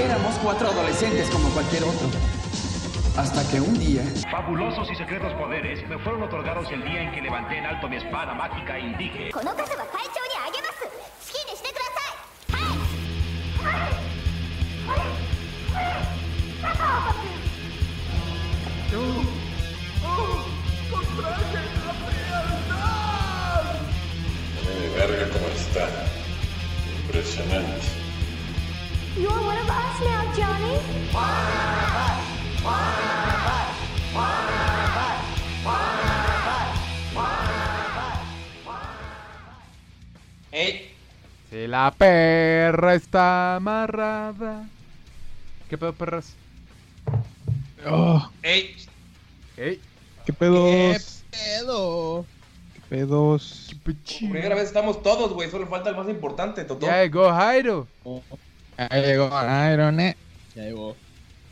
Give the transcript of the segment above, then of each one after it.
Éramos cuatro adolescentes como cualquier otro. Hasta que un día... Fabulosos y secretos poderes me fueron otorgados el día en que levanté en alto mi espada mágica y dije... verga cómo está. Impresionante. You're Johnny. Si la perra está amarrada. ¿Qué pedo, perras? Oh. Ey. Ey. ¿Qué pedos? ¿Qué pedo? ¿Qué pedos? Primera vez estamos todos, güey. Solo falta el más importante, Totó. Ya llegó Jairo. Oh. Ahí llegó Iron Man. Ya llegó.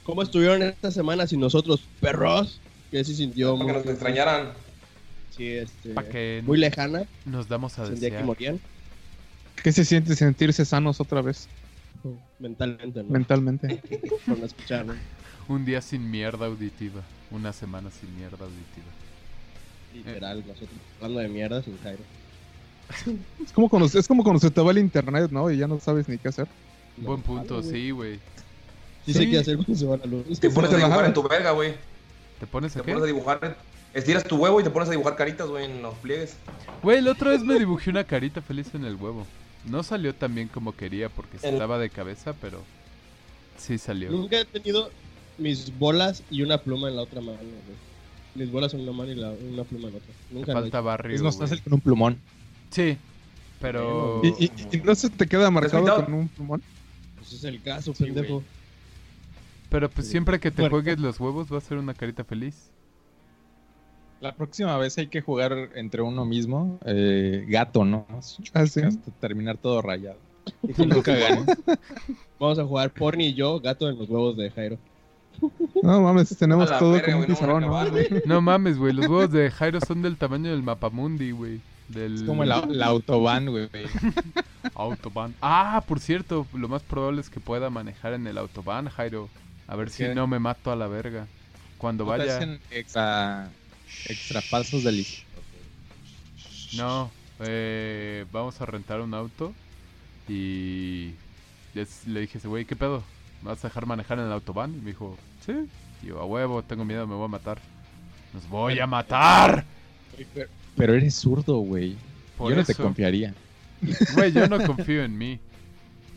¿Cómo estuvieron esta semana sin nosotros, perros? Que sí sintió Para que nos extrañaran. sí, este, que muy lejana. Nos damos a Sentía que desear. morían ¿Qué se siente sentirse sanos otra vez? mentalmente, ¿no? Mentalmente. Por no escuchar, ¿no? Un día sin mierda auditiva. Una semana sin mierda auditiva. Literal, nosotros hablando de mierda sin Jairo. Es como, cuando, es como cuando se te va el internet, ¿no? Y ya no sabes ni qué hacer. Buen punto, sí, güey. Sí, sé qué hacer cuando se va la luz. Te pones a dibujar en tu verga, güey. ¿Te pones Te a qué? pones a dibujar. Estiras tu huevo y te pones a dibujar caritas, güey, en los pliegues. Güey, la otra vez me dibujé una carita feliz en el huevo. No salió tan bien como quería porque El- estaba de cabeza, pero sí salió. Nunca he tenido mis bolas y una pluma en la otra mano, güey. Mis bolas en una mano y la- una pluma en la otra. Te Nunca lo he falta barrio. Es más güey. fácil con un plumón. Sí, pero... ¿Y, y, y no se te queda marcado pintado? con un plumón? Pues es el caso, Sí, pendejo. Pero pues siempre que te Bueno. juegues los huevos va a ser una carita feliz. La próxima vez hay que jugar entre uno mismo, eh, gato, ¿no? Ah, sí. Hasta terminar todo rayado. Y nunca. Vamos a jugar Porni y yo, gato en los huevos de Jairo. No mames, tenemos todo verga, como un pizarrón, ¿no? No mames, güey, los huevos de Jairo son del tamaño del mapamundi, güey. Del Es como la, la autobahn, güey. autobahn. Ah, por cierto, lo más probable es que pueda manejar en el autobahn, Jairo. A ver ¿Por si no me mato a la verga. Cuando ¿No te vaya... hacen extra, extra pasos No, eh, vamos a rentar un auto y les- le dije, ese güey, ¿qué pedo? ¿Me vas a dejar manejar en el autobahn? Y me dijo, sí. Y yo, a huevo, tengo miedo, me voy a matar. ¡Nos voy a matar! Pero eres zurdo, güey. Yo no te confiaría. Güey, yo no confío en mí.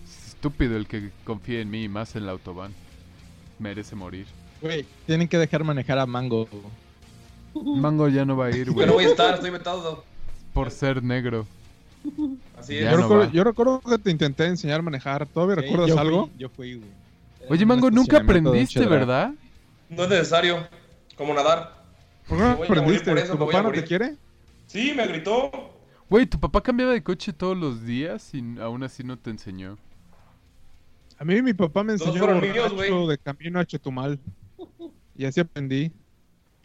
Es estúpido el que confíe en mí, y más en el autobahn. Merece morir. Güey, tienen que dejar manejar a Mango. Mango ya no va a ir, güey, no voy a estar, estoy vetado. por ser negro. Así Ya es. Yo, no recuerdo, va. yo recuerdo que te intenté enseñar a manejar. ¿Todavía recuerdas Yo fui- algo? Yo fui, güey. Oye, Mango, un nunca aprendiste. ¿verdad? No es necesario. Como nadar. ¿Por qué no aprendiste? por eso, ¿Tu papá no te quiere? Sí, me gritó. Güey, tu papá cambiaba de coche todos los días y aún así no te enseñó. A mí mi papá me enseñó míos, borracho güey. de camino a Chetumal. Y así aprendí.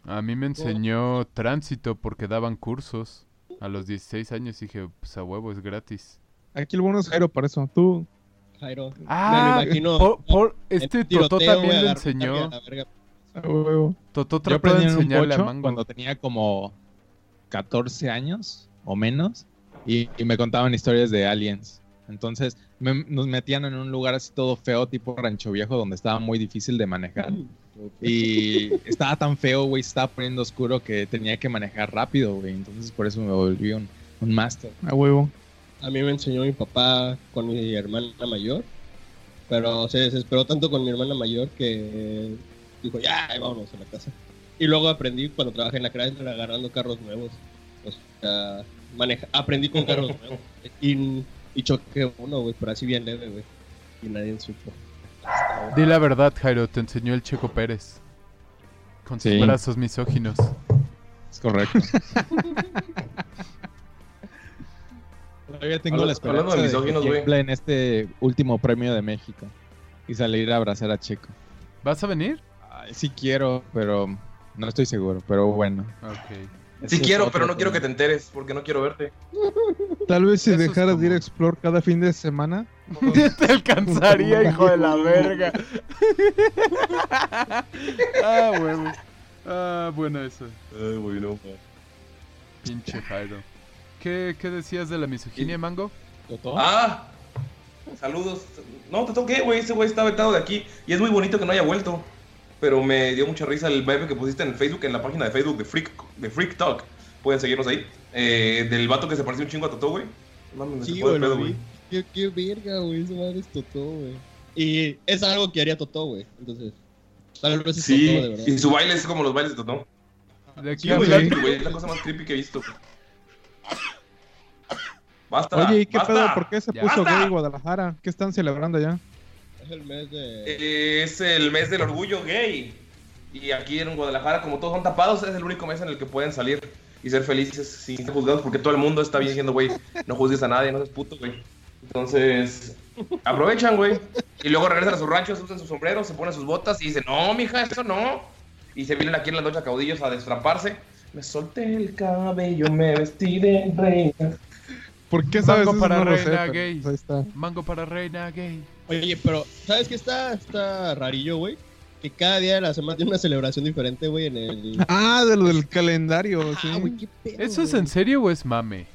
A mí me enseñó tránsito porque daban cursos. A los 16 años dije, pues a huevo, es gratis. Aquí el bueno es Jairo para eso. Tú, Jairo. Ah, me lo imagino. por- este Totó también le enseñó. a huevo. Totó trató de aprendí en un enseñarle a Mango. cuando tenía como 14 años o menos y, y me contaban historias de aliens. Entonces me- nos metían en un lugar así todo feo, tipo rancho viejo, donde estaba muy difícil de manejar. Y estaba tan feo, güey, se estaba poniendo oscuro que tenía que manejar rápido, güey. Entonces por eso me volví un, un máster. A huevo. A mí me enseñó mi papá con mi hermana mayor. Pero se desesperó tanto con mi hermana mayor que dijo, ya, vámonos a la casa. Y luego aprendí cuando trabajé en la Chrysler agarrando carros nuevos. O sea, maneja aprendí con carros nuevos. Y, y choqué uno, güey, pero así bien leve, güey. Y nadie supo. Di la verdad, Jairo, te enseñó el Checo Pérez. Con sus Sí. brazos misóginos. Es correcto. Todavía tengo Habla- la esperanza de de, misóginos, que cumpla en este último premio de México y salir a abrazar a Checo. ¿Vas a venir? Ay, sí quiero, pero no estoy seguro. Pero bueno. Ok. Sí quiero, pero no quiero que te enteres porque no quiero verte. Tal vez si Eso es dejaras de ir a Explore cada fin de semana, Te alcanzaría, hijo de la verga. ah, huevo. Ah, bueno eso. Ay, güey, no. Pinche Jairo. ¿Qué, ¿Qué decías de la misoginia, Mango? ¿Totó? Ah, saludos. No, te toqué, güey. Ese güey está vetado de aquí. Y es muy bonito que no haya vuelto. Pero me dio mucha risa el meme que pusiste en Facebook, en la página de Facebook de Freak, de Freak Talk. Pueden seguirnos ahí. Eh, del vato que se pareció un chingo a Totó, güey. Sí, güey, vi. Qué, qué verga, güey. Esa madre es Totó, güey. Y es algo que haría Totó, güey. Entonces, tal vez es Sí, Totó, de verdad. y su baile es como los bailes de Totó. De aquí Sí, güey, es la cosa más creepy que he visto. Basta. Oye, ¿y qué basta. pedo? ¿Por qué se Ya. puso ¡Basta! gay Guadalajara? ¿Qué están celebrando allá? Es el mes de... Es el mes del orgullo gay. Y aquí en Guadalajara, como todos son tapados, es el único mes en el que pueden salir y ser felices sin ser juzgados, porque todo el mundo está bien diciendo, güey, no juzgues a nadie, no seas puto, güey. Entonces, aprovechan, güey. Y luego regresan a sus ranchos, usan sus sombreros, se ponen sus botas y dicen, no, mija, eso no. Y se vienen aquí en la noche a caudillos a destraparse. Me solté el cabello, me vestí de reina. ¿Por qué sabes Mango eso? para No lo sé, reina gay. ahí está. Mango para reina gay. Oye, pero, ¿sabes qué está, está rarillo, güey? Que cada día de la semana tiene una celebración diferente, güey, en el... Ah, de lo del calendario, sí. Ah, güey, qué pedo, ¿Eso es en serio o es mame?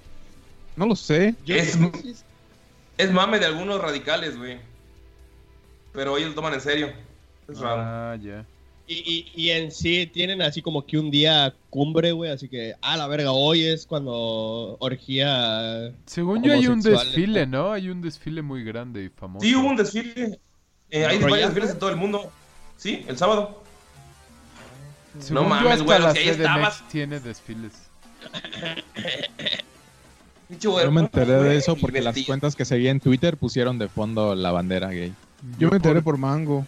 No lo sé. Yo- Es- Es mame de algunos radicales, güey. Pero ellos lo toman en serio. Es raro. Ah, ya. Y, y, y en sí tienen así como que un día cumbre, güey, así que, ah, la verga, hoy es cuando orgía... Según yo hay un desfile, ¿no? Hay un desfile muy grande y famoso. Sí, hubo un desfile. Eh, hay ¿Pero varios ya desfiles en todo el mundo. Sí, el sábado. Según No mames, güey, la si ahí estabas. tiene desfiles. Yo me enteré de eso porque las cuentas que seguía en Twitter pusieron de fondo la bandera gay. Yo me enteré por Mango.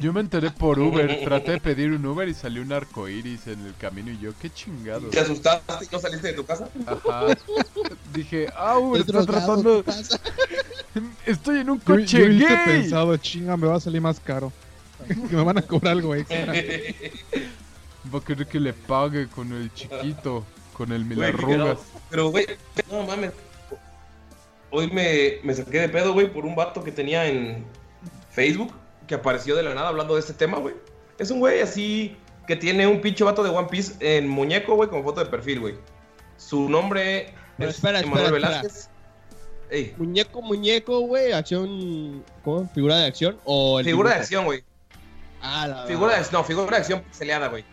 Yo me enteré por Uber. Traté de pedir un Uber y salió un arco iris en el camino y yo, qué chingado. ¿Te asustaste y no saliste de tu casa? Ajá. Dije, ah, Uber "Es está drogado, tratando. ¿qué pasa?" Estoy en un Yo, coche yo hubiese gay. pensado, chinga, me va a salir más caro. que me van a cobrar algo extra. Va a querer que le pague con el chiquito, con el mil Güey, qué arrugas. cagado. Pero, güey, no mames. Hoy me, me saqué de pedo, güey, por un vato que tenía en Facebook que apareció de la nada hablando de este tema, güey. Es un güey así que tiene un pinche vato de One Piece en muñeco, güey, con foto de perfil, güey. Su nombre Pero es espera, Emanuel espera, Velázquez. Ey, Muñeco, muñeco, güey, acción... ¿Cómo? ¿Figura de acción? O el figura de acción, güey. Ah, la Figura de, verga. no, figura de acción pixeleada, güey.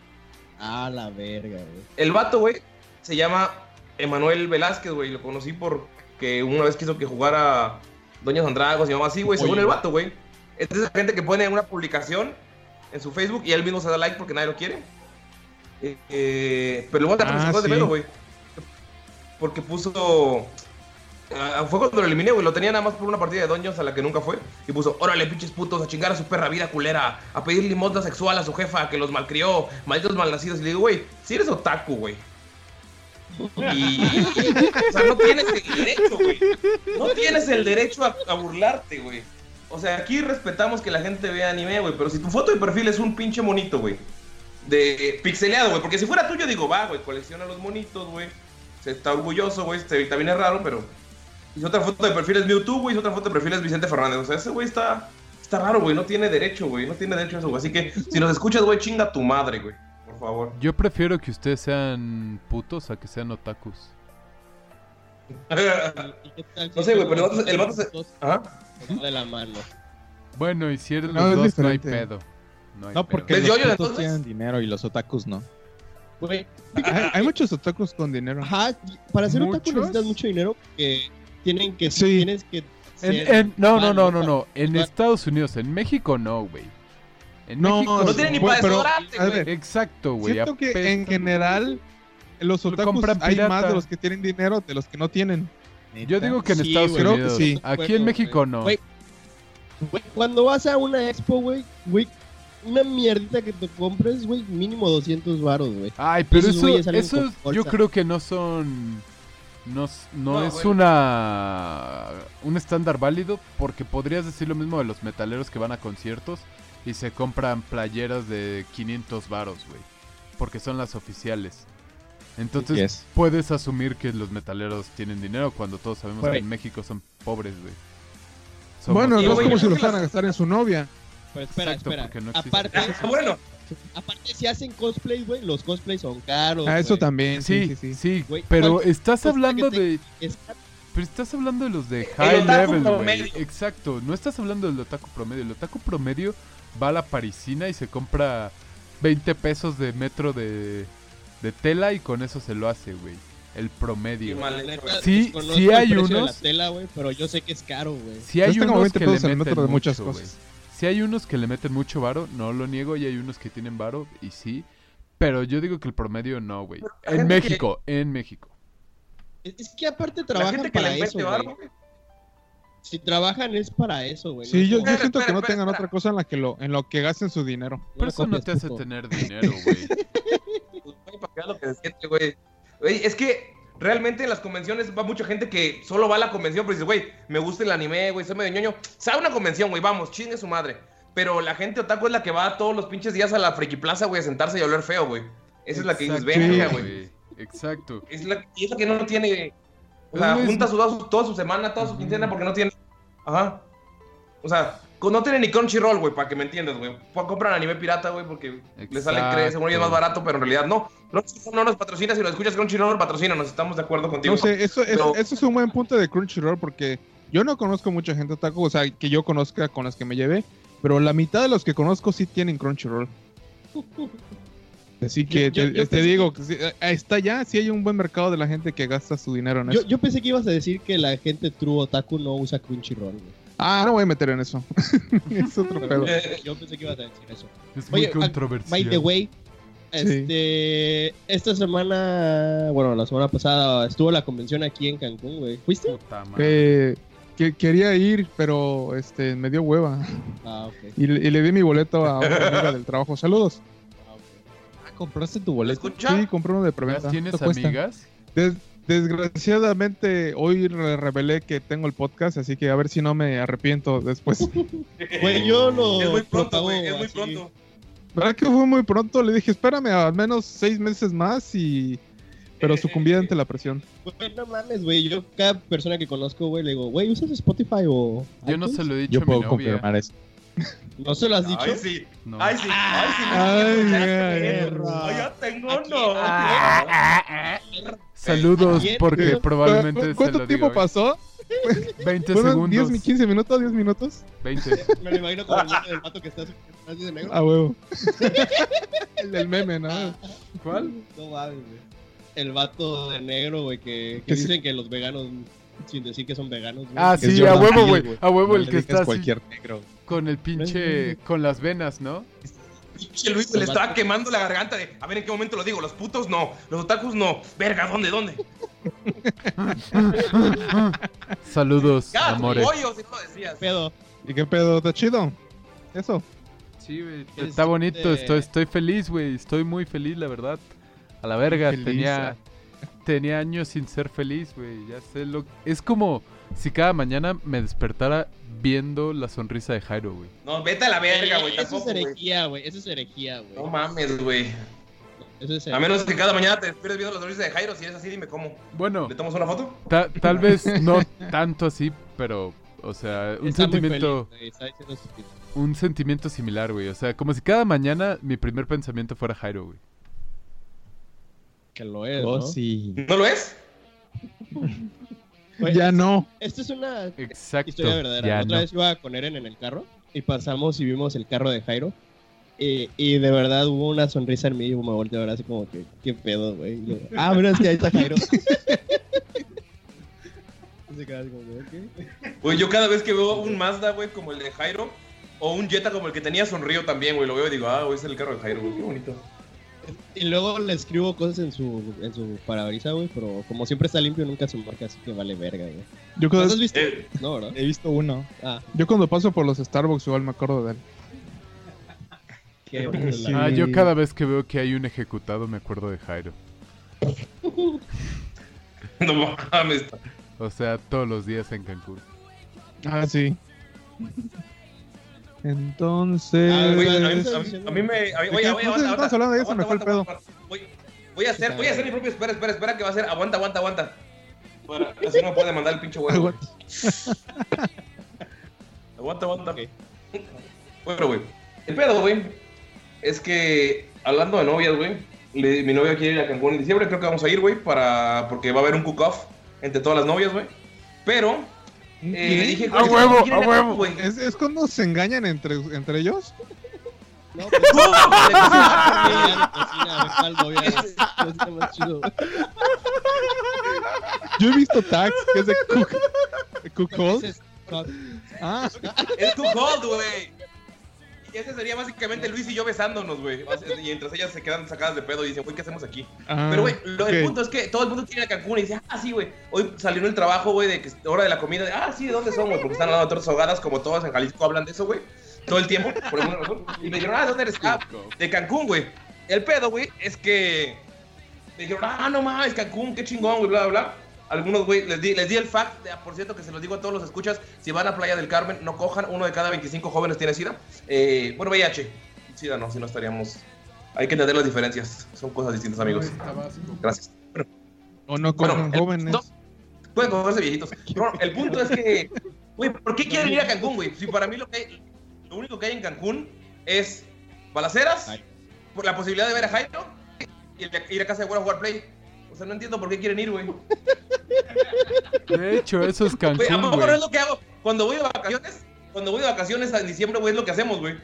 Ah, la verga, güey. El vato, güey, se llama Emanuel Velázquez, güey. Lo conocí porque una vez quiso que jugara Doña Sandragos y mamá así, güey. Según el vato, güey. Es de esa gente que pone una publicación en su Facebook y él mismo se da like porque nadie lo quiere. Eh, eh, pero luego Ah, sacó de sí. pedo, güey. Porque puso. ah, fue cuando lo eliminé, güey. Lo tenía nada más por una partida de Dungeons a la que nunca fue. Y puso: Órale, pinches putos, a chingar a su perra vida culera. A pedir limosna sexual a su jefa que los malcrió. Malditos malnacidos. Y le digo, güey, si eres otaku, güey. Y. o sea, no tienes el derecho, güey. No tienes el derecho a, a burlarte, güey. O sea, aquí respetamos que la gente vea anime, güey. Pero si tu foto de perfil es un pinche monito, güey. De pixeleado, güey. Porque si fuera tuyo, digo, va, güey, colecciona los monitos, güey. Se está orgulloso, güey. Se, también es raro, pero. Y otra foto de perfil es Mewtwo, güey. Y otra foto de perfil es Vicente Fernández. O sea, ese güey está. Está raro, güey. No tiene derecho, güey. No tiene derecho a eso, güey. Así que si nos escuchas, güey, chinga tu madre, güey. Por favor. Yo prefiero que ustedes sean putos a que sean otakus. ¿Y qué tal si No sé, güey, pero el vato, el vato se. dos De la mano? Bueno, y si eres No, los es dos, no hay pedo. No, hay No, porque pedo. ¿Ves los entonces? tienen dinero y los otakus no. Güey, Hay, hay muchos otakus con dinero. ajá, para ser otaku ¿Muchos? necesitas mucho dinero que tienen que... Sí. Tienes que En- ser en- no, no, no, no, no. En para- Estados Unidos, en México no, güey. En No, México No tiene ni para desodorante, güey. Exacto, güey. Siento que en general los Lo otakus compran hay pirata. más de los que tienen dinero de los que no tienen. Yo digo que en Sí, Estados que Unidos. sí. Aquí Bueno, en México no. Cuando vas a una expo, güey, güey, una mierdita que te compres, güey, mínimo 200 varos, güey. Ay, pero Esos eso, eso yo creo que no son. No, no No, es güey. una. Un estándar válido, porque podrías decir lo mismo de los metaleros que van a conciertos y se compran playeras de 500 varos, güey. Porque son las oficiales. Entonces Yes. puedes asumir que los metaleros tienen dinero cuando todos sabemos que Güey. en México son pobres, güey. somos Bueno, no es como si lo que fueran a gastar en su novia. Pero espera, Exacto, espera. no aparte, Ah, bueno, aparte, si hacen cosplay, güey, los cosplays son caros. Ah, eso también, sí, Sí, sí, pero ¿cuál- estás hablando que te- de... Es- Pero estás hablando de los de high level, güey. Exacto, no estás hablando del otaku promedio. El otaku promedio va a la parisina y se compra 20 pesos de metro de, de tela y con eso se lo hace, güey. El promedio. Qué mal. Sí, sí hay unos- la tela, güey, pero yo sé que es caro, güey. Si hay unos 20 que le meten metro de muchas mucho, güey. cosas. Sí hay unos que le meten mucho varo, no lo niego, y hay unos que tienen varo, y sí. Pero yo digo que el promedio no, güey. En que- México, en México. Es, que aparte la trabajan gente que para le eso, varo, güey. Si trabajan es para eso, güey. Sí, yo, yo siento que no tengan otra cosa en la que lo, en lo que gasten su dinero. Pero eso no te hace tener dinero, güey. Pues, güey, para que veas lo que se siente, güey. Güey, es que realmente en las convenciones va mucha gente que solo va a la convención, pero dice, güey, me gusta el anime, güey, soy medio ñoño. Sabe una convención, güey, vamos, chingue su madre. Pero la gente otaku es la que va todos los pinches días a la friki plaza, güey, a sentarse y a oler feo, güey. Esa es la que dices, venga, güey. Exacto. Es la, y es la que no tiene. O sea, Es- junta su, toda su semana, toda su quincena, porque no tiene. Ajá. O sea, no tiene ni Crunchyroll, güey, para que me entiendas, güey. Compran anime pirata, güey, porque le sale, cree, según ellos, más barato, pero en realidad no. Crunchyroll no nos patrocina, si lo escuchas Crunchyroll, patrocina, nos estamos de acuerdo contigo. No sé, eso, eso, Pero- eso es un buen punto de Crunchyroll porque yo no conozco mucha gente otaku, o sea, que yo conozca con las que me llevé, pero la mitad de los que conozco sí tienen Crunchyroll. Así que Yo- yo- te, yo te pensé- digo, que eh, está ya, sí hay un buen mercado de la gente que gasta su dinero en Yo, eso. yo pensé que ibas a decir que la gente true otaku no usa Crunchyroll, güey. Ah, no voy a meter en eso. es otro pedo. Yo pensé que ibas a decir eso. Es muy Oye, controversial. By the way, este, esta semana, bueno, la semana pasada estuvo la convención aquí en Cancún, güey. ¿Fuiste? Puta madre. Eh, que quería ir, pero este me dio hueva. Ah, ok. Y, le- y le di mi boleto a una amiga del trabajo. Saludos. Ah, ok. Ah, ¿Compraste tu ¿Me boleto? escucha? Sí, compré uno de ¿Ya preventa. tienes amigas? Des- desgraciadamente hoy re- revelé que tengo el podcast, así que a ver si no me arrepiento después. Güey, yo lo es muy pronto, güey, es muy así. pronto. ¿Verdad que fue muy pronto? Le dije, espérame al menos seis meses más y... Pero sucumbí ante la presión. Güey, no mames, güey. Yo, cada persona que conozco, güey, le digo, güey, ¿usas Spotify o.? Yo no iTunes?" se lo he dicho Yo a mi puedo novia. confirmar eso. ¿No se lo has dicho? Ay, sí. No. Ay, sí. Ay, sí. Ay, ya, ay, ay. Ay, ya tengo Aquí- no. Saludos ¿Quién? porque ¿Quién? probablemente se ¿Cuánto lo tiempo diga hoy. pasó? 20 ¿Fueron segundos. 10, 15 minutos? ¿10 minutos? 20. Me lo imagino como el meme del pato que está así de negro. A huevo. el del meme, ¿no? ¿Cuál? No mames, güey. El vato de negro, güey, que, que Que sí. dicen que los veganos, sin decir que son veganos, güey. Ah, sí, a huevo, güey. A huevo No el le que está cualquier negro. Con el pinche... con las venas, ¿no? Pinche Luis le estaba quemando la garganta de, a ver en qué momento lo digo, los putos no, los otakus no. Verga, ¿dónde, dónde? Saludos, Ya, amores. pollo, si no lo decías. Pedo. ¿Y qué pedo? ¿Está chido? Eso. Sí, güey. ¿Qué Está bonito, siente? estoy, estoy feliz, güey. Estoy muy feliz, la verdad. A la verga, Feliz, tenía ah. tenía años sin ser feliz, güey. Ya sé lo es como si cada mañana me despertara viendo la sonrisa de Jairo, güey. No, vete a la verga, güey, Eso es herejía, güey. Eso es herejía, güey. No mames, güey. Eso es A menos que cada mañana te despiertes viendo la sonrisa de Jairo, si es así, dime cómo. Bueno, ¿Le tomas una foto? ta- tal vez no tanto así, pero o sea, un Está muy sentimiento feliz, güey, un sentimiento similar, güey. O sea, como si cada mañana mi primer pensamiento fuera Jairo, güey. Que lo es, Oh, ¿no? sí. ¿No lo es? Güey, ya no. Esto es una Exacto. historia verdadera. Otra no. vez iba con Eren en el carro y pasamos y vimos el carro de Jairo. Y, y de verdad hubo una sonrisa en mí y me volteé a ver así como que, ¿qué pedo, güey? Ah, mira, es que ahí está Jairo. Güey, yo cada vez que veo un Mazda, güey, como el de Jairo, o un Jetta como el que tenía, sonrío también, güey. Lo veo y digo, ah, güey, ese es el carro de Jairo, güey. Qué bonito. Y luego le escribo cosas en su, en su parabrisa, güey, pero como siempre está limpio, nunca se marca, así que vale verga, güey. Yo ¿Los cuando, has visto? Eh, No, ¿verdad? He visto uno. Ah, yo cuando paso por los Starbucks igual me acuerdo de él. qué Sí. Ah, yo cada vez que veo que hay un ejecutado me acuerdo de Jairo. no mames. O sea, todos los días en Cancún. Ah, sí. Entonces... Ah, Güey, a, mí, ¿estás a mí- diciendo? a mí me. a mí- ¿De Oye, qué? oye, No sé si aguanta, estamos aguanta, hablando de eso, me fue el aguanta, pedo. aguanta, aguanta. Voy, voy a hacer, voy a hacer mi propio. Espera, espera, espera, que va a ser. Aguanta, aguanta, aguanta. Para, así no me puede mandar el pinche huevo. güey. Aguanta, aguanta. Bueno, güey. El pedo, güey, es que hablando de novias, güey, mi novia quiere ir a Cancún en diciembre, creo que vamos a ir, güey, para porque va a haber un cook-off entre todas las novias, güey. Pero eh, le dije, ¡A huevo, a huevo! ¿Es, es cuando se engañan entre, entre ellos? No, pues, más chido. Yo he visto tags que es de cook, cook Hold. Ah, Es cook hold, güey. Y ese sería básicamente Luis y yo besándonos, güey. Y entre ellas se quedan sacadas de pedo y dicen, güey, ¿qué hacemos aquí? ah, Pero, güey, lo- el punto es que todo el mundo quiere ir a Cancún y dice, ah, sí, güey. Hoy salió en el trabajo, güey, de que hora de la comida. Ah, sí, ¿de dónde son, güey? Porque están hablando de tortas ahogadas, como todos en Jalisco hablan de eso, güey. Todo el tiempo, por alguna razón. Y me dijeron, ah, ¿de dónde eres? Ah, de Cancún, güey. El pedo, güey, es que me dijeron, ah, no mames, Cancún, qué chingón, güey, bla, bla, bla. Algunos, güey, les di, les di el fact, de- por cierto, que se los digo a todos los escuchas, si van a Playa del Carmen, no cojan, uno de cada 25 jóvenes tiene SIDA. Eh, bueno, VIH, SIDA no, si no estaríamos... Hay que entender las diferencias, son cosas distintas, amigos. Gracias. O no Bueno, cojan el jóvenes. punto- pueden cogerse viejitos. Pero bueno, el punto es que, güey, ¿por qué quieren ir a Cancún, güey? Si para mí lo que hay, lo único que hay en Cancún es balaceras, Ay. por la posibilidad de ver a Jairo y el- ir a casa de World of War Play. O sea, no entiendo por qué quieren ir, güey. De hecho, eso es Güey, ¿a no güey. es lo que hago? Cuando voy de vacaciones, cuando voy de vacaciones en diciembre, güey, es lo que hacemos, güey.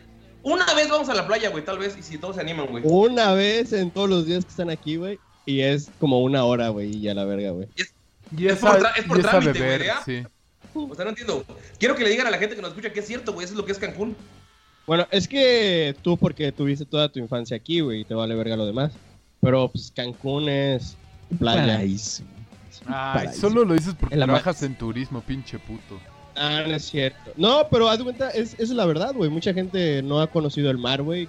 Una vez vamos a la playa, güey, tal vez, y si todos se animan, güey. Una vez en todos los días que están aquí, güey. Y es como una hora, güey, y ya la verga, güey. Y Es es por es por y trámite, güey, sí. O sea, no entiendo. Quiero que le digan a la gente que nos escucha que es cierto, güey, eso es lo que es Cancún. Bueno, es que tú porque tuviste toda tu infancia aquí, güey, y te vale verga lo demás. Pero pues Cancún es playa. Paraíso. Ay, Paraíso. solo lo dices porque En la ma- trabajas en turismo, pinche puto. Ah, no es cierto. No, pero haz de cuenta, es, la verdad, güey. Mucha gente no ha conocido el mar, güey,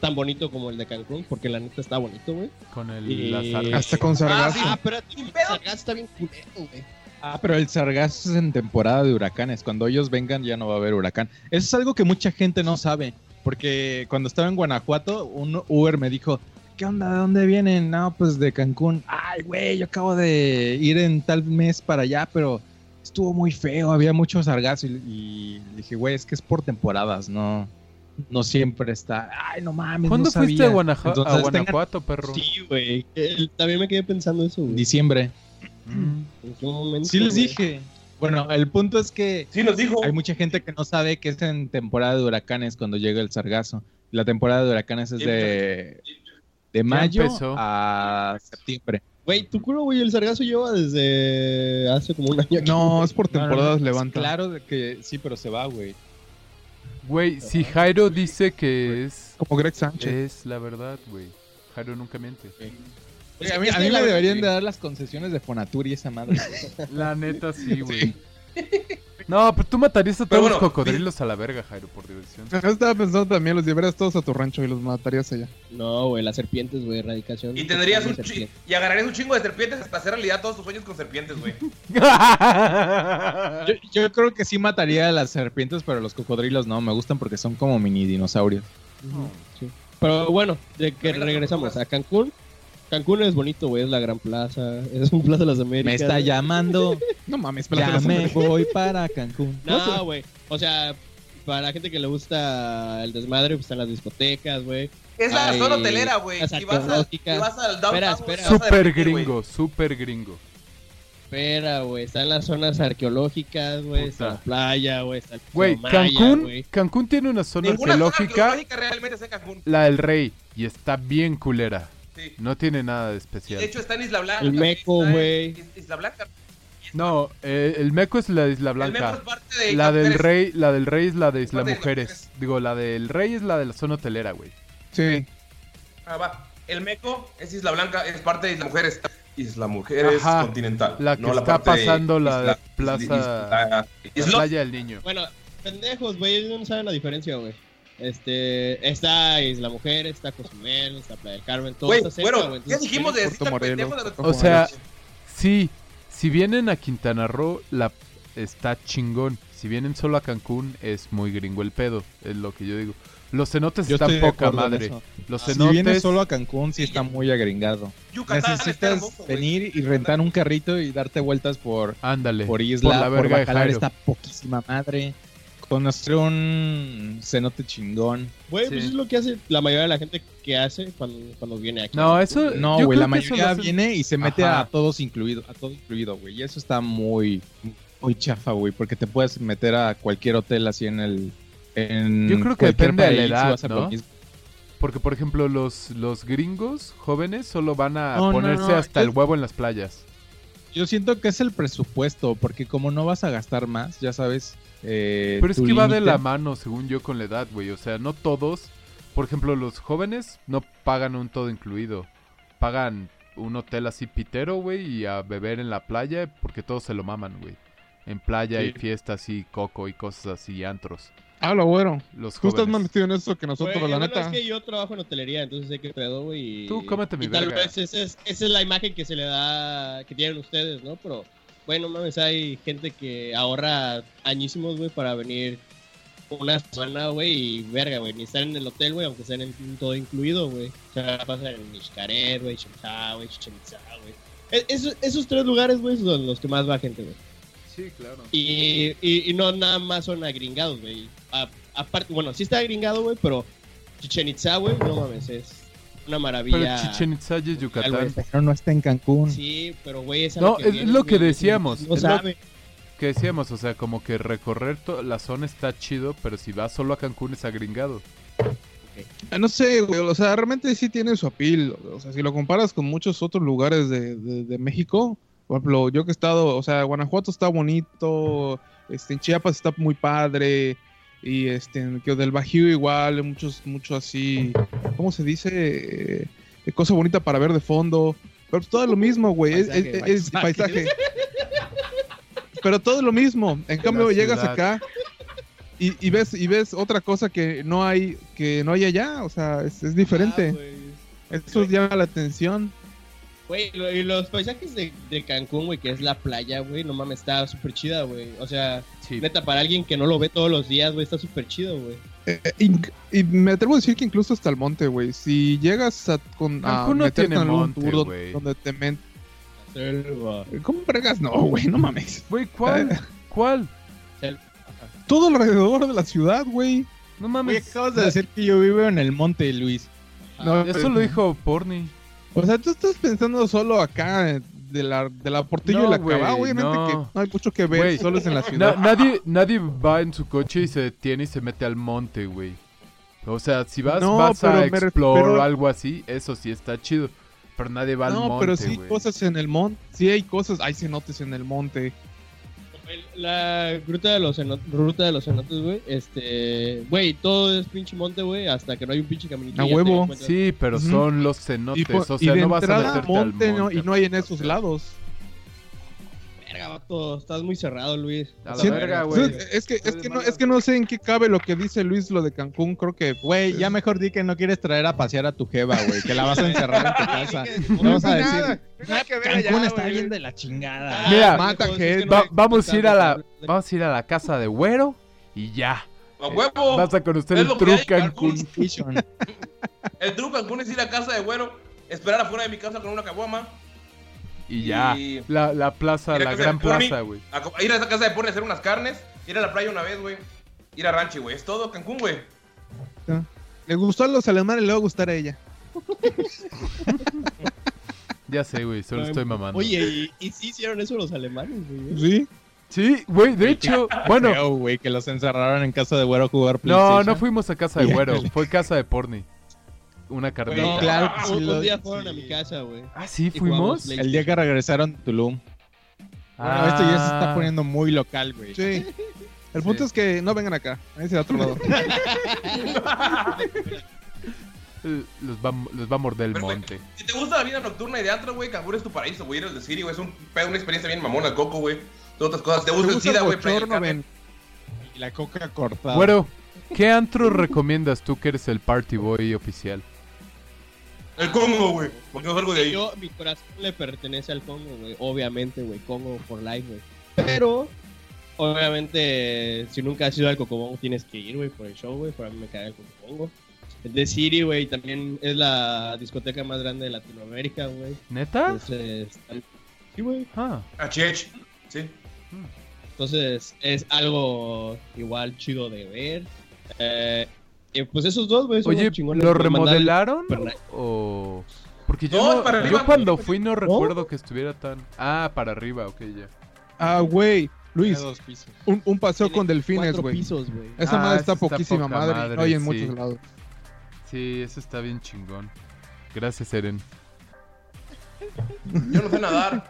tan bonito como el de Cancún, porque la neta está bonito, güey. Con el Y- la sargazo. Hasta con sargazo. Ah, Sin el sargazo está bien culero, güey. Ah, pero el sargazo es en temporada de huracanes. Cuando ellos vengan ya no va a haber huracán. Eso es algo que mucha gente no sabe. Porque cuando estaba en Guanajuato, un Uber me dijo, ¿qué onda? ¿De dónde vienen? No, pues de Cancún. Ay, güey, yo acabo de ir en tal mes para allá, pero estuvo muy feo, había mucho sargazo. Y, y dije, güey, es que es por temporadas, no, no siempre está. Ay, no mames. ¿Cuándo no fuiste sabía". a, Guanaja- a Entonces, Guanajuato, perro? Sí, güey. El- También me quedé pensando eso, güey. Diciembre. Mm. ¿En qué momento? Sí les güey? dije. Bueno, el punto es que Sí, nos dijo. Hay mucha gente que no sabe que es en temporada de huracanes cuando llega el sargazo. La temporada de huracanes es de, de mayo empezó. a septiembre. Güey, tu culo, güey, el sargazo lleva desde hace como un año. aquí, No, es por temporadas no, levanta. Claro de que sí, pero se va, güey. Güey, si Jairo dice que es, Como Greg Sánchez. es la verdad, güey. Jairo nunca miente. Oye, a mí, a mí me deberían de dar las concesiones de Fonatur y esa madre. La neta sí, güey. No, pero tú matarías a todos los cocodrilos a la verga, Jairo, por diversión. Yo estaba pensando también, los llevarías todos a tu rancho y los matarías allá. No, güey, las serpientes, güey, erradicación. Y tendrías un chi- y agarrarías un chingo de serpientes hasta hacer realidad todos tus sueños con serpientes, güey. Yo, yo creo que sí mataría a las serpientes, pero los cocodrilos no. Me gustan porque son como mini dinosaurios. Pero bueno, de que regresamos a Cancún. Cancún es bonito, güey, es la gran plaza, es un plaza de las Américas. Me está llamando. No mames, ya Plaza de las me Américas. voy para Cancún. No, güey, o sea, para la gente que le gusta el desmadre, pues están las discotecas, güey. Es la Ay, zona hotelera, güey. Si vas, al- si vas al downtown, Espera, güey, espera. vas a Super gringo, super gringo. Espera, güey, están las zonas arqueológicas, güey, está la playa, güey, está el Güey, Cancún, güey. Cancún tiene una zona Ninguna zona arqueológica, arqueológica realmente es en Cancún. la del Rey, y está bien culera. Sí. No tiene nada de especial. de hecho está en Isla Blanca. El Meco, güey. Is- Isla Blanca. No, eh, el Meco es la de Isla El Meco Blanca. es parte de La del. Rey, la del Rey es la de Isla parte de Isla Mujeres. Digo, la del Rey es la de la zona hotelera, güey. Sí. Ah, va. El Meco es Isla Blanca, es parte de Isla Mujeres. Isla Mujeres Ajá. Continental. La que no está parte de pasando la Isla- de Plaza- Isla- La Isla- playa del niño. Bueno, pendejos, güey, ellos no saben la diferencia, güey. Este, está Isla Mujer, está Cozumel, está Playa del Carmen, todo Güey, está cerca, bueno, güey. ¿qué dijimos de Puerto Morelos, de O sea, sí, si vienen a Quintana Roo, la está chingón. Si vienen solo a Cancún, es muy gringo el pedo, es lo que yo digo. Los cenotes Yo están poca madre. Los Si cenotes. vienes solo a Cancún, sí está muy agringado. Yucatán Necesitas hermoso, venir y rentar un carrito y darte vueltas por, Ándale. por isla, Por la verga de Bacalar, está poquísima madre. Conocer un cenote chingón. Güey, Sí. pues es lo que hace la mayoría de la gente que hace cuando, cuando viene aquí. No, eso. No, güey, la mayoría viene y se mete Ajá. a todos incluido, a todo incluido, güey. Y eso está muy, muy chafa, güey, porque te puedes meter a cualquier hotel así en el. En Yo creo que cualquier depende de la edad, ¿no? mismo. Porque, por ejemplo, los, los gringos jóvenes solo van a No, ponerse no, hasta yo- el huevo en las playas. Yo siento que es el presupuesto, porque como no vas a gastar más, ya sabes. Eh, Pero es que va de la mano, según yo, con la edad, güey. O sea, no todos. Por ejemplo, los jóvenes no pagan un todo incluido. Pagan un hotel así pitero, güey, y a beber en la playa porque todos se lo maman, güey. En playa y Sí. fiestas y coco y cosas así, y antros. Habla, güero. Los Tú estás más jóvenes. metido en eso que nosotros, Güey, la bueno, neta. es que yo trabajo en hotelería, entonces sé qué pedo, güey. y- Tú cómete mi y tal vez esa es, esa es la imagen que se le da, que tienen ustedes, ¿no? Pero, bueno, mames, hay gente que ahorra añísimos, güey, para venir una semana, güey, y verga, güey, ni estar en el hotel, güey, aunque estén en todo incluido, güey. O sea, pasan en Xcaret, güey, Shemsa, güey, Chichen güey. E- esos, esos tres lugares, güey, son los que más va gente, güey. Sí, claro. Y, y, y no nada más son agringados, güey. Aparte, bueno, sí está agringado, güey, pero Chichen Itza, güey, no mames, es una Pero maravilla. Chichen Itza y Yucatán. güey. Pero no está en Cancún. Sí, pero güey, es No, que es vienes, lo que decíamos, No es lo- sabe. Que decíamos, o sea, como que recorrer la zona está chido, pero si vas solo a Cancún es agringado. Ah, No sé, güey, o sea, realmente sí tiene su apil. O sea, si lo comparas con muchos otros lugares de, de- de México, por ejemplo, yo que he estado, o sea, Guanajuato está bonito, este, en Chiapas está muy padre, y este, que del Bajío igual, muchos, mucho así, ¿cómo se dice? Eh, cosa bonita para ver de fondo. Pero todo es lo mismo, güey, es, Paisaje, es- es paisaje. paisaje. Pero todo lo mismo. En cambio, llegas acá y, y ves y ves otra cosa que no hay que no hay allá, o sea, es, es diferente. Ah. Eso llama la atención. Güey, y los paisajes de, de Cancún, güey, que es la playa, güey, no mames, está súper chida, güey. O sea, Sí. neta, para alguien que no lo ve todos los días, güey, está súper chido, güey. Eh, inc- y me atrevo a decir que incluso hasta el monte, güey. Si llegas a, con, a Cancún no meterte tiene en algún monte, tour donde- te Selva. ¿Cómo bregas? No, güey, no mames. Güey, ¿cuál? ¿Cuál? Todo alrededor de la ciudad, güey. No mames. acabas de decir que yo vivo en el monte, Luis. No, Eso pero- lo dijo Porni. O sea, tú estás pensando solo acá de la, de la Portillo No, y la güey, Cabá. Obviamente no. que no hay mucho que ver, Güey. solo es en la Na- ciudad. nadie, nadie va en su coche y se detiene y se mete al monte, güey. O sea, si vas, No, vas pero a explorar refiero- o algo así, eso sí está chido. Pero nadie va al no, monte, pero sí güey. cosas en el monte. Sí hay cosas, hay cenotes en el monte. El- La gruta de los cenotes, ruta de los cenotes, güey, este, güey, todo es pinche monte, güey, hasta que no hay un pinche caminito. A y huevo. Sí, pero son los Y, cenotes. po- o y sea, de no vas a meterte monte, al ¿no? monte. y no hay en esos lados. Verga, vato, estás muy cerrado, Luis. A la Sí, verga, güey. Es que, es, que no, es que no sé en qué cabe lo que dice Luis lo de Cancún. Creo que, Güey, ya mejor di que no quieres traer a pasear a tu jeva, güey. Que la vas a encerrar en tu casa. No vas a decir. Cancún está bien de la chingada. Mira, mata pendejos, gente. es que Va- vamos a ir a la, vamos a ir a la casa de Güero y ya. ¡A huevo! Vas a conocer Es el True hay, Cancún. Cancún. El truco Cancún es ir a casa de güero, esperar afuera de mi casa con una caguama, Y ya. Y- La, la plaza, la gran Pony, plaza, güey. ir a esa casa de Pony a hacer unas carnes, ir a la playa una vez, güey. Ir a Ranchi, güey. Es todo Cancún, güey. le gustó a los alemanes, le va a gustar a ella. Ya sé, güey, solo estoy mamando. Oye, ¿y, y sí hicieron eso los alemanes, güey. Sí. Sí, güey, de hecho, bueno, güey, que los encerraron en casa de güero a jugar no, PlayStation. no fuimos a casa de Güero, fue casa de Porni. Una carnita. No, claro que sí un, lo- un día fueron a mi casa, güey. Ah, sí, fuimos. El día que regresaron Tulum. Bueno, esto ya se está poniendo muy local, güey. Sí. El punto Sí. es que no vengan acá. Ahí a otro lado. Los va, los va a morder el Perfecto. monte. Si te gusta la vida nocturna y de antro, güey, Cancún es tu paraíso, güey. Ir al de City, güey. Es un pedo, una experiencia bien mamona, el coco, güey. Todas otras cosas. Te ¿Te gusta el gusta el SIDA, güey. Ven? Y la coca cortada. Güero, ¿qué antro recomiendas tú que eres el party boy oficial? El Congo, güey. Porque no salgo de ahí. Yo, mi corazón le pertenece al Congo, güey. Obviamente, güey. Congo for life, güey. Pero, obviamente, si nunca has ido al Cocobongo, tienes que ir, güey, por el show, güey. Para mí me cae el Cocobongo. El de City, güey, también es la discoteca más grande de Latinoamérica, güey. ¿Neta? Entonces, sí, güey. Ah, A Chech. Sí. Entonces es algo igual chido de ver. Eh, y pues esos dos, güey, Oye. ¿lo mandaron- remodelaron? ¿O...? Porque yo, No, no- para yo arriba. cuando fui no recuerdo que estuviera tan... Ah, para arriba, ok, ya. Ah, güey. Luis, Tiene dos pisos. un, un paseo Tiene con delfines, güey. Esa Ah, madre está poquísima madre. madre, no hay en sí. muchos lados. Sí, eso está bien chingón. Gracias, Eren. Yo no sé nadar.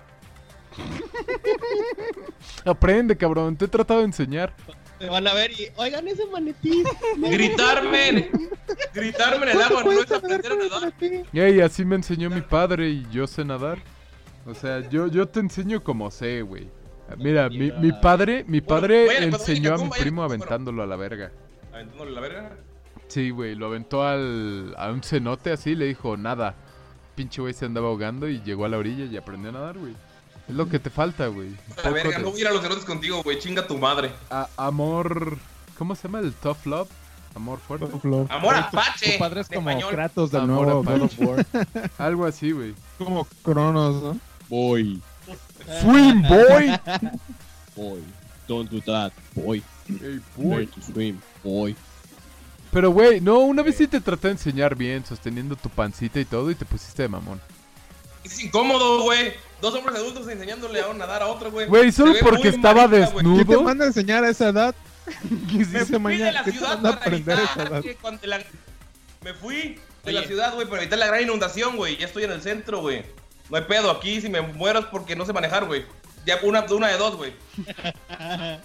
Aprende, cabrón. Te he tratado de enseñar. Te van a ver y, oigan ese manetí. Gritarme. Gritarme en el agua no es aprender a nadar. Ey, así me enseñó mi padre y yo sé nadar. O sea, yo, yo te enseño como sé, güey. Mira, mi, mi padre, mi padre cuando enseñó a mi primo bueno. aventándolo a la verga. Aventándole la verga. Sí, güey, lo aventó al, a un cenote así, le dijo nada. Pinche güey se andaba ahogando y llegó a la orilla y aprendió a nadar, güey. Es lo que te falta, güey. La verga, de- no voy a ir a los cerotes contigo, güey. Chinga tu madre. a- amor. ¿Cómo se llama el tough love? Amor fuerte. Amor apache. Tu padre es de como español. Kratos del Amor nuevo God Apache. of War. Algo así, güey. como Cronos, ¿no? Boy, Swim, boy. Boy, don't do that, boy. Ey, boy. Learn to swim, boy. Pero, güey, no, una vez sí te traté de enseñar bien, sosteniendo tu pancita y todo, y te pusiste de mamón. Es incómodo, güey. Dos hombres adultos enseñándole a nadar a otro, güey. Güey, solo Se porque estaba marica, güey. ¿Quién te desnudo. manda a enseñar a esa edad? ¿Qué Me dice fui de mañana? la ¿Qué te ciudad manda a para aprender a esa evitar edad? la- Me fui de la ciudad, güey, para evitar la gran inundación, güey. Ya estoy en el centro, güey. No hay pedo. Aquí si me muero es porque no sé manejar, güey. Ya una, una de dos, güey.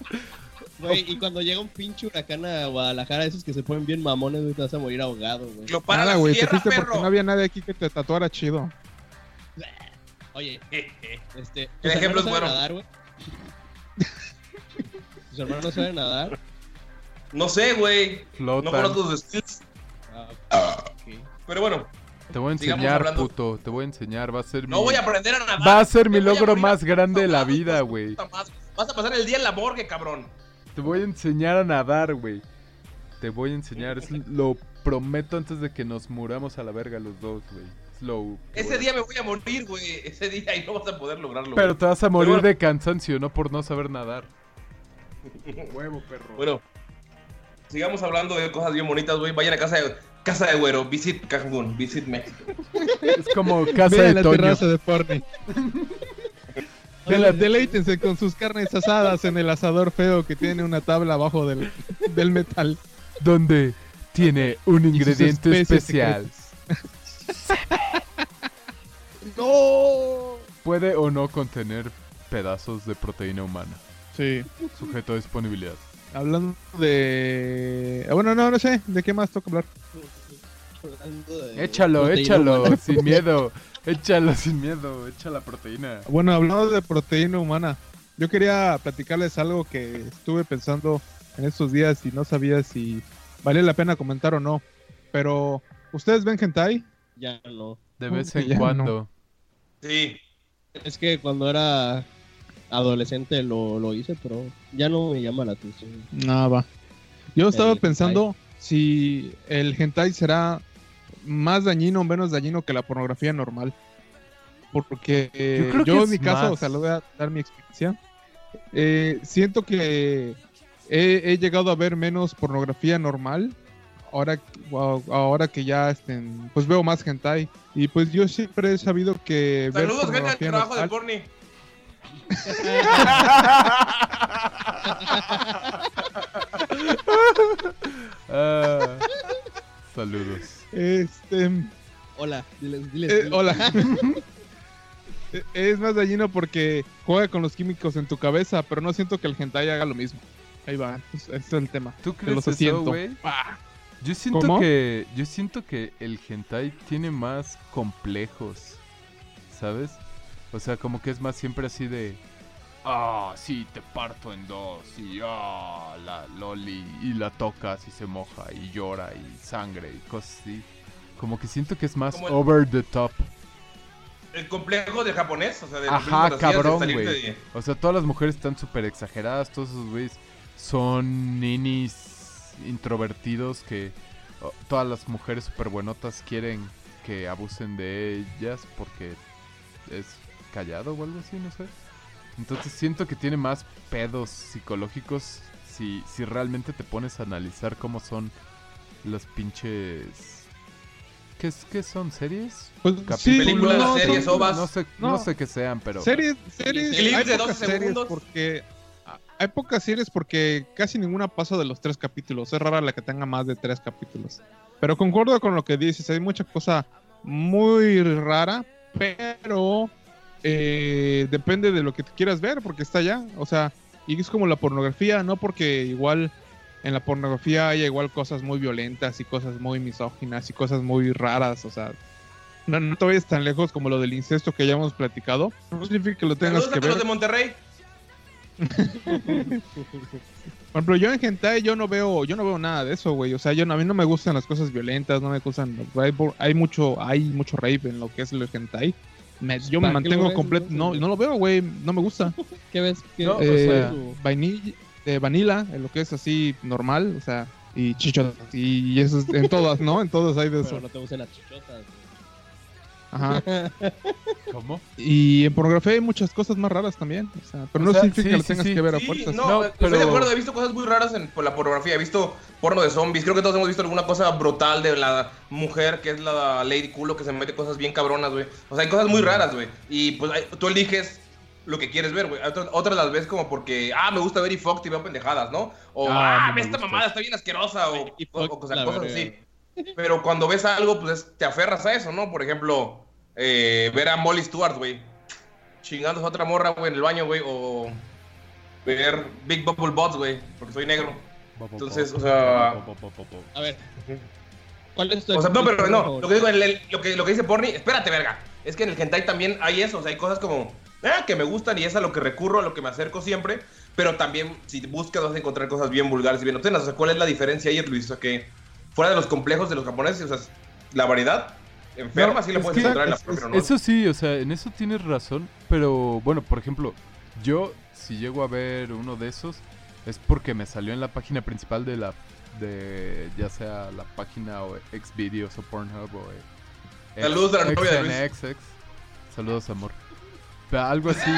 Güey, y cuando llega un pinche huracán a Guadalajara, esos que se ponen bien mamones, güey, te vas a morir ahogado, güey. Lo para Nada, la güey, te fuiste perro. porque no había nadie aquí que te tatuara chido. Oye, este. El ¿tus ejemplo hermanos es bueno. saben nadar, güey? ¿Tus hermanos saben nadar? No sé, güey. No conozco sus skills. Ah, ok. Pero bueno, Te voy a enseñar, puto. Te voy a enseñar. Va a ser no mi. voy a aprender a nadar. Va a ser mi logro más grande de la vida, de güey. Vas a pasar el día en la morgue, cabrón. Te voy a enseñar a nadar, güey. Te voy a enseñar. Es- lo prometo antes de que nos muramos a la verga los dos, güey. Ese día me voy a morir, güey. Ese día y no vas a poder lograrlo. Pero te vas a morir bueno. de cansancio, no por no saber nadar. Huevo, perro. Bueno, sigamos hablando de cosas bien bonitas, güey. Vayan a casa de, casa de güero. Visit Cancún. Visit México. Es como casa Vean de la Toño. terraza de Fortnite. Dele- Deleítense con sus carnes asadas en el asador feo que tiene una tabla abajo del, del metal. Donde tiene un ingrediente especial. ¡No! Puede o no contener pedazos de proteína humana. Sí. Sujeto a disponibilidad. Hablando de. ah, Bueno, no, no sé. ¿De qué más toca hablar? Échalo, échalo, humana. sin miedo. Échalo sin miedo, echa la proteína. Bueno, hablando de proteína humana, yo quería platicarles algo que estuve pensando en estos días y no sabía si vale la pena comentar o no. Pero, ¿ustedes ven hentai? Ya no. De ¿Cómo vez en ya no? cuando. Sí. Es que cuando era adolescente lo, lo hice, pero ya no me llama la atención. No, va. Yo estaba El pensando si el hentai será más dañino o menos dañino que la pornografía normal. Porque eh, Yo en mi caso, más. o sea, le voy a dar mi experiencia. eh, siento que he, he llegado a ver menos pornografía normal. Ahora, ahora que ya estén, pues veo más hentai. Y pues yo siempre he sabido que Saludos, al pornografía trabajo de Porni. Ah, saludos. Este, Hola, diles, diles. Eh, diles. hola. Eh, es más dañino porque juega con los químicos en tu cabeza, pero no siento que el hentai haga lo mismo. Ahí va, es- ese es el tema. ¿Tú crees los eso, güey? Ah, Yo siento ¿Cómo? que yo siento que el hentai tiene más complejos, ¿sabes? O sea, como que es más siempre así de ah, sí, te parto en dos y ah, la loli y la tocas y se moja y llora y sangre y cosas así. Como que siento que es más el- over the top. El complejo del japonés, o sea, de Ajá, cabrón, güey. de- O sea, todas las mujeres están súper exageradas, todos esos güeyes son ninis introvertidos que oh, todas las mujeres súper buenotas quieren que abusen de ellas porque es callado o algo así, no sé. Entonces siento que tiene más pedos psicológicos si, si realmente te pones a analizar cómo son los pinches... ¿Qué, es- qué son? ¿Series? Pues, sí, Películas, no, series, son- ovas. No sé, no. No. sé qué sean, pero... Series, series, Clips de pocas 12 series segundos. porque hay pocas series porque casi ninguna pasa de los tres capítulos. Es rara la que tenga más de tres capítulos. Pero concuerdo con lo que dices, hay mucha cosa muy rara, pero eh, depende de lo que quieras ver porque está allá. O sea, y es como la pornografía, no porque igual en la pornografía haya igual cosas muy violentas y cosas muy misóginas y cosas muy raras, o sea, no, no te vayas tan lejos como lo del incesto que ya hemos platicado. No significa que lo tengas Saludos que a los ver. de Monterrey. Por ejemplo, yo en hentai yo no veo, yo no veo nada de eso, güey. O sea, yo no- a mí no me gustan las cosas violentas, no me gustan. Hay, hay mucho, hay mucho rape en lo que es el hentai. Me- yo me ¿Para qué lo mantengo completo. No, güey? no lo veo, güey. No me gusta. ¿Qué ves? ¿Qué No, o Eh, sea- vainilla, eh, vanilla, en lo que es así normal, o sea, y chichotas. Y, eso es en todas, ¿no? En todas hay de Pero eso. no te gustan las chichotas. Ajá. ¿Cómo? Y en pornografía hay muchas cosas más raras también. O sea, pero O no sea, significa sí, que lo sí, tengas sí. que ver a Sí, fuerzas. no, No, estoy de acuerdo, he visto cosas muy raras en, por la pornografía. He visto porno de zombies. Creo que todos hemos visto alguna cosa brutal de la mujer que es la Lady Culo que se mete cosas bien cabronas, güey. O sea, hay cosas muy raras, güey. Y pues hay- tú eliges lo que quieres ver, güey. Otras, otras las ves como porque, ah, me gusta ver y Fox y veo pendejadas, ¿no? O, Ah, ah, esta gusta mamada está bien asquerosa. O, Y o- o cosas, cosas verga. así. Pero cuando ves algo, pues es- te aferras a eso, ¿no? Por ejemplo, eh, ver a Molly Stewart, güey. Chingándose a otra morra, güey, en el baño, güey. O ver Big Bubble Bots, güey. Porque soy negro. Entonces, o sea- A ver. ¿Cuál es tu O sea, no, pero no. Lo que digo, el- el- lo, que, lo que dice Porni, espérate, verga. Es que en el hentai también hay eso. O sea, hay cosas como, ah, que me gustan y es a lo que recurro, a lo que me acerco siempre. Pero también, si buscas, vas a encontrar cosas bien vulgares y bien obscenas. O sea, ¿cuál es la diferencia ahí, Luis? O sea, que fuera de los complejos de los japoneses, o sea, la variedad enferma No, sí la es puedes que encontrar en la es- propia es- normal. Eso sí, o sea, en eso tienes razón, pero bueno, por ejemplo, yo si llego a ver uno de esos es porque me salió en la página principal de la de ya sea la página o Xvideos o Pornhub o eh, Saludos a la novia de Luis. Saludos, amor. Pero algo así,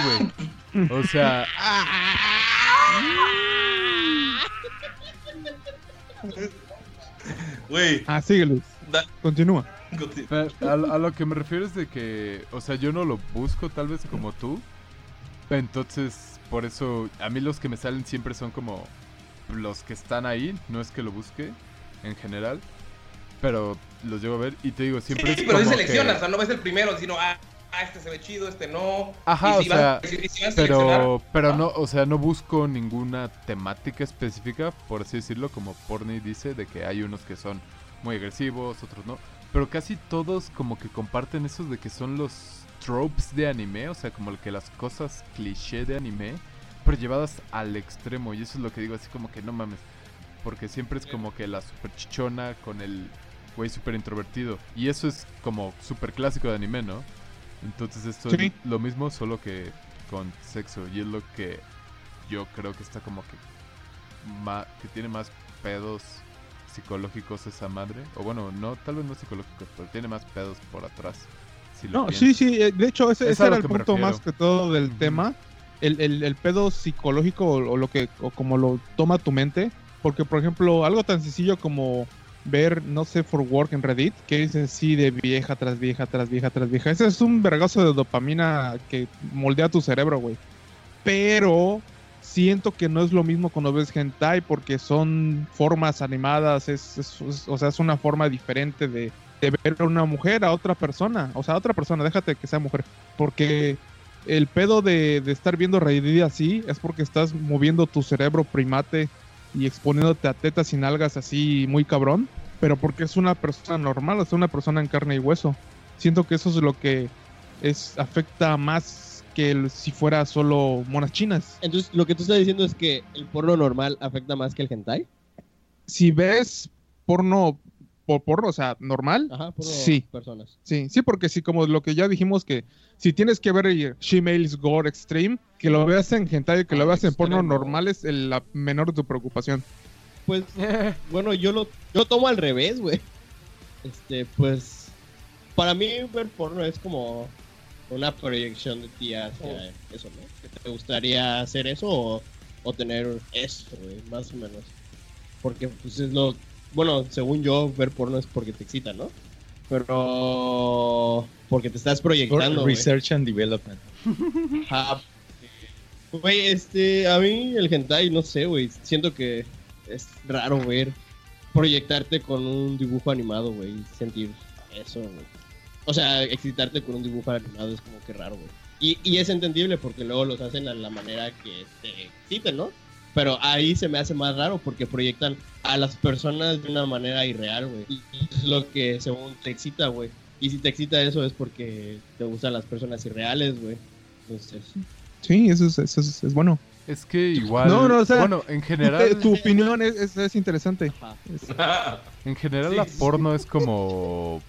güey. O sea, Güey, Ah, sigue, Luis. da- Continúa. A, a lo que me refiero es de que, o sea, yo no lo busco tal vez como tú. Entonces, por eso, a mí los que me salen siempre son como los que están ahí. No es que lo busque en general. Pero los llego a ver y te digo, siempre Sí, es pero sí como seleccionas, o que... sea, no ves el primero, sino, ah, ah, este se ve chido, este no. Ajá, Y si o sea, si- si a seleccionar, Pero, pero no, o sea, no busco ninguna temática específica, por así decirlo, como Porni dice, de que hay unos que son muy agresivos, otros no. Pero casi todos como que comparten esos de que son los tropes de anime, o sea, como que las cosas cliché de anime, pero llevadas al extremo. Y eso es lo que digo, así como que no mames. Porque siempre es como que la super chichona con el güey super introvertido. Y eso es como super clásico de anime, ¿no? Entonces esto Sí. es lo mismo, solo que con sexo. Y es lo que yo creo que está como que... ma- que tiene más pedos psicológicos esa madre. O bueno, no, tal vez no psicológicos, pero tiene más pedos por atrás. Si No, sí, piensas. sí, eh, de hecho ese, era el punto refiero. más que todo del tema, el, el, el pedo psicológico o, o lo que, o como lo toma tu mente, porque por ejemplo, algo tan sencillo como ver, no sé, for work en Reddit, que dice así de vieja tras vieja tras vieja tras vieja, ese es un vergazo de dopamina que moldea tu cerebro, güey. Pero siento que no es lo mismo cuando ves hentai porque son formas animadas, es, es- es- o sea, es una forma diferente de, de ver a una mujer a otra persona, o sea, a otra persona, déjate que sea mujer, porque el pedo de, de estar viendo Reddit así es porque estás moviendo tu cerebro primate y exponiéndote a tetas y nalgas así muy cabrón, pero porque es una persona normal, es una persona en carne y hueso. Siento que eso es lo que es afecta más que el- si fuera solo monas chinas. Entonces, lo que tú estás diciendo es que el porno normal afecta más que el hentai. Si ves porno por porno, o sea, normal, Ajá, Sí. personas. Sí, sí, porque si como lo que ya dijimos que si tienes que ver el Shemales Gore Extreme, que lo veas en hentai, que lo Ah, veas en porno normal es el- la menor de tu preocupación. Pues, bueno, yo lo, yo tomo al revés, güey. Este, pues, para mí ver porno es como, una proyección de ti hacia eso, ¿no? ¿Que ¿Te gustaría hacer eso o, o tener eso, güey? Más o menos. Porque, pues es lo. Bueno, según yo, ver porno es porque te excita, ¿no? Pero. Porque te estás proyectando. Research and Development. Ajá. Güey, este, a mí el hentai, no sé, güey, siento que es raro ver proyectarte con un dibujo animado, güey, sentir eso, güey. O sea, excitarte con un dibujo animado es como que raro, güey. Y, y es entendible porque luego los hacen a la manera que te exciten, ¿no? Pero ahí se me hace más raro porque proyectan a las personas de una manera irreal, güey. Y es lo que según te excita, güey. Y si te excita eso es porque te gustan las personas irreales, güey. Entonces, Sí, eso es, eso es, es bueno. Es que igual. No, no, o sea, bueno, en general. Tu opinión es, es, es interesante. En general, Sí, la sí. porno es como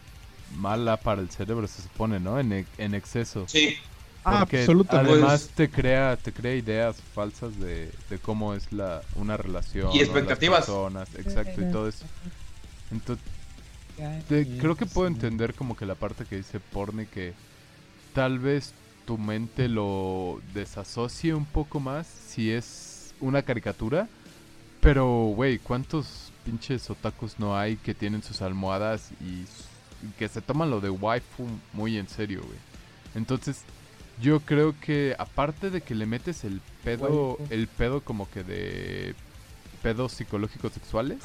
mala para el cerebro, se supone, ¿no? En, e- en exceso. Sí. Ah, Porque absolutamente. Además te crea, te crea ideas falsas de, de cómo es la una relación. Y expectativas. personas, exacto, y todo eso. Entonces, te- creo que puedo entender como que la parte que dice Porni que tal vez tu mente lo desasocie un poco más si es una caricatura. Pero, güey, ¿cuántos pinches otakus no hay que tienen sus almohadas y, y que se toman lo de waifu muy en serio, güey? Entonces, yo creo que aparte de que le metes el pedo, el pedo como que de pedos psicológicos sexuales,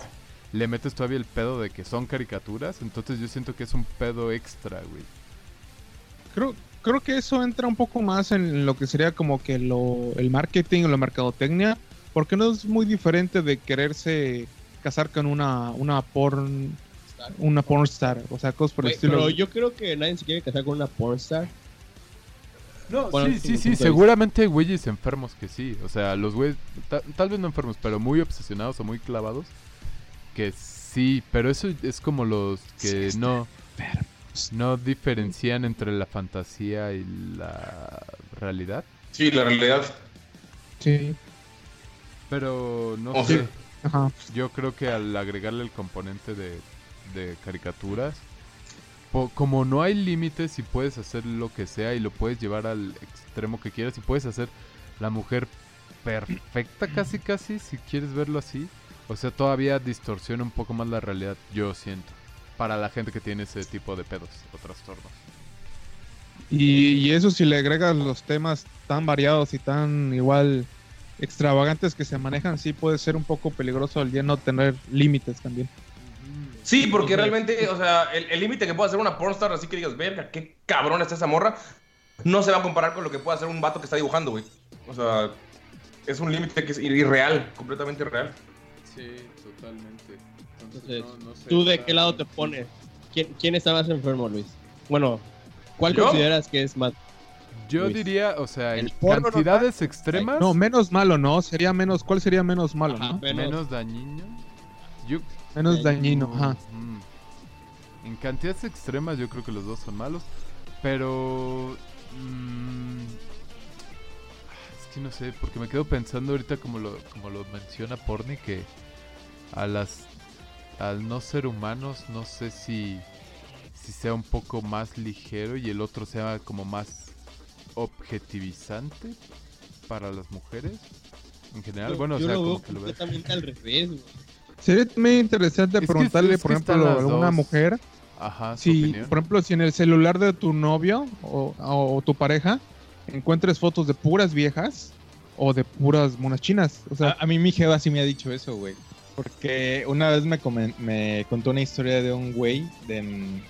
le metes todavía el pedo de que son caricaturas, entonces yo siento que es un pedo extra, güey. Creo, creo que eso entra un poco más en lo que sería como que lo, el marketing o la mercadotecnia, porque no es muy diferente de quererse casar con una, una porn, una porn star, o sea, cosas por el estilo. pero yo creo que nadie se quiere casar con una pornstar. No, Bueno, sí, sí, sí, seguramente hay güeyes enfermos que sí. O sea, los güeyes, ta- tal vez no enfermos, pero muy obsesionados o muy clavados. Que sí, pero eso es como los que no, no diferencian entre la fantasía y la realidad. Sí, la realidad. Sí, Pero no O sé. Yo creo que al agregarle el componente de, de caricaturas, como no hay límites y puedes hacer lo que sea y lo puedes llevar al extremo que quieras y puedes hacer la mujer perfecta casi casi si quieres verlo así. O sea, todavía distorsiona un poco más la realidad, yo siento. Para la gente que tiene ese tipo de pedos o trastornos. Y, eso si le agregas los temas tan variados y tan igual extravagantes que se manejan, sí puede ser un poco peligroso el día no tener límites también. Sí, porque realmente, o sea, el límite que puede hacer una pornstar, así que digas, verga, qué cabrón está esa morra, no se va a comparar con lo que puede hacer un vato que está dibujando, güey. O sea, es un límite que es irreal, completamente irreal. Sí, totalmente. Entonces, ¿tú de qué lado te pones? ¿Quién, quién está más enfermo, Luis? Bueno, ¿cuál ¿Yo? consideras que es más? Yo Luis. diría, o sea, en ¿El porno cantidades extremas, No, menos malo, ¿no? Sería menos, ¿cuál sería menos malo, Ajá, no? menos- menos dañino. Yo Menos dañino, ajá. Mm. En cantidades extremas yo creo que los dos son malos, pero mm, es que no sé, porque me quedo pensando ahorita como lo como lo menciona Porni que a las al no ser humanos no sé si si sea un poco más ligero y el otro sea como más objetivizante para las mujeres en general, Yo- bueno, o sea, lo como veo que lo completamente al revés, güey. Sería muy interesante Es preguntarle, por ejemplo, a dos. mujer Ajá, su si, opinión. por ejemplo, si en el celular de tu novio o, o tu pareja encuentres fotos de puras viejas o de puras monas chinas. O sea, A, a mí mi jeva sí me ha dicho eso, güey. Porque una vez me, comen- me contó una historia de un güey, de, en-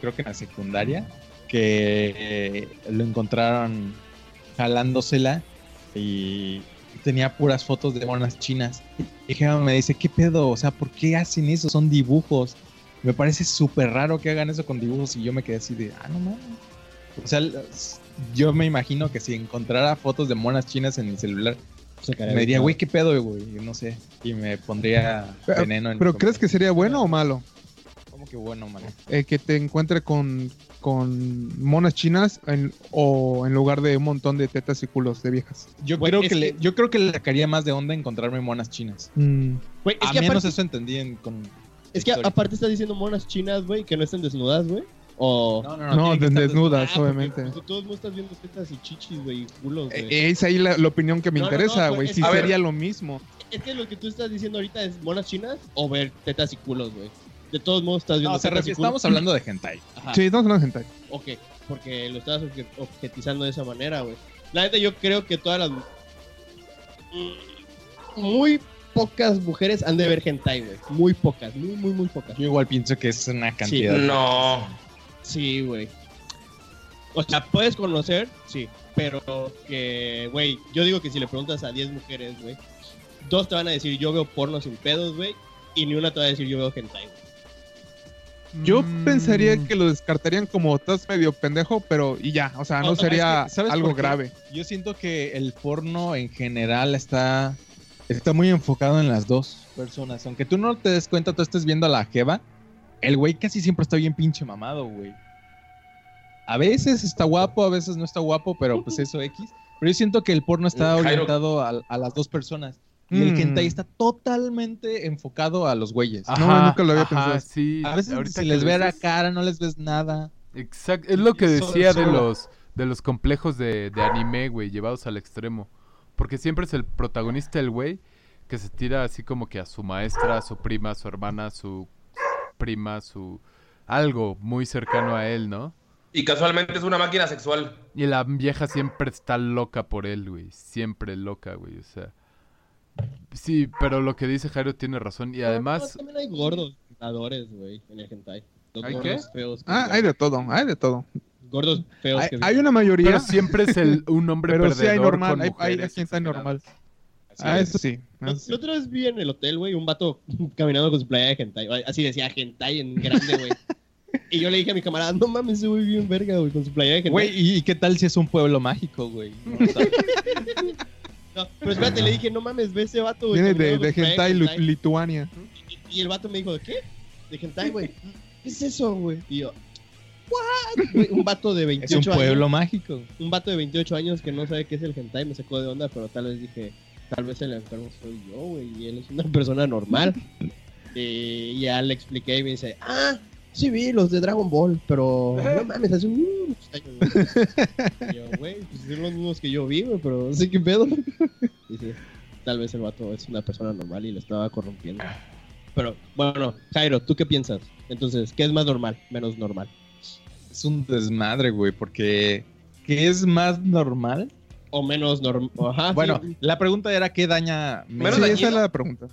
creo que en la secundaria, que eh, lo encontraron jalándosela y tenía puras fotos de monas chinas. Y jeva me dice, ¿qué pedo? O sea, ¿por qué hacen eso? Son dibujos. Me parece súper raro que hagan eso con dibujos y yo me quedé así de, ah, no mames. O sea, yo me imagino que si encontrara fotos de monas chinas en mi celular, me diría, güey, ¿qué pedo, güey? Y No sé. Y me pondría Pero- veneno en ¿Pero crees que sería bueno o malo? ¿Cómo que bueno, man? Eh, que te encuentre con, con monas chinas en- o en lugar de un montón de tetas y culos de viejas. Yo Güey, creo es que, le, que- yo creo que le sacaría más de onda encontrarme monas chinas. Mm, Güey, es A que menos aparte, eso entendí en- con... es que historia. aparte estás diciendo monas chinas, güey, que no estén desnudas, güey. O... No, No, que estar desnudas, Ah, porque, obviamente. pues, todos no estás viendo tetas y chichis, güey, y culos, güey. Eh, Es ahí la, la opinión que me No, no, interesa, no, güey. Si ver. sería lo mismo. Es que lo que tú estás diciendo ahorita es monas chinas o ver tetas y culos, güey. De todos modos estás viendo No, se tetas y refiere- culos. estamos hablando de hentai. Ajá. Sí, no, no, gente. Ok, porque lo estabas obje- objetizando de esa manera, güey. La neta, yo creo que todas las. Muy pocas mujeres han de ver hentai, güey. Muy pocas, muy, muy, muy pocas. Yo igual pienso que es una cantidad. No. Sí, güey. O sea, puedes conocer, sí. Pero que, güey, yo digo que si le preguntas a 10 mujeres, güey, dos te van a decir yo veo porno sin pedos, güey. Y ni una te va a decir yo veo hentai, güey. Yo Mm, pensaría que lo descartarían como estás medio pendejo, pero y ya, o sea, no No, sería es que, ¿sabes algo grave. Yo siento que el porno en general está, está muy enfocado en las dos personas. Aunque tú no te des cuenta, tú estés viendo a la jeva, el güey casi siempre está bien pinche mamado, güey. A veces está guapo, a veces no está guapo, pero pues eso X. Pero yo siento que el porno está orientado a, a las dos personas. Y el Mm. hentai está totalmente enfocado a los güeyes. No, nunca lo había pensado. Sí, A veces ahorita si les lo ve la cara, no les ves nada. Exacto, es lo que Solo- decía de solo- los de los complejos de, de anime, güey, llevados al extremo. Porque siempre es el protagonista el güey que se tira así como que a su maestra, a su prima, a su hermana, a su prima, su algo muy cercano a él, ¿no? Y casualmente es una máquina sexual. Y la vieja siempre está loca por él, güey, siempre loca, güey, o sea. Sí, pero lo que dice Jairo tiene razón y No, además también hay gordos tentadores, güey, en el hentai. Los ¿Hay qué? feos. que- Ah, hay de todo, hay de todo. Gordos feos Hay, que... hay una mayoría, pero siempre es el un hombre pero perdedor sí hay normal, con hay, hay exageradas. normal. Así Ah, es. eso sí. Sí. la otra vez vi en el hotel, güey, un vato caminando con su playa de hentai. Así decía hentai en grande, güey. y yo le dije a mi camarada, no mames, ese güey bien verga, güey, con su playa de hentai. Güey, ¿y y qué tal si es un pueblo mágico, güey? No, pero espérate, le dije, no mames, ve ese vato, güey. Viene de, de con su playa Hentai, Lu- hentai". Lituania. Y, y el vato me dijo, ¿de qué? De hentai, güey. ¿Qué es eso, güey? Y yo, ¿what? Güey, un vato de Es 28 un pueblo años. mágico. Un vato de 28 años que no sabe qué es el hentai me sacó de onda, pero tal vez dije, tal vez el enfermo soy yo, güey, y él es una persona normal. y ya le expliqué y me dice, ah, sí vi los de Dragon Ball, pero no mames, hace un muchos años, güey". Y yo, güey, pues son los mismos que yo vi, güey, pero sí que pedo. Y sí, tal vez el vato es una persona normal y lo estaba corrompiendo. Pero, bueno, Jairo, ¿tú qué piensas? Entonces, ¿qué es más normal, menos normal? Es un desmadre, güey, porque ¿qué es más normal? O menos normal. Ajá, bueno, sí. la pregunta era ¿qué daña menos? Sí, esa es la pregunta.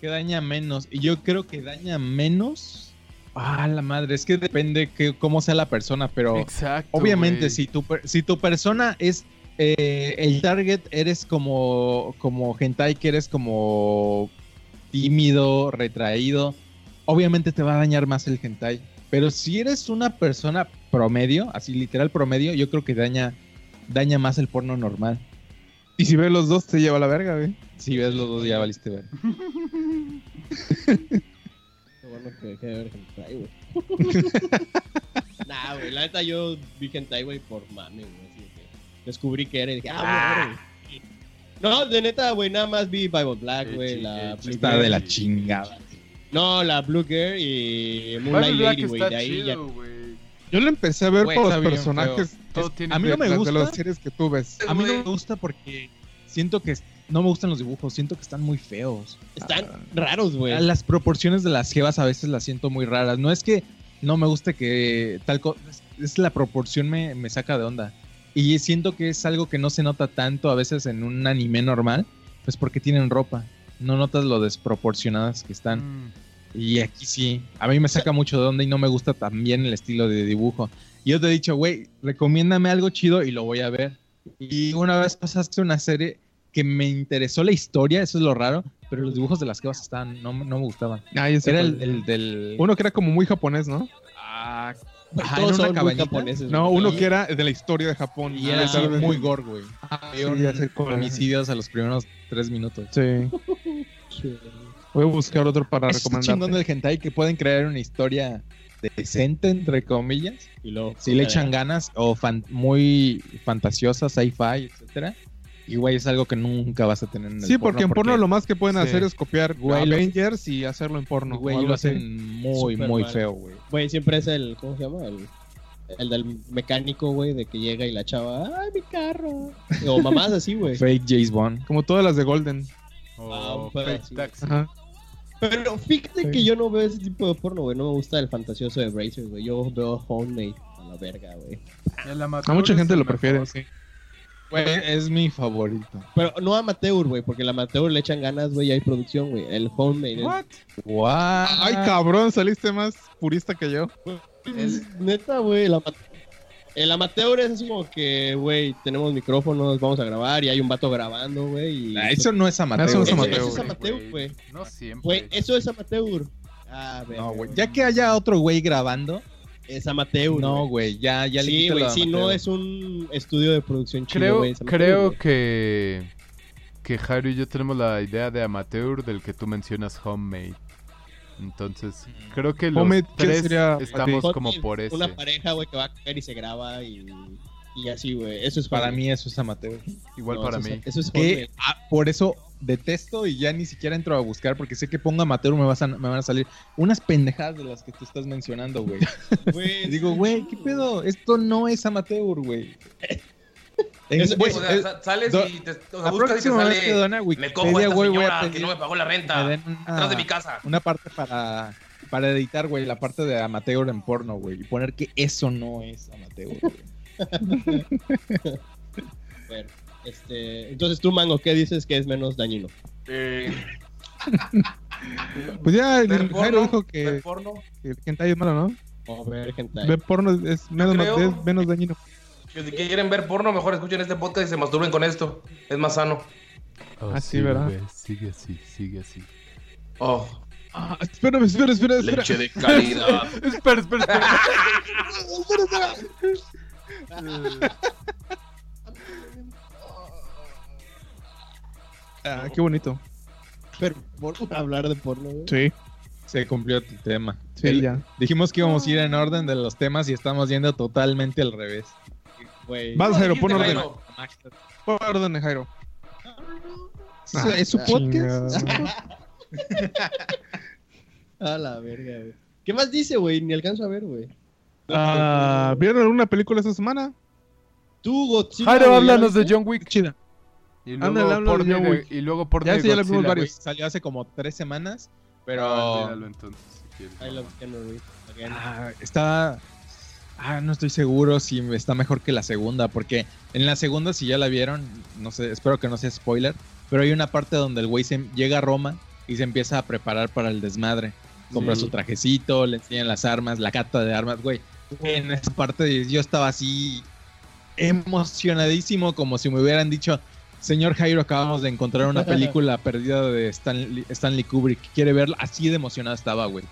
¿Qué daña menos? Y yo creo que daña menos. Ah, la madre, es que depende que, cómo sea la persona, pero Exacto. obviamente si tu, si tu persona es eh, el target, eres como, como hentai, que eres como tímido, retraído, obviamente te va a dañar más el hentai. Pero si eres una persona promedio, así literal promedio, yo creo que daña, daña más el porno normal. Y si ves los dos, te lleva a la verga, güey. Si ves los dos ya valiste ver. Bueno que dejé de ver hentai, güey. nah, güey, la neta yo vi hentai, güey, por mame, güey. así que Descubrí que era y dije, ah, güey. No, de neta, güey, nada más vi Bible Black, güey, la Está Girl. de la chingada. No, la Blue Girl y Moonlight Lady, güey, de ahí ya. Yo lo empecé a ver Güey, por los personajes Todo es- tiene a mí no me gusta. de las series que tú ves. A mí no me gusta porque siento que no me gustan los dibujos, siento que están muy feos. Están Ah. raros, güey. Las proporciones de las jevas a veces las siento muy raras. No es que no me guste que tal cosa, es la proporción me, me saca de onda. Y siento que es algo que no se nota tanto a veces en un anime normal, pues porque tienen ropa. No notas lo desproporcionadas que están. Mm. Y aquí sí, a mí me saca mucho de onda y no me gusta también el estilo de dibujo. Y yo te he dicho, güey, recomiéndame algo chido y lo voy a ver. Y una vez pasaste una serie que me interesó la historia, eso es lo raro, pero los dibujos de las que estaban, no, no me gustaban. Ah, ese Era el, el del... Uno que era como muy japonés, ¿no? Ah, ajá, todos era una son muy japoneses. No, uno que era de la historia de Japón. Y era Ah, así muy gore, güey. Ah, Había sí, homicidios a los primeros tres minutos. Sí. Voy a buscar otro para Es chingón recomendar. del hentai que pueden crear una historia decente, entre comillas. Y luego, si le echan ganas o fan- muy fantasiosas, sci-fi, etcétera. Y güey, es algo que nunca vas a tener en el Sí, porque en porno lo más que pueden Sí. hacer es copiar Güey, Avengers y hacerlo en porno. güey, lo hacen muy, muy mal. feo, güey. Güey, siempre es el, ¿cómo se llama? El, el del mecánico, güey, de que llega y la chava, ¡ay, mi carro! O mamás así, güey. Fake James Bond. Como todas las de Golden. O Ah, Fake. Taxi. Ajá. Pero fíjate Sí. que yo no veo ese tipo de porno, güey. No me gusta el fantasioso de Brazers, güey. Yo veo Homemade a la verga, güey. El A amateur mucha es gente el lo prefiere, sí. Güey, es mi favorito. Pero no amateur, güey, porque el amateur le echan ganas, güey, y hay producción, güey. El Homemade. el- What? What? Ay, cabrón, saliste más purista que yo. El- Neta, güey, el, ama- el amateur es así como que, güey, tenemos micrófonos, vamos a grabar y hay un vato grabando, güey. y- Ah, Eso no es amateur. Eso no es amateur, eso es güey. amateur, güey. No siempre. Güey, eso es amateur. Ah, No, güey. Ya que haya otro güey grabando, Es amateur. no, güey. Ya, ya le sí, güey, si no es un estudio de producción chido, Creo, amateur, creo que que Jairo y yo tenemos la idea de amateur del que tú mencionas homemade. Entonces, creo que los Homemade, ¿qué tres sería estamos Hot como por ese. Una pareja, güey, que va a coger y se graba y, y así, güey. Eso es Para mí eso es amateur. Igual No, para eso es- mí. Eso es Que ah, por eso detesto y ya ni siquiera entro a buscar porque sé que pongo amateur me, vas a- me van a salir unas pendejadas de las que tú estás mencionando, güey. Digo, güey, ¿qué pedo? Esto no es amateur, güey. En- Eso- güey, O sea, sa- sales do- y te o sea, buscas y te sale. dona Me cojo a esta güey, a señora que pedir no me pagó la renta. una- Atrás de mi casa. una parte para, para editar, güey, la parte de amateur en porno, güey. Y poner que eso no es amateur, güey. Bueno, este, entonces tú, Mango, ¿qué dices que es menos dañino? Eh, Pues ya el Jairo porno, dijo ver que, porno. que el hentai es malo, ¿no? O ver, gente. Ver porno es menos, creo- es menos dañino. Que si quieren ver porno, mejor escuchen este podcast y se masturben con esto. Es más sano. Oh, Ah, sí, ¿verdad? Sigue así, sigue así. Oh, Ah, espérame, espera, espera, espera. leche de calidad. espera, espera, espera. Ah, qué bonito. Pero por hablar de porno, güey. Sí, Se cumplió tu tema. sí, El- ya. Dijimos que íbamos a ir en orden de los temas y estamos yendo totalmente al revés. Güey. Vas, Jairo, pon orden. Pon orden, Jairo. ¿Es, es su Ah, podcast? A la verga, güey. ¿Qué más dice, güey? Ni alcanzo a ver, güey. Ah, ¿Vieron alguna película esta semana? Tú, Godzilla. Jairo, güey, ¿ya háblanos de? John Wick. Chida. Y Ándale, luego habla de John de- Wick. y luego porno Ya de sé, ya la vimos varios. Salió hace como tres semanas, Ah, pero olvídalo entonces, si quieres. I love Keanu again. ah, está... Ah, no estoy seguro si está mejor que la segunda, porque en la segunda, si ya la vieron, no sé, espero que no sea spoiler, pero hay una parte donde el güey se llega a Roma y se empieza a preparar para el desmadre. Compra Sí. su trajecito, le enseñan las armas, la cata de armas, güey. En esa parte yo estaba así emocionadísimo, como si me hubieran dicho, señor Jairo, acabamos de encontrar una película perdida de Stanley, Stanley Kubrick, ¿quiere verla? Así de emocionado estaba, güey.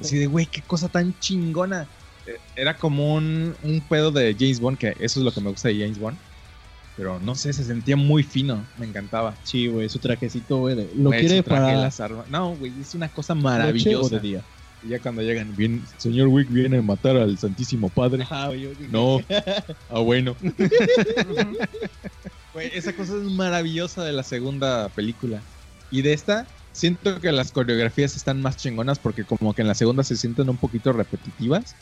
Así de, güey, qué cosa tan chingona. Era como un, un pedo de James Bond, que eso es lo que me gusta de James Bond. Pero no sé, se sentía muy fino, me encantaba. Sí, güey, su trajecito, güey. de- Lo quiere para las armas. No, güey, es una cosa maravillosa. de día. Y ya cuando llegan, bien, señor Wick viene a matar al Santísimo Padre. Ajá, güey, yo- No. Ah, bueno. Güey, esa cosa es maravillosa de la segunda película. Y de esta, siento que las coreografías están más chingonas porque como que en la segunda se sienten un poquito repetitivas.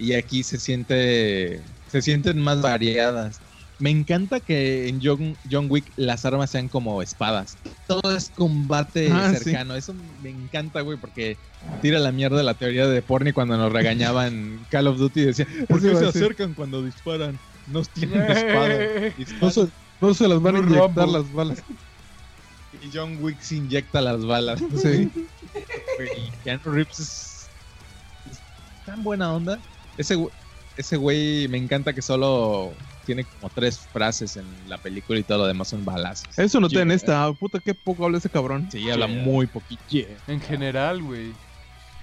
Y aquí se siente. Se sienten más variadas. Me encanta que en John, John Wick las armas sean como espadas. Todo es combate Ah, sí. cercano. Eso me encanta, güey, porque tira la mierda la teoría de Porni cuando nos regañaban Call of Duty y decía, ¿por qué se acercan cuando disparan? No tienen espada. No se, no se las van a inyectar las balas. Y John Wick se inyecta las balas. Sí. Güey, Keanu Reeves es, es tan buena onda. Ese, güey- ese güey me encanta que solo tiene como tres frases en la película y todo lo demás son balazos. Eso en Yeah. esta. Puta, qué poco habla ese cabrón. Sí, habla Yeah. muy poquito. En general, güey.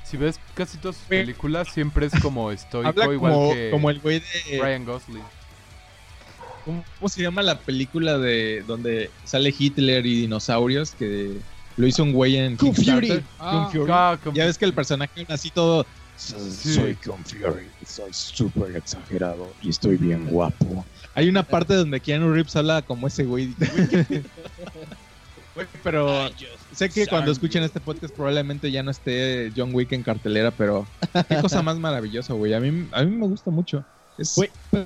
Si ves casi todas sus películas, siempre es como estoico, Habla igual como, que como el güey de... Ryan Gosling. ¿cómo, cómo se llama la película de donde sale Hitler y dinosaurios? Que lo hizo un güey en Kung Kickstarter? Fury. Kung Fury. Ah, Ya ves que el personaje así todo... Sí. Kung Fury, soy súper exagerado y estoy bien guapo. Hay una parte donde Keanu Reeves habla como ese güey. Güey, pero sé que cuando escuchen este podcast probablemente ya no esté John Wick en cartelera, pero qué cosa más maravillosa, güey. A mí, a mí me gusta mucho. Es, Güey, pero,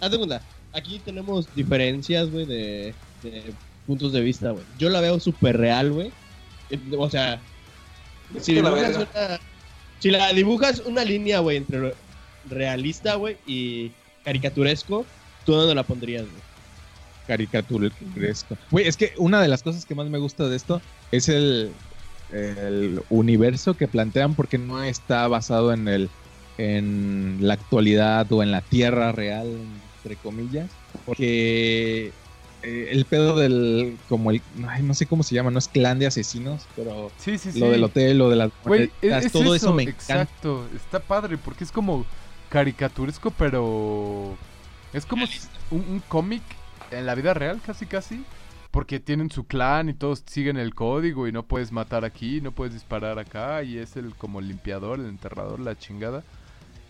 haz de cuenta, aquí tenemos diferencias, güey, de, de puntos de vista, güey. Yo la veo súper real, güey. Eh, O sea, si verga. una, si la dibujas una línea, güey, entre re- realista, güey, y caricaturesco, ¿tú dónde la pondrías, güey? caricaturesco. Güey, es que una de las cosas que más me gusta de esto es el, el universo que plantean porque no está basado en el en la actualidad o en la tierra real, entre comillas, porque eh, el pedo del como el ay, no sé cómo se llama, no es clan de asesinos, pero Sí, sí, sí. lo del hotel, lo de las Güey, monedas, es, es todo eso, me encanta. Exacto, está padre porque es como caricaturesco, pero es como un, un cómic en la vida real, casi casi. Porque tienen su clan y todos siguen el código y no puedes matar aquí, no puedes disparar acá y es el como limpiador, el enterrador, la chingada.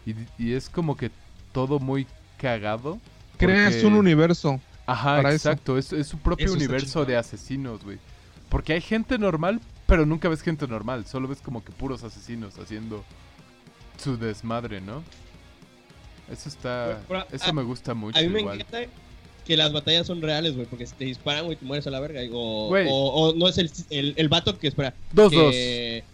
Y, y es como que todo muy cagado. Creas porque- un universo. Ajá, para eso. exacto. Es, es su propio Eso universo de asesinos, güey. Porque hay gente normal, pero nunca ves gente normal. Solo ves como que puros asesinos haciendo su desmadre, ¿no? Eso está... Pero, Eso a- me gusta mucho A mí me igual. encanta que las batallas son reales, güey, porque si te disparan, güey, te mueres a la verga. O, Güey. o, o no es el, el, el vato que espera. Dos, dos. que,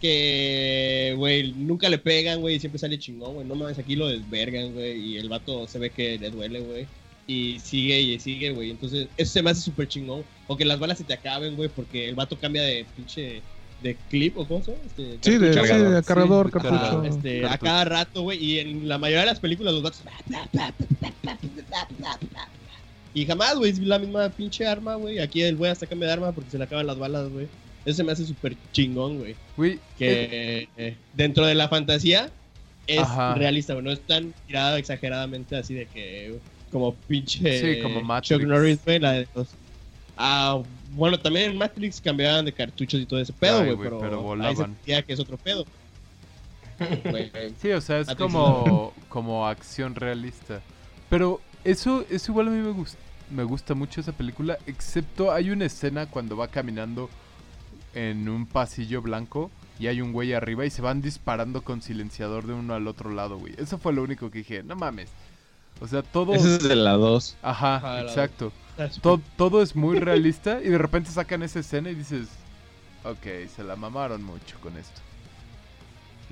que, güey, nunca le pegan, güey, y siempre sale chingón, güey. No mames, aquí lo desvergan, güey, y el vato se ve que le duele, güey. Y sigue y sigue, güey. Entonces, eso se me hace súper chingón. O que las balas se te acaben, güey, porque el vato cambia de pinche. de clip, ¿o cómo se llama? Este, Sí, de, sí, de Sí, cargador, cartucho. cargador. Este, a cada rato, güey. Y en la mayoría de las películas los vatos. Y jamás, güey, es la misma pinche arma, güey. Aquí el güey hasta cambia de arma porque se le acaban las balas, güey. Eso se me hace súper chingón, güey. Güey, eh, Que eh, dentro de la fantasía es Ajá. realista, güey. No es tan tirado exageradamente así de que. Como pinche. Sí, como Matrix. Chuck Norris, güey. La de los. Ah, bueno, también en Matrix cambiaban de cartuchos y todo ese pedo, güey. Pero, pero ahí volaban. sentía que es otro pedo. Sí, o sea, es Matrix. como, como acción realista. Pero eso, eso igual a mí me, gus- me gusta mucho esa película, excepto hay una escena cuando va caminando en un pasillo blanco y hay un güey arriba y se van disparando con silenciador de uno al otro lado, güey. Eso fue lo único que dije, no mames. O sea, todo... Ese es de la 2. Ajá, Ajá, la- exacto. está súper To- todo es muy realista y de repente sacan esa escena y dices, ok, se la mamaron mucho con esto.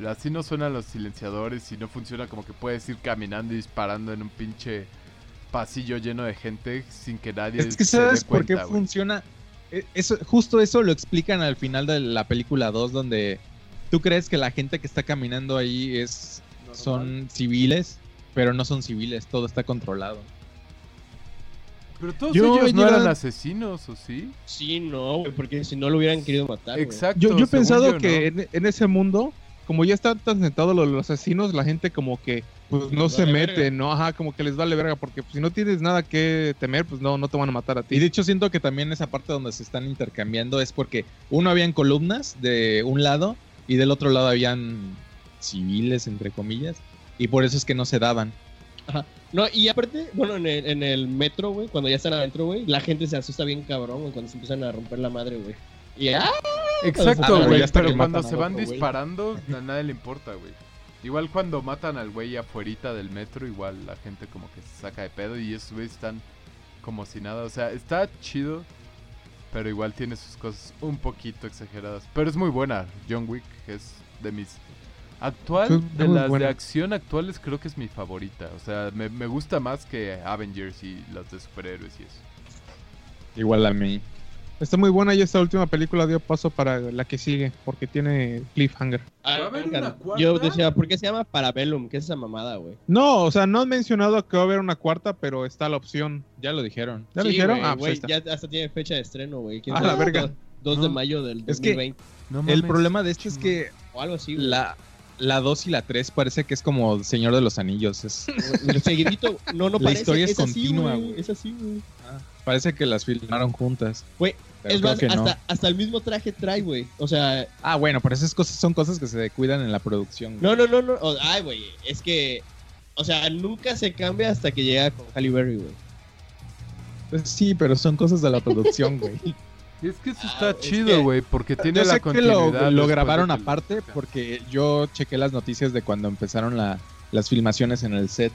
Así no suenan los silenciadores y no funciona como que puedes ir caminando y disparando en un pinche pasillo lleno de gente sin que nadie Es que se sabes por qué funciona. E- Eso, justo eso lo explican al final de la película 2, donde tú crees que la gente que está caminando ahí es son civiles, pero no son civiles, todo está controlado. Pero todos Yo ellos no eran asesinos, ¿o sí? Sí, no, porque si no lo hubieran querido matar. Exacto. Yo, yo he pensado yo, que ¿no? en, en ese mundo, como ya están tan sentados los, los asesinos, la gente como que pues no se vale mete, verga. ¿no? Ajá, como que les vale verga, porque pues, si no tienes nada que temer, pues no, no te van a matar a Y ti. de hecho siento que también esa parte donde se están intercambiando es porque uno habían columnas de un lado y del otro lado habían civiles, entre comillas, y por eso es que no se daban. No, y aparte, bueno, en el, en el metro, güey, cuando ya están adentro, güey, la gente se asusta bien cabrón, güey, cuando se empiezan a romper la madre, güey. Y ¡ah! Exacto, güey. Pero que cuando se van otro, disparando, a nadie le importa, güey. Igual cuando matan al güey afuerita del metro, igual la gente como que se saca de pedo y esos güeyes están como si nada. O sea, está chido, pero igual tiene sus cosas un poquito exageradas. Pero es muy buena. John Wick es de mis... Actual, Sí, de las de acción actuales, creo que es mi favorita. O sea, me, me gusta más que Avengers y las de superhéroes y eso. Igual a mí. Está muy buena y esta última película dio paso para la que sigue, porque tiene cliffhanger. Ah, ¿Va a haber venga. una cuarta? Yo decía, ¿por qué se llama Parabellum? ¿Qué es esa mamada, güey? No, o sea, no han mencionado que va a haber una cuarta, pero está la opción. Ya lo dijeron. ¿Ya lo Sí, dijeron? güey, ah, pues ya hasta tiene fecha de estreno, güey. ¿Quién Ah, la verga. 2, 2 de mayo del Es que- 2020. El problema de esto es que O algo así, la, la 2 y la 3 parece que es como Señor de los Anillos. Es, El seguidito, no, no La parece. historia es continua, güey. Es así, güey. parece que las filmaron juntas. Güey, Es más, no. hasta, el mismo traje trae, güey. O sea, Ah, bueno, pero esas cosas son cosas que se cuidan en la producción. güey. no, no, no, no. ay, güey, es que. O sea, nunca se cambia hasta que llega con Halle Berry, güey. Pues sí, pero son cosas de la producción, güey. Y es que eso Ah, está es chido, que- güey, porque tiene Yo la sé que continuidad. lo, grabaron aparte porque yo chequé las noticias de cuando empezaron la- las filmaciones en el set.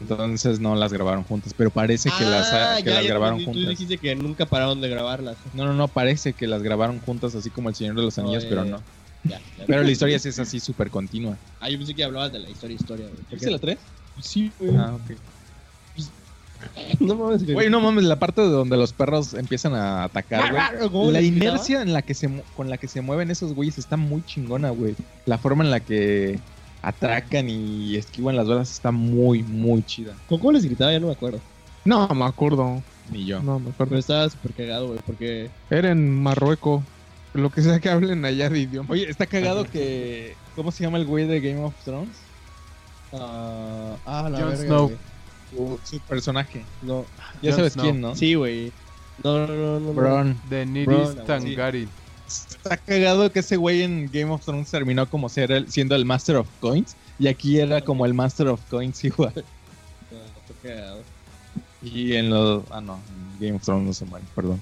Entonces no las grabaron juntas, pero parece que las, Ah, que ya, las ya grabaron entendí. Tú juntas. dijiste que nunca pararon de grabarlas. No, no, no, parece que las grabaron juntas así como El Señor de los Anillos, No, pero eh, no. Ya, ya. Pero la historia sí es así súper continua. Ah, yo pensé que hablabas de la historia, historia, güey. ¿Viste la 3? Sí, güey. Ah, ok. No mames, güey. Güey, no mames, la parte de donde los perros empiezan a atacar, güey. ¿Cómo La inercia en la que se con la que se mueven esos güeyes está muy chingona, güey. La forma en la que atracan y esquivan las balas está muy, muy chida. ¿Con ¿Cómo les gritaba? Ya no me acuerdo. No, me acuerdo. Ni yo. No, me acuerdo. Pero estaba súper cagado, güey, porque... Era en Marruecos. Lo que sea que hablen allá de idioma. Oye, está cagado que. ¿Cómo se llama el güey de Game of Thrones? ah, ah, la Jon verga, Snow. güey. Su, su personaje. No. Ya Jon sabes Snow. quién, ¿no? Sí, güey. No, no, no. Bron. De Niris Tangari. Está cagado que ese güey en Game of Thrones terminó como ser el, siendo el Master of Coins. Y aquí era como el Master of Coins igual. No, está cagado. Y en los. Ah, no. En Game of Thrones no se muere, perdón.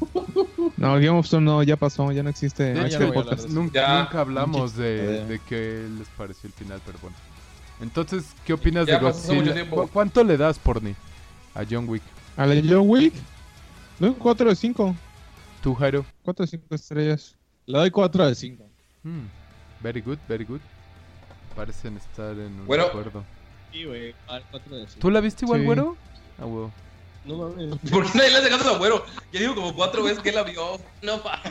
No, Game of Thrones no, ya pasó, ya no existe. Ah, ya no nunca, Ya. nunca hablamos de, de qué les pareció el final, pero bueno. Entonces, ¿qué opinas Ya de Godzilla? ¿Cu- ¿Cuánto le das, Porni, a John Wick? A la John Wick, doy 4 de 5. ¿Tú, Jairo? 4 de 5 estrellas. Le doy 4 de 5. Hmm, Very good, very good. Parecen estar en un Bueno. acuerdo. Sí, güey. Al 4 de 5. ¿Tú la viste igual, Sí. güero? Ah, huevo. No mames. ¿Por qué nadie le hace caso a güero? Yo digo como cuatro veces que él la vio. No, pa.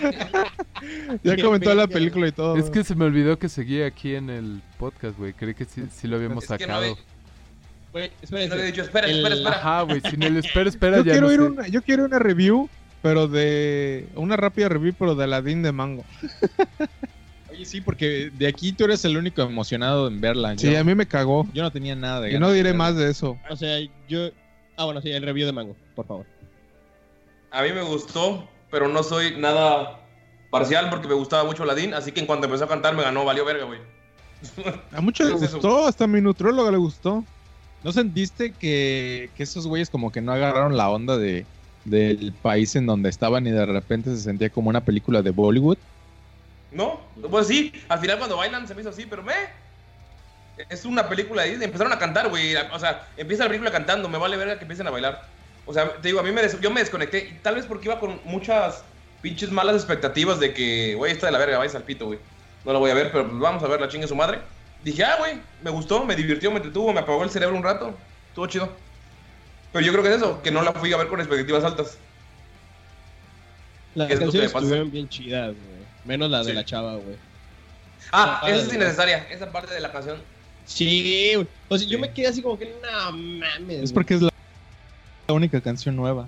Ya comentó la película y todo. Es que se me olvidó que seguía aquí en el podcast, güey. Creí que sí, sí lo habíamos Es que no sacado. hay- Güey, No he dicho, espera, El- espera, espera. Ajá, güey. Sin el espera, espera, yo ya quiero no ir sé. una, yo quiero una review, pero de una rápida review, pero de Aladdin de Mango. Oye, sí, porque de aquí tú eres el único emocionado en verla. Sí, yo, a mí me cagó. yo no tenía nada de Y ganas no diré más de eso. O sea, yo... Ah, bueno, sí, el review de Mango, por favor. A mí me gustó, pero no soy nada parcial porque me gustaba mucho Ladín, así que en cuanto empezó a cantar me ganó, valió verga, güey. A muchos les gustó, hasta a mi nutrióloga le gustó. ¿No sentiste que, que esos güeyes como que no agarraron la onda de, del país en donde estaban y de repente se sentía como una película de Bollywood? ¿No? Pues sí, al final cuando bailan se me hizo así, pero me... Es una película de Disney, empezaron a cantar, güey. O sea, empieza la película cantando, me vale verga que empiecen a bailar. O sea, te digo, a mí me des- yo me desconecté, y tal vez porque iba con muchas pinches malas expectativas de que, güey, está de la verga, vais al pito, güey. No la voy a ver, pero pues vamos a ver la chingue su madre. Dije, ah, güey, me gustó, me divirtió, me entretuvo, me apagó el cerebro un rato. Estuvo chido. Pero yo creo que es eso, que no la fui a ver con expectativas altas. Las canciones estuvieron bien chidas, güey. Menos la de Sí. la chava, güey. Ah, esa es innecesaria, esa parte de la canción. Sí, güey. O sea, yo me quedé así como que, no mames. Es porque es la, la única canción nueva.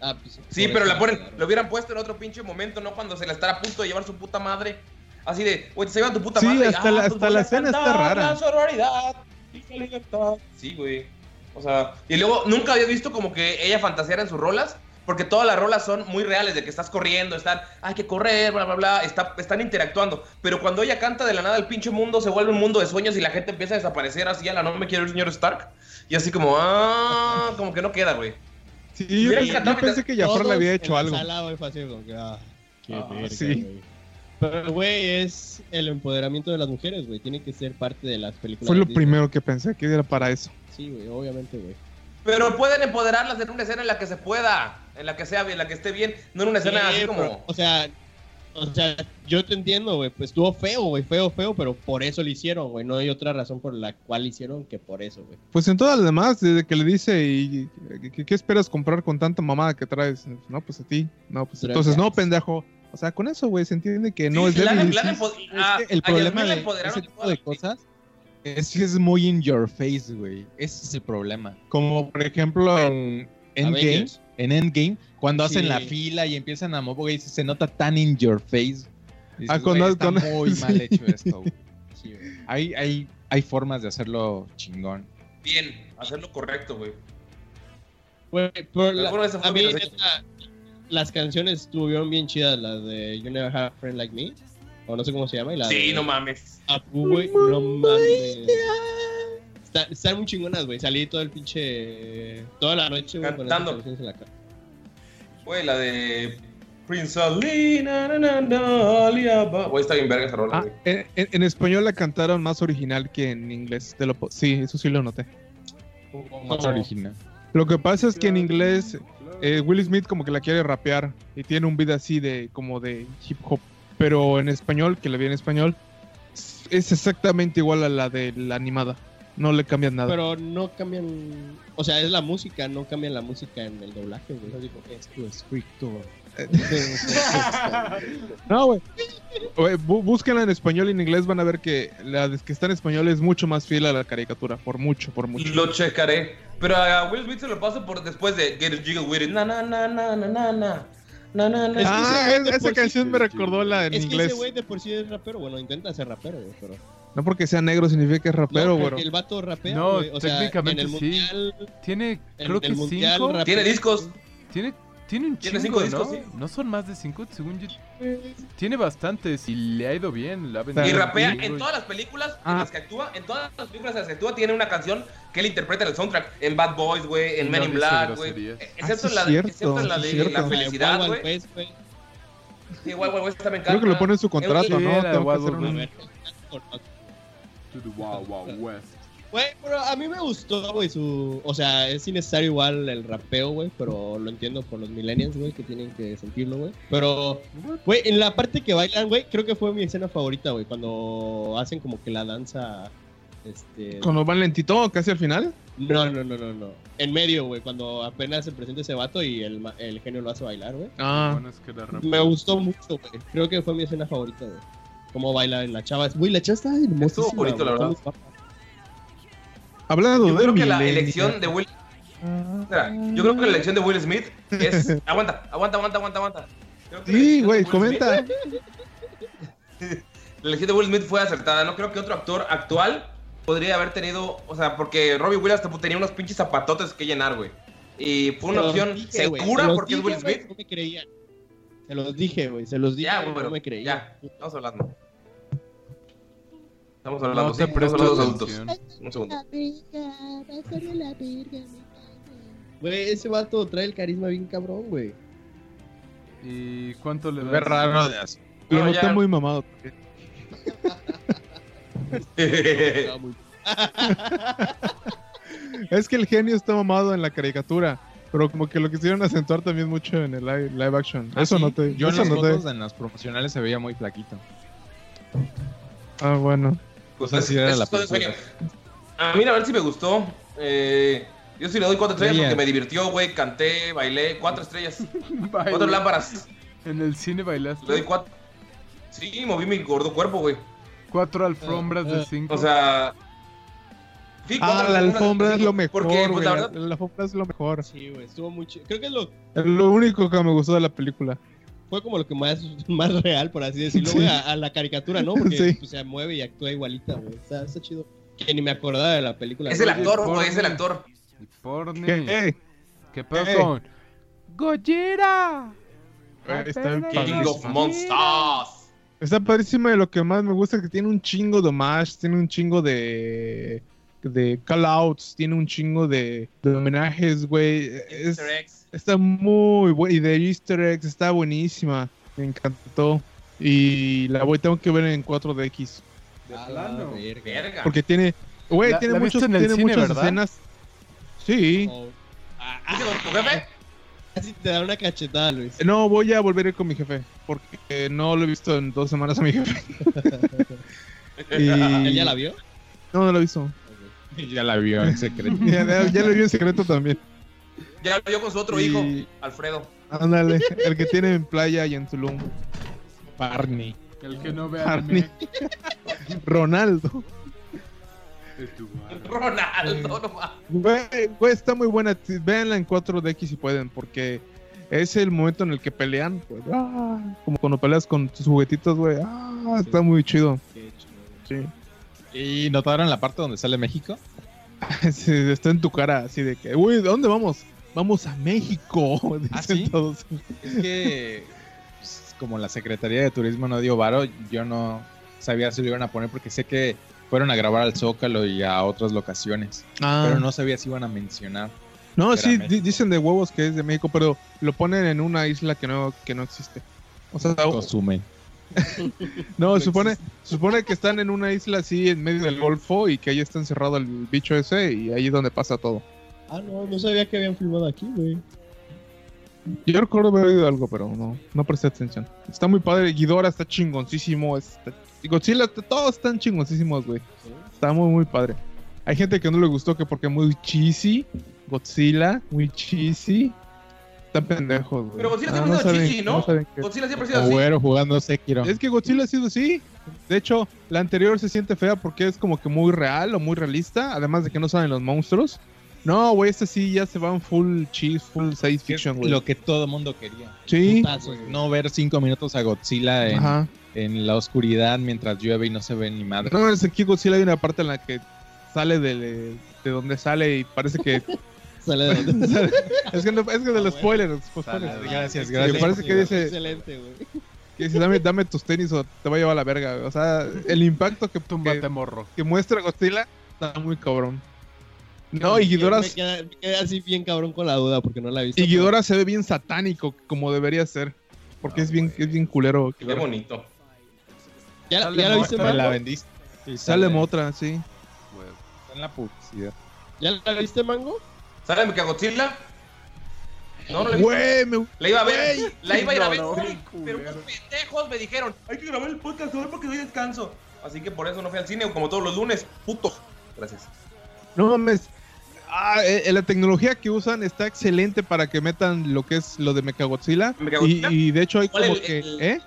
Ah, pues, Sí, pero la ponen, claro. lo hubieran puesto en otro pinche momento, no cuando se la estará a punto de llevar su puta madre. Así de, güey, se lleva tu puta Sí, madre. hasta la- pues hasta la a escena está rara. La sororidad y la libertad. Sí, güey. O sea, y luego nunca había visto como que ella fantaseara en sus rolas, porque todas las rolas son muy reales, de que estás corriendo, están, hay que correr, bla, bla, bla, está- están interactuando. Pero cuando ella canta de la nada, el pinche mundo se vuelve un mundo de sueños y la gente empieza a desaparecer así, a la no me quiero ir, señor Stark. Y así como, ah, como que no queda, güey. Sí, yo, Hubiera yo pensé que Jafar le había hecho algo. sala, que, ah, qué Ah, verga, sí. güey. Pero, güey, es el empoderamiento de las mujeres, güey. Tiene que ser parte de las películas. Fue lo Disney. primero que pensé que era para eso. Sí, güey, obviamente, güey. Pero pueden empoderarlas en una escena en la que se pueda, en la que sea bien, en la que esté bien, no en una escena Sí, así como. pero, o sea, o sea, yo te entiendo, güey. Pues estuvo feo, güey, feo, feo, pero por eso lo hicieron, güey. No hay otra razón por la cual lo hicieron que por eso, güey. Pues en todas las demás, desde que le dice, ¿y qué, qué esperas comprar con tanta mamada que traes? No, pues a ti. No, pues Pero entonces, no, pendejo. O sea, con eso, güey, se entiende que no Sí, es la- débil. la- sí. empo- Es a- que el problema la de ese de tipo de la- cosas es que es muy in your face, güey. Ese es el problema. Como por ejemplo en Endgame, Avengers. En Endgame, cuando Sí. hacen la fila y empiezan a mover, güey, se nota tan in your face. Dices, Ah, cuando- güey, está cuando- muy sí. mal hecho esto. güey. Sí, güey. Hay, hay, hay formas de hacerlo chingón. Bien, hacerlo correcto, güey. La- a mí, las canciones estuvieron bien chidas, las de You Never Had a Friend Like Me, o no sé cómo se llama, y la Sí, de no mames. Apu, güey, no mames. Está- están muy chingonas, güey. Salí todo el pinche. Toda la noche, güey, con esas Cantando. canciones en la cara. Güey, la de. Prince Ali, na, na, na, na, Aliaba. Güey, está bien verga esa rola, Ah, güey. en, en- en español la cantaron más original que en inglés. Te lo sí, eso sí lo noté. Más original. Lo que pasa es que en inglés eh, Will Smith como que la quiere rapear y tiene un beat así de como de hip hop, pero en español, que la vi en español, es exactamente igual a la de la animada. No le cambian nada. Pero no cambian. O sea, es la música, no cambian la música en el doblaje, güey. No digo, esto es Victor. No, güey. Güey, bú- Búsquenla en español y en inglés van a ver que la que está en español es mucho más fiel a la caricatura, por mucho, por mucho. Lo checaré. Pero a Will Smith se lo paso por después de Get It Jiggle With It. Na, na, na, na, na, na, na. Na, na, na. Es que Ah, esa por sí- canción me recordó la en Es que inglés. ese güey de por sí es rapero. Bueno, intenta ser rapero, güey, pero. No porque sea negro significa que es rapero, no, güey. porque el vato rapea, No, güey. O sea, técnicamente en el sí. mundial, Tiene, en creo que mundial cinco. rapea. Tiene discos. Tiene, tiene un Tiene chingo, cinco discos, ¿no? sí. No son más de cinco, según yo. Tiene bastantes y le ha ido bien. Y rapea en todas las películas en Ah. las que actúa, en todas las películas en las que actúa tiene una canción que él interpreta en el soundtrack. En Bad Boys, güey, en No Men in Black, güey. Eh, Ah, Excepto sí en la es de, cierto, excepto en la sí de cierto. la Wild felicidad, Wild güey. West, güey. Sí, esta me encanta. Creo que lo pone en su Es- contrato, Sí, ¿no? Tengo que Wild hacer Wild un-. To the Wild Wild West. Güey, pero a mí me gustó, güey, su... O sea, es innecesario igual el rapeo, güey, pero lo entiendo por los millennials, güey, que tienen que sentirlo, güey. Pero, güey, en la parte que bailan, güey, creo que fue mi escena favorita, güey, cuando hacen como que la danza, este... Cuando van lentito, casi al final. No, no, no, no, no. En medio, güey, cuando apenas se presenta ese vato y el, ma- el genio lo hace bailar, güey. Ah, Bueno, es que la rap- Me gustó mucho, güey. Creo que fue mi escena favorita, güey. Cómo baila la chava. Güey, la chava está. Estuvo bonito, la verdad. hablando Yo de creo que la elección de Will. Yo creo que la elección de Will Smith es. Aguanta, aguanta, aguanta, aguanta, aguanta. Sí, elección de güey, Will Smith- comenta. La elección de Will Smith fue acertada. No creo que otro actor actual podría haber tenido. O sea, porque Robbie Williams tenía unos pinches zapatotes que llenar, güey. Y fue una opción dije, segura porque es Will Smith. No me creían. Se los dije, güey. Se los dije. Ya, güey, güey, no me creían. ya. Estamos hablando. Estamos hablando, No sí. te de adultos. Un segundo. Güey, ese vato trae el carisma bien cabrón, güey. ¿Y cuánto le Ve das? raro de as- Lo No, noté ya. muy mamado. Es que el genio está mamado en la caricatura. Pero como que lo quisieron acentuar también mucho en el live, live action. ¿Ah, eso sí? noté. Yo en las noté. fotos, en las promocionales se veía muy flaquito. Ah, bueno. Pues Así era eso la es todo en película. serio. A mí la verdad sí me gustó. Eh, yo sí le doy cuatro estrellas Bien. porque me divirtió, güey. Canté, bailé. Cuatro estrellas. Cuatro lámparas. En el cine Le doy bailaste. cuatro. Sí, moví mi gordo cuerpo, güey. Cuatro alfombras de cinco. O sea. Sí, Ah, la alfombra es lo mejor, Porque, pues güey. la verdad. la alfombra es lo mejor. Sí, güey. Estuvo muy chido. Creo que es lo, Es lo único que me gustó de la película. fue como lo que más, más real, por así decirlo, Sí. güey, a, a la caricatura, ¿no? Porque Sí. pues, se mueve y actúa igualita, güey. Está, está chido. Que ni me acordaba de la película. Es el actor, güey. Es el porno. actor. El porni. ¿Qué? ¿Qué pedo ¿Qué? con Gojira? Eh, está King padrísimo. of Monsters. Está padrísimo y lo que más me gusta es que tiene un chingo de homage, tiene un chingo de de call-outs, tiene un chingo de, de homenajes, güey. Es- Easter eggs. está muy bueno. Y de Easter eggs está buenísima. Me encantó. Y la voy, tengo que ver en 4DX. A la verga. Verga. Porque tiene, güey, La- tiene, la muchos, tiene cine, muchas ¿verdad? escenas. Sí. Oh. Ah, ¿Viste ah, con tu jefe? casi te da una cachetada, Luis. No, voy a volver a ir con mi jefe. Porque no lo he visto en dos semanas a mi jefe. Y- ¿Él ya la vio? No, no lo he visto. Ya la vio en secreto. Ya, ya- ya lo vi en secreto también. Ya lo vio con su otro Y- hijo, Alfredo. Ándale, el que tiene en playa y en Tulum. Barney. El que no ve Barney. Ronaldo. Ronaldo. Güey, güey, está muy buena. Véanla en 4DX si pueden, porque es el momento en el que pelean. pues, ah, como cuando peleas con tus juguetitos, güey. Ah, está muy chido. Qué chido. Sí. ¿Y notaron la parte donde sale México? Sí, está en tu cara, así de que, uy, ¿dónde vamos? Vamos a México. ¿Ah, sí? todos. Es que, pues, como la Secretaría de Turismo no dio varo, yo no sabía si lo iban a poner porque sé que fueron a grabar al Zócalo y a otras locaciones. Ah, Pero no sabía si iban a mencionar. No, sí, dicen de huevos que es de México, pero lo ponen en una isla que no, que no existe. O sea, Consumen. No, supone, supone que están en una isla así en medio del Golfo y que ahí está encerrado el bicho ese y ahí es donde pasa todo. Ah, no, no sabía que habían filmado aquí, güey. Yo recuerdo haber oído algo, pero no, no presté atención. Está muy padre, Ghidorah está chingoncísimo, está, y Godzilla, todos están chingoncísimos, güey. Está muy, muy padre. Hay gente que no le gustó que porque muy cheesy, Godzilla, muy cheesy. Están pendejos, güey. Pero Godzilla Ah, siempre ha sido saben- cheesy, ¿no? saben Godzilla siempre ha sido así. güero jugando Sekiro. Es que Godzilla ha sido así. De hecho, la anterior se siente fea porque es como que muy real o muy realista, además de que no salen los monstruos. No, güey, este sí ya se van full cheese, full science fiction, güey. lo que todo mundo quería. Sí. No ver cinco minutos a Godzilla en, ajá. en la oscuridad mientras llueve y no se ve ni madre. No, es aquí Godzilla hay una parte en la que sale de, de donde sale y parece que... Sale de donde es que, no- es que de los spoilers. pues, Sale, gracias, gracias. parece que dice, Excelente, güey. que dice dame, dame tus tenis o te va a llevar a la verga. güey. O sea, el impacto que, que, morro. que muestra Godzilla está muy cabrón. No, y Ghidorah, Me queda- me quedé así bien cabrón con la duda porque no la he visto. y Ghidorah se ve bien satánico, como debería ser. Porque es bien, es bien culero. Qué Ghidorah. bonito. ¿Ya, Sale ya la viste, Me Mango? la vendiste. Sí, Sale Motra, sí. Güey. Está en la publicidad. ¿Ya la viste, Mango? ¿Sale Mechagodzilla? No, no le. Güey, me... La iba a ver, la iba a ir a ver. No, pero unos pendejos me dijeron, hay que grabar el podcast hoy porque doy descanso. Así que por eso no fui al cine, como todos los lunes. Putos. Gracias. No mames. Ah, eh, eh, la tecnología que usan está excelente para que metan lo que es lo de Mechagodzilla. Y, y de hecho hay ¿Cuál como el- que... el- ¿Eh?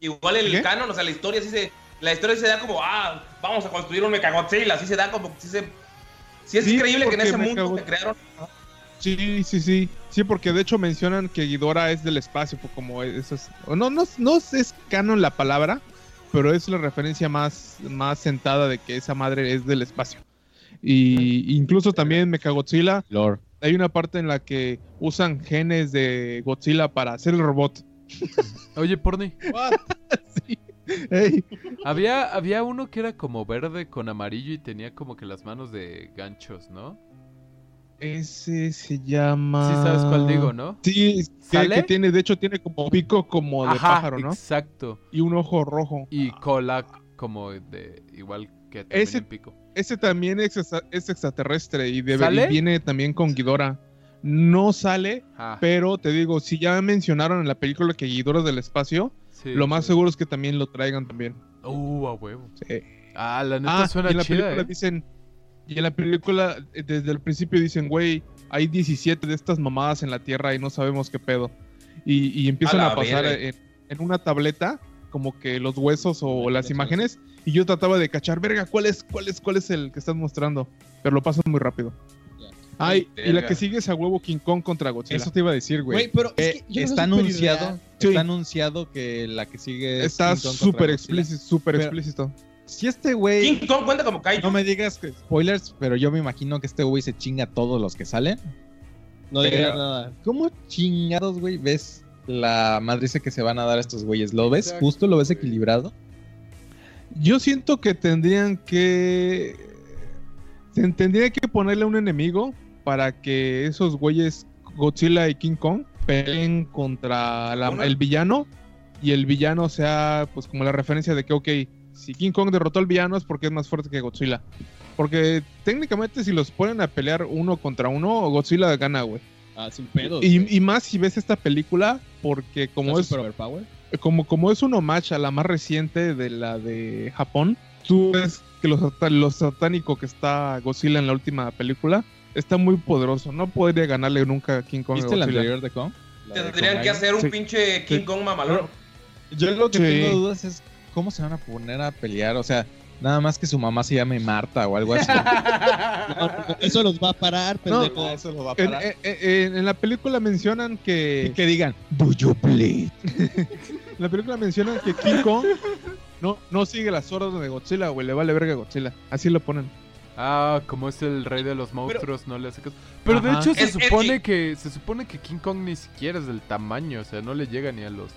Igual el ¿Qué? canon, o sea, la historia sí se. La historia sí se da como, ah, vamos a construir un Mechagodzilla. Así se da como, sí se. Sí es Sí, increíble que en ese mundo Mechago- que crearon. Sí, sí, sí. Sí, porque de hecho mencionan que Ghidorah es del espacio, pues como eso es... o No, no, no es canon la palabra, pero es la referencia más, más sentada de que esa madre es del espacio. Y incluso también Mechagodzilla, Lore. hay una parte en la que usan genes de Godzilla para hacer el robot. Oye, Porni, Sí. Ey, había, había uno que era como verde con amarillo y tenía como que las manos de ganchos, ¿no? ese se llama... Sí sabes cuál digo, ¿no? Sí, que, ¿Sale? que tiene, de hecho tiene como pico como de Ajá, pájaro, ¿no? exacto. Y un ojo rojo. Y cola como de igual que también Ese- pico. Ese también es, extraterrestre y, debe- ¿Sale? y viene también con Ghidorah. No sale, Ah, pero te digo, si ya mencionaron en la película que Ghidorah es del espacio, sí, lo más sí. seguro es que también lo traigan también. Uh, a huevo. Sí. Ah, la neta Ah, suena y en la chida, película ¿eh? dicen, y en la película eh, desde el principio dicen, güey, hay 17 de estas mamadas en la Tierra y no sabemos qué pedo. Y, y empiezan A pasar en una tableta como que los huesos o las imágenes y yo trataba de cachar, verga, ¿cuál es, cuál es, cuál es el que estás mostrando? Pero lo pasan muy rápido. Ay, y la que sigue es a huevo King Kong contra Godzilla. Eso te iba a decir, güey. Güey, pero es Eh, que yo no está anunciado. Sí. está anunciado que la que sigue es Está King Kong contra súper explícito, súper Pero- explícito. Si este güey, King Kong cuenta como Kaiju. no me digas que spoilers, pero yo me imagino que este güey se chinga a todos los que salen. No digas Pero- nada. ¿Cómo chingados, güey, ves la madriza que se van a dar a estos güeyes? ¿Lo ves Exacto, justo? ¿Lo ves güey. equilibrado? Yo siento que tendrían que. Se tendría que ponerle un enemigo para que esos güeyes, Godzilla y King Kong, peleen contra la- el villano y el villano sea, pues, como la referencia de que, ok, si King Kong derrotó al villano es porque es más fuerte que Godzilla. Porque técnicamente, si los ponen a pelear uno contra uno, Godzilla gana, güey. Ah, sin pedos. Y, y más si ves esta película, porque como ¿Está es como, como es un homage a la más reciente de la de Japón, tú ves que lo, lo satánico que está Godzilla en la última película está muy poderoso. No podría ganarle nunca a King Kong. a ¿Viste el anterior de Kong? De Tendrían que hacer un Sí. pinche King Sí. Kong mamalón. Yo lo que Sí. tengo dudas es cómo se van a poner a pelear. O sea, nada más que su mamá se llame Marta o algo así. No, no, eso los va a parar, No, pendejo. Eso lo va a En, parar. en- en- en la película mencionan Y que. que digan, do you bleed? En la película mencionan que King Kong no, no sigue las órdenes de Godzilla, güey. Le vale verga a Godzilla. Así lo ponen. Ah, como es el rey de los monstruos, no le hace caso. Pero de hecho se supone que se supone que King Kong ni siquiera es del tamaño, o sea, no le llega ni a los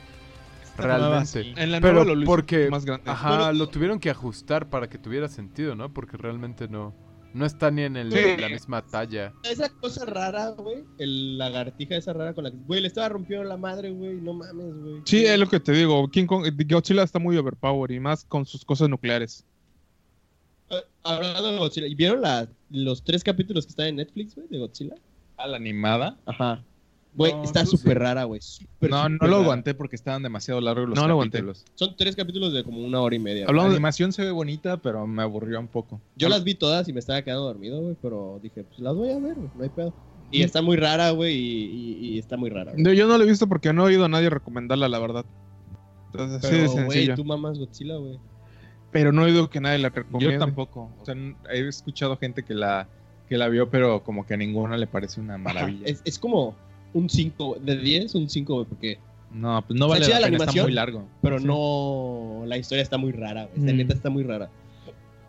nueva realmente. sí. En la Pero lo porque más grande. ajá, Bueno, lo tuvieron que ajustar para que tuviera sentido, ¿no? Porque realmente no No está ni en el- Sí. la misma talla. Esa cosa rara, güey. El lagartija esa rara con la que. Güey, le estaba rompiendo la madre, güey. No mames, güey. Sí, es lo que te digo. King Kong, Godzilla está muy overpower y más con sus cosas nucleares. Eh, Hablando de Godzilla, ¿y ¿vieron la- los tres capítulos que están en Netflix, güey, de Godzilla? ¿A la animada? Ajá. Güey, No, está súper sí. rara, güey. No, no lo rara. aguanté porque estaban demasiado largos los No lo aguanté. capítulos. Son tres capítulos de como una hora y media. La Hablando de- animación se ve bonita, pero me aburrió un poco. Yo las vi todas y me estaba quedando dormido, güey, pero dije, pues las voy a ver, güey, no hay pedo. Y Mm. está muy rara, güey, y, y- y está muy rara. güey. No, yo no lo he visto porque no he oído a nadie recomendarla, la verdad. Entonces, Pero, güey, sencillo. tú mamas Godzilla, güey. Pero no he oído que nadie la recomiende. Yo tampoco. O sea, he escuchado gente que la, que la vio, pero como que a ninguna le parece una maravilla. Es, es como un 5, de 10, un 5, güey, porque... No, pues no Está vale la la pena, está animación, muy largo. Pero Sí. no... La historia está muy rara. Esta Mm. neta está muy rara.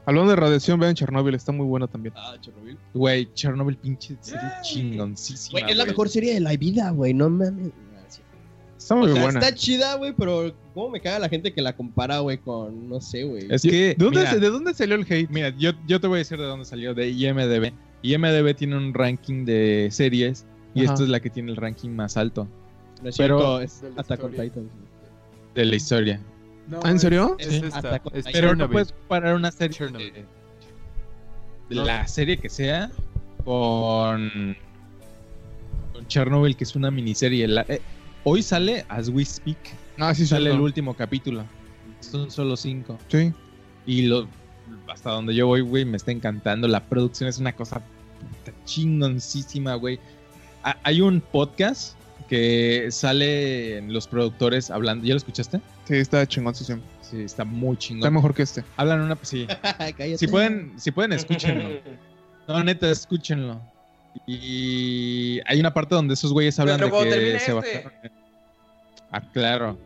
Hablando de radiación, vean Chernobyl, está muy buena también. Ah, Chernobyl. Güey, Chernobyl pinche serie chingoncísima. Güey, es la mejor serie de la vida, güey, no mames. Está muy O sea, buena. está chida, güey, pero cómo me caga la gente que la compara, güey, con, no sé, güey. Es que, ¿De dónde, mira, se- ¿De dónde salió el hate? mira, yo, yo te voy a decir de dónde salió, de IMDB. IMDB tiene un ranking de series y Ajá. esta es la que tiene el ranking más alto No es pero- cierto, es De la Attack on historia. Titans. de la historia. No, ¿Ah, en serio? Es, Sí. esta, es Titan. Pero no puedes comparar una serie Chernobyl. de, de la serie que sea con, con Chernobyl, que es una miniserie. La- eh, hoy sale As We Speak, Ah, sí, sale el último capítulo. Son solo cinco. Sí. Y lo, hasta donde yo voy, güey, me está encantando. La producción es una cosa chingoncísima, güey. Ha- Hay un podcast que sale en los productores hablando. ¿Ya lo escuchaste? Sí, está chingón, sí, está muy Está chingón. mejor que este. Hablan una. Sí. Si pueden, si pueden, escúchenlo. No, neta, escúchenlo. Y hay una parte donde esos güeyes hablan Pero de que se este. basaron en- Ah, claro.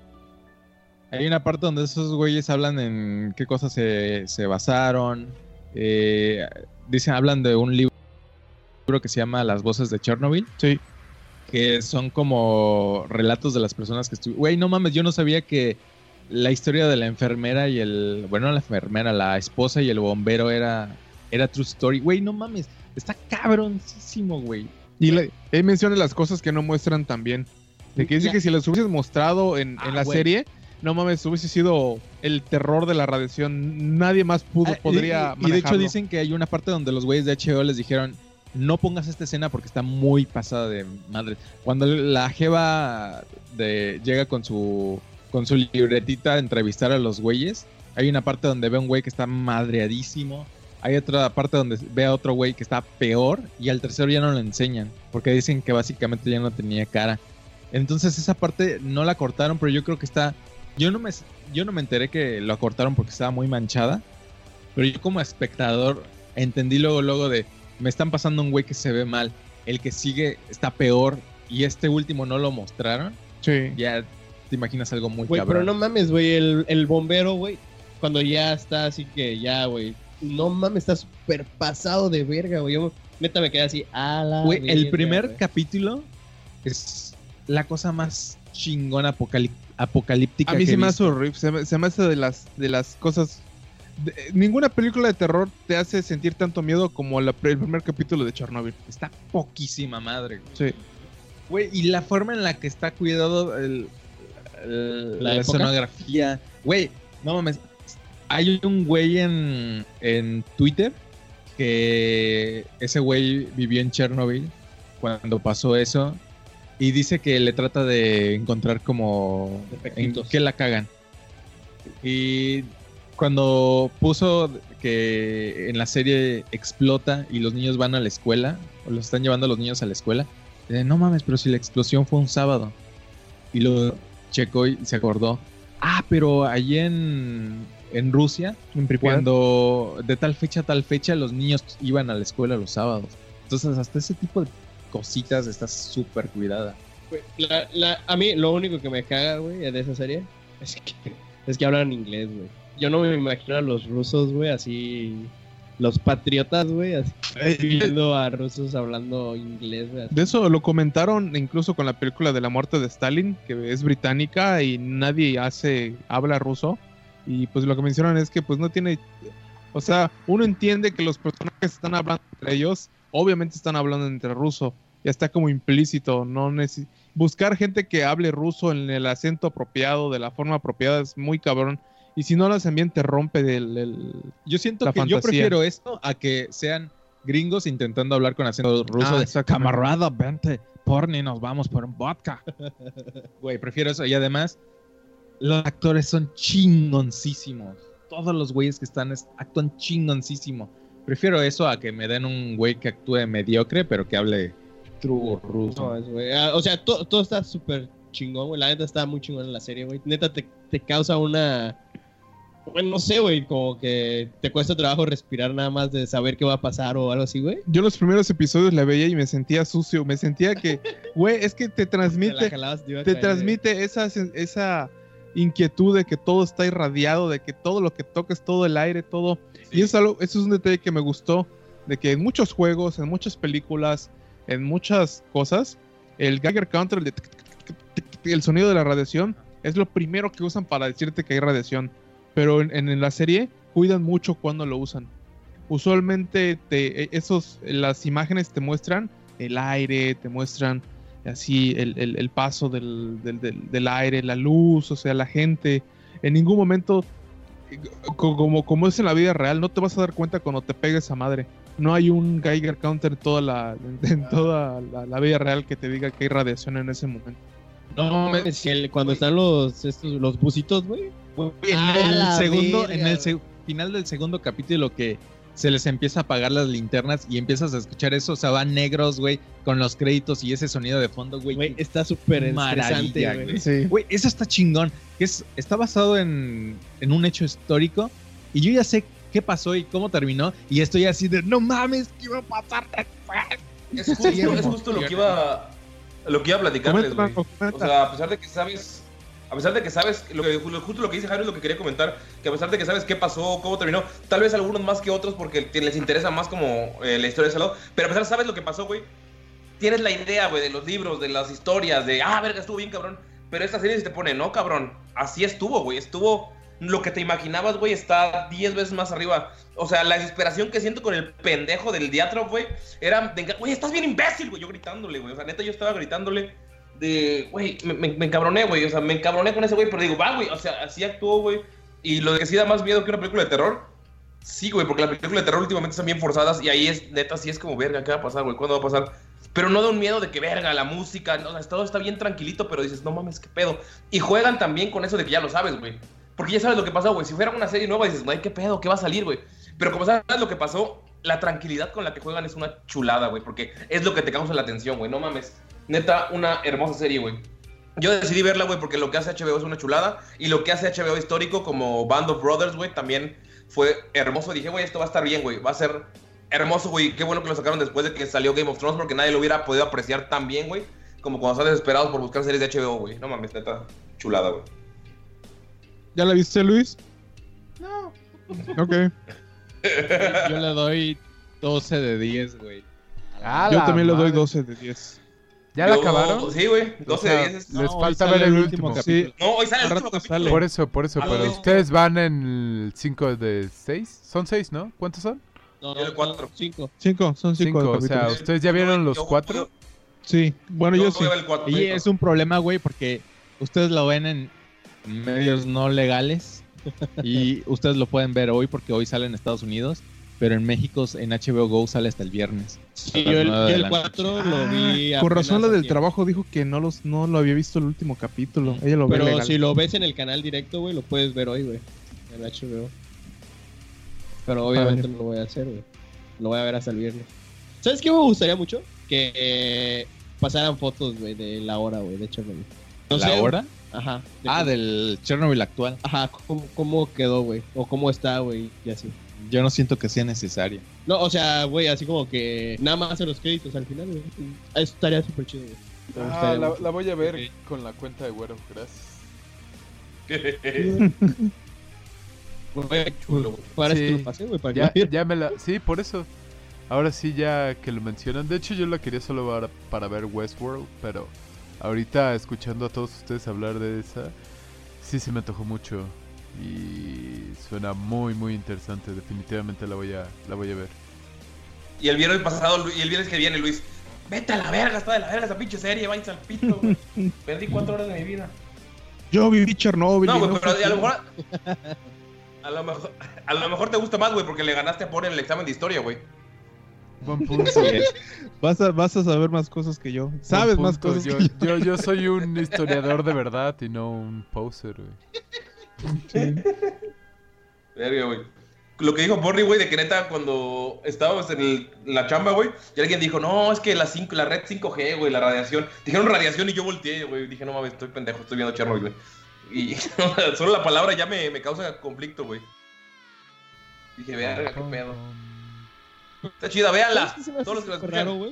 Hay una parte donde esos güeyes hablan en qué cosas se, se basaron. Eh, dicen, hablan de un libro que se llama Las voces de Chernobyl. Sí. Que son como relatos de las personas que estuvieron. Güey, no mames, yo no sabía que la historia de la enfermera y el. Bueno, no la enfermera, la esposa y el bombero era, era true story. Güey, no mames, está cabroncísimo, güey. Y le- él menciona las cosas que no muestran también. De que dice que si las hubieses mostrado en, en Ah, la güey. serie, no mames, hubiese sido el terror de la radiación. Nadie más pudo, Ah, podría y, y de hecho dicen que hay una parte donde los güeyes de HBO les dijeron no pongas esta escena porque está muy pasada de madre. Cuando la jeva de, llega con su con su libretita a entrevistar a los güeyes, hay una parte donde ve a un güey que está madreadísimo. Hay otra parte donde ve a otro güey que está peor y al tercero ya no lo enseñan porque dicen que básicamente ya no tenía cara. Entonces esa parte no la cortaron, pero yo creo que está yo no me yo no me enteré que lo cortaron porque estaba muy manchada. Pero yo como espectador entendí luego, luego de, me están pasando un güey que se ve mal, el que sigue está peor y este último no lo mostraron, Sí. ya te imaginas algo muy Güey, cabrón. pero no mames, güey, el, el bombero, güey, cuando ya está así que ya, güey, no mames, está súper pasado de verga, güey. Yo neta me quedé así, a la Güey, el primer güey. capítulo es la cosa más chingona apocalí- apocalíptica A mí que se me hace horrible. Se me, se me hace de las, de las cosas. de- ninguna película de terror te hace sentir tanto miedo como la, el primer capítulo de Chernobyl. Está poquísima madre, güey. Sí. Güey, y la forma en la que está cuidado el, el- ¿La la, escenografía. Güey, no mames. Hay un güey en, en Twitter que ese güey vivió en Chernobyl cuando pasó eso y dice que le trata de encontrar como en qué la cagan. Y cuando puso que en la serie explota y los niños van a la escuela, o los están llevando a los niños a la escuela, eh, no mames, pero si la explosión fue un sábado. Y lo checó y se acordó. Ah, pero allí en, en Rusia, En cuando de tal fecha a tal fecha los niños iban a la escuela los sábados. Entonces, hasta ese tipo de cositas está súper cuidada. Güey, la- la- a mí lo único que me caga, güey, de esa serie es que, es que hablan inglés, güey. Yo no me imagino a los rusos, güey, así... Los patriotas, güey, así viendo a rusos hablando inglés. De eso lo comentaron incluso con la película de la muerte de Stalin, que es británica y nadie hace, habla ruso. Y pues lo que mencionan es que pues no tiene... O sea, uno entiende que los personajes están hablando entre ellos, obviamente están hablando entre ruso, ya está como implícito, no necesi- buscar gente que hable ruso en el acento apropiado, de la forma apropiada es muy cabrón. Y si no lo hacen bien, te rompe del... el- Yo siento La que yo prefiero esto a que sean gringos intentando hablar con acento ruso Ah, de camarada, vente, porni, nos vamos por un vodka. Güey, prefiero eso. Y además, los actores son chingoncísimos. Todos los güeyes que están es- actúan chingoncísimo. Prefiero eso a que me den un güey que actúe mediocre, pero que hable true ruso. No, es, güey. Ah, o sea, to- todo está súper chingón, güey. La neta está muy chingón en la serie, güey. Neta te, te causa una. Bueno, no sé, güey. Como que te cuesta trabajo respirar nada más de saber qué va a pasar o algo así, güey. Yo los primeros episodios la veía y me sentía sucio, me sentía que, güey, es que te Te la transmite, jalabas, te te caer, transmite esa, esa inquietud de que todo está irradiado, de que todo lo que toques, todo el aire, todo. Y eso es, algo, eso es un detalle que me gustó, de que en muchos juegos, en muchas películas, en muchas cosas, el Geiger Counter, el, de tic, tic, tic, tic, tic, el sonido de la radiación, es lo primero que usan para decirte que hay radiación. Pero en, en la serie cuidan mucho cuando lo usan. Usualmente te, e- esos, las imágenes te muestran el aire, te muestran así el, el- el paso del, del- del- del aire, la luz, o sea, la gente. En ningún momento, eh, co- como, como es en la vida real, no te vas a dar cuenta cuando te pegues a madre. No hay un Geiger counter en toda la, en toda la, la vida real que te diga que hay radiación en ese momento. No, mames, que el- cuando están los, estos, los busitos, güey. En el segundo, verga, en el final del segundo capítulo que se les empieza a apagar las linternas y empiezas a escuchar eso, o sea, van negros, güey, con los créditos y ese sonido de fondo, güey. Güey, está súper maravilla, güey. Sí. Güey, eso está chingón. Es, está basado en, en un hecho histórico y yo ya sé qué pasó y cómo terminó y estoy así de, no mames, ¿qué iba a pasar después? Es justo, es justo lo que iba lo que iba a platicarles, güey. O sea, a pesar de que sabes a pesar de que sabes lo que justo lo que dice Jairo es lo que quería comentar, que a pesar de que sabes qué pasó, cómo terminó, tal vez algunos más que otros porque les interesa más como eh, la historia de ese lado, pero a pesar de sabes lo que pasó, güey. Tienes la idea, güey, de los libros, de las historias, de, ah, verga, estuvo bien, cabrón. Pero esta serie se te pone, no, cabrón, así estuvo, güey, estuvo lo que te imaginabas, güey, está 10 veces más arriba. O sea, la desesperación que siento con el pendejo del diatro, güey, era güey, estás bien imbécil, güey, yo gritándole, güey. O sea, neta, yo estaba gritándole de, güey, me, me, me encabroné, güey. O sea, me encabroné con ese güey, pero digo, va, güey, o sea, así actuó, güey. Y lo de que sí da más miedo que una película de terror, sí, güey, porque las películas de terror últimamente están bien forzadas y ahí es, neta, sí es como, verga, ¿qué va a pasar, güey? ¿Cuándo va a pasar? Pero no da un miedo de que, verga, la música, no, o sea, todo está bien tranquilito, pero dices, no mames, qué pedo. Y juegan también con eso de que ya lo sabes, güey. Porque ya sabes lo que pasó, güey. Si fuera una serie nueva, dices, güey, qué pedo, qué va a salir, güey. Pero como sabes lo que pasó, la tranquilidad con la que juegan es una chulada, güey. Porque es lo que te causa la atención, güey. No mames. Neta, una hermosa serie, güey. Yo decidí verla, güey, porque lo que hace HBO es una chulada. Y lo que hace HBO histórico, como Band of Brothers, güey, también fue hermoso. Dije, güey, esto va a estar bien, güey. Va a ser hermoso, güey. Qué bueno que lo sacaron después de que salió Game of Thrones, porque nadie lo hubiera podido apreciar tan bien, güey. Como cuando están desesperados por buscar series de HBO, güey. No mames, neta, chulada, güey. ¿Ya la viste, Luis? No. Ok. Yo le doy 12 de 10, güey. Yo también le doy madre. 12 de 10. ¿Ya la Yo- acabaron? Sí, güey. 12 O sea, de 10. Les No, falta ver el último. último Sí. No, hoy sale el último capítulo. sale. Por eso, por eso. Pero no. ustedes van en el 5 de 6. Son 6, ¿no? ¿Cuántos son? No, Yo el cuatro. Cinco. 5, son 5 5. O sea, capítulos. ¿ustedes ya vieron los Yo- 4? Sí, bueno, yo, sí. a ver el cuatro. Y es un problema, güey, porque ustedes lo ven en medios no legales y ustedes lo pueden ver hoy porque hoy sale en Estados Unidos, pero en México en HBO Go sale hasta el viernes. Sí, yo el, yo de el la 4 lo vi. Ah, Con razón la del trabajo dijo que no los no lo había visto el último capítulo. Ella lo ve Pero legal. si lo ves en el canal directo, güey, lo puedes ver hoy, güey. En HBO. Pero obviamente no lo voy a hacer, güey. Lo voy a ver hasta el viernes. ¿Sabes qué me gustaría mucho? Que eh, pasaran fotos, güey, de la hora, güey, de Chernobyl. No ¿La sé, hora? Ajá. de Ah, cómo- del Chernobyl actual. Ajá, cómo, cómo quedó, güey. O cómo está, güey, y así. Yo no siento que sea necesario. No, o sea, güey, así como que nada más en los créditos al final, güey. Eso estaría súper chido, güey. Ah, la, la voy a ver con la cuenta de Güero, gracias. Güey, Chulo, güey. Para Sí. lo pasé, güey, para Ya, ya me la... Sí, por eso. Ahora sí, ya que lo mencionan. De hecho, yo la quería solo para, para ver Westworld, pero ahorita escuchando a todos ustedes hablar de esa, sí se me antojó mucho. Y suena muy, muy interesante. Definitivamente la voy a, la voy a ver. Y el viernes pasado, y el viernes que viene, Luis, vete a la verga, está de la verga esa pinche serie, váyanse al pito, güey. Perdí cuatro horas de mi vida. Yo viví Chernobyl. No, güey, no pero a lo mejor. A lo mejor, a lo mejor te gusta más, güey, porque le ganaste a poner el examen de historia, güey. Buen punto. Vas a, vas a saber más cosas que yo. Sabes más cosas yo, que yo. yo, yo soy un historiador de verdad y no un poser, güey. Sí. Verga, güey. Lo que dijo Borny, güey, de que neta cuando estábamos en, el- en la chamba, güey, y alguien dijo, no, es que la, 5, la red 5G, güey, la radiación. Dijeron radiación y yo volteé, güey. Dije, no mames, estoy pendejo, estoy viendo Chernobyl, güey. Y solo la palabra ya me, me causa conflicto, güey. Dije, verga, qué pedo. Está chida, véanla. ¿Sabes qué se me hace Todos los que la escuchan. raro?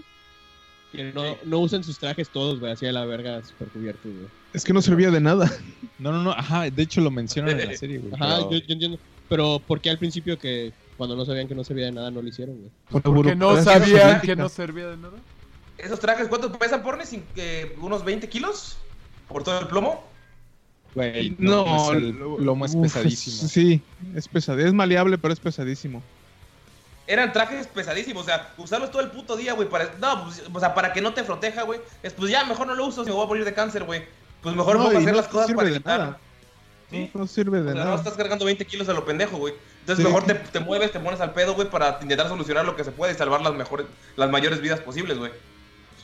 Que no, no usen sus trajes todos, güey, así a la verga super cubiertos, güey. Es que no servía de nada. No, no, no, ajá, de hecho lo mencionan en la serie, güey. Ajá, pero- yo, yo entiendo. Pero ¿por qué al principio que cuando no sabían que no servía de nada no lo hicieron, güey? Por la Porque no sabían que no servía de nada. ¿Esos trajes cuánto pesan? Sin que unos 20 kilos por todo el plomo. Güey, No, no, el lo- lomo es uf, pesadísimo. Sí, es pesadísimo. Es maleable, pero es pesadísimo. Eran trajes pesadísimos, o sea, usarlos todo el puto día, güey, para, no, pues, o sea, para que no te proteja, güey. Es, pues ya, mejor no lo uso si me voy a morir de cáncer, güey. Pues mejor No, vamos a hacer no las cosas para nada. ¿Sí? No, no sirve O de no nada. estás cargando 20 kilos a lo pendejo, güey. Entonces Sí. mejor te, te mueves, te pones al pedo, güey, para intentar solucionar lo que se puede y salvar las mejores, las mayores vidas posibles, güey.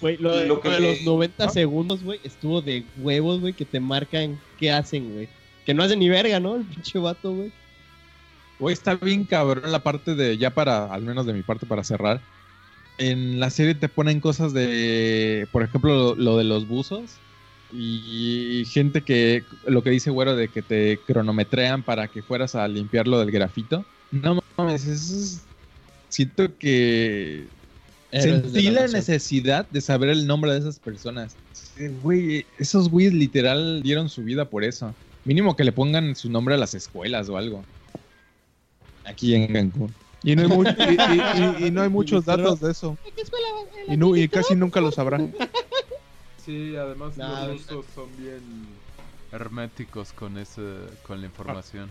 Güey, lo, de, Lo que lo de le- los 90 ¿Ah? segundos, güey, estuvo de huevos, güey, que te marcan qué hacen, güey. Que no hacen ni verga, ¿no? El pinche vato, güey. Güey, está bien cabrón la parte de, ya para, al menos de mi parte para cerrar. En la serie te ponen cosas de, por ejemplo, lo, lo de los buzos. Y gente que, lo que dice Güero de que te cronometrean para que fueras a limpiar lo del grafito. No mames, eso es... Siento que... Héroes Sentí la necesidad de saber el nombre de esas personas. Güey, esos güeyes literal dieron su vida por eso. Mínimo que le pongan su nombre a las escuelas o algo. Aquí en Cancún. Y no hay, mu- y- y- y- y no hay muchos datos de eso. Y, no, y casi nunca lo sabrán. Sí, además Nah, los rusos son bien herméticos con ese, con la información.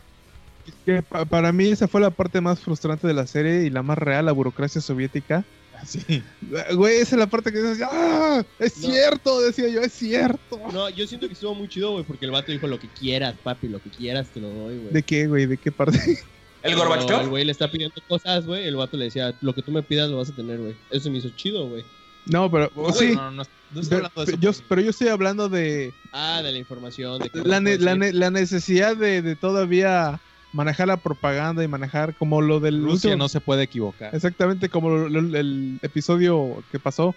Que pa- para mí esa fue la parte más frustrante de la serie y la más real, la burocracia soviética. Sí. Güey, esa es la parte que dices, ¡ah! ¡Es No. cierto! Decía yo, ¡es cierto! No, yo siento que estuvo muy chido, güey, porque el vato dijo lo que quieras, papi, lo que quieras te lo doy, güey. ¿De qué, güey? ¿De qué parte? El Pero El Gorbachev. güey le está pidiendo cosas, güey. El vato le decía, lo que tú me pidas lo vas a tener, güey. Eso me hizo chido, güey. No, pero Pues, sí. No, no, no estoy Pero, hablando de eso. yo, pero yo estoy hablando de Ah, de la información, de la, no ne- la ir. ne- la necesidad de, de todavía manejar la propaganda y manejar como lo del Rusia último- no se puede equivocar. Exactamente como lo- lo- el episodio que pasó,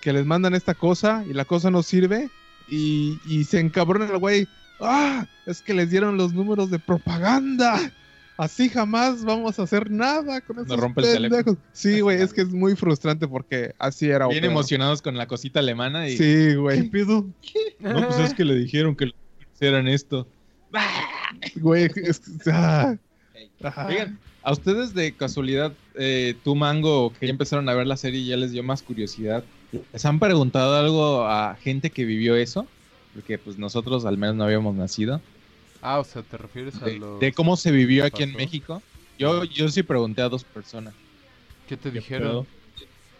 que les mandan esta cosa y la cosa no sirve y, y se encabrona el güey. ¡Ah! Es que les dieron los números de propaganda. Así jamás vamos a hacer nada con esos rompe el teléfono. Sí, güey, es que es muy frustrante porque así era. Bien emocionados con la cosita alemana y... Sí, güey. pedo? No, pues es que le dijeron que los eran esto. Güey, es- ah. Oigan, a ustedes de casualidad, eh, tú, Mango, que ya empezaron a ver la serie y ya les dio más curiosidad, ¿les han preguntado algo a gente que vivió eso? Porque pues nosotros al menos no habíamos nacido. Ah, o sea, ¿te refieres a De, los... de cómo se vivió aquí en? México. Yo, yo sí pregunté a dos personas. ¿Qué te dijeron?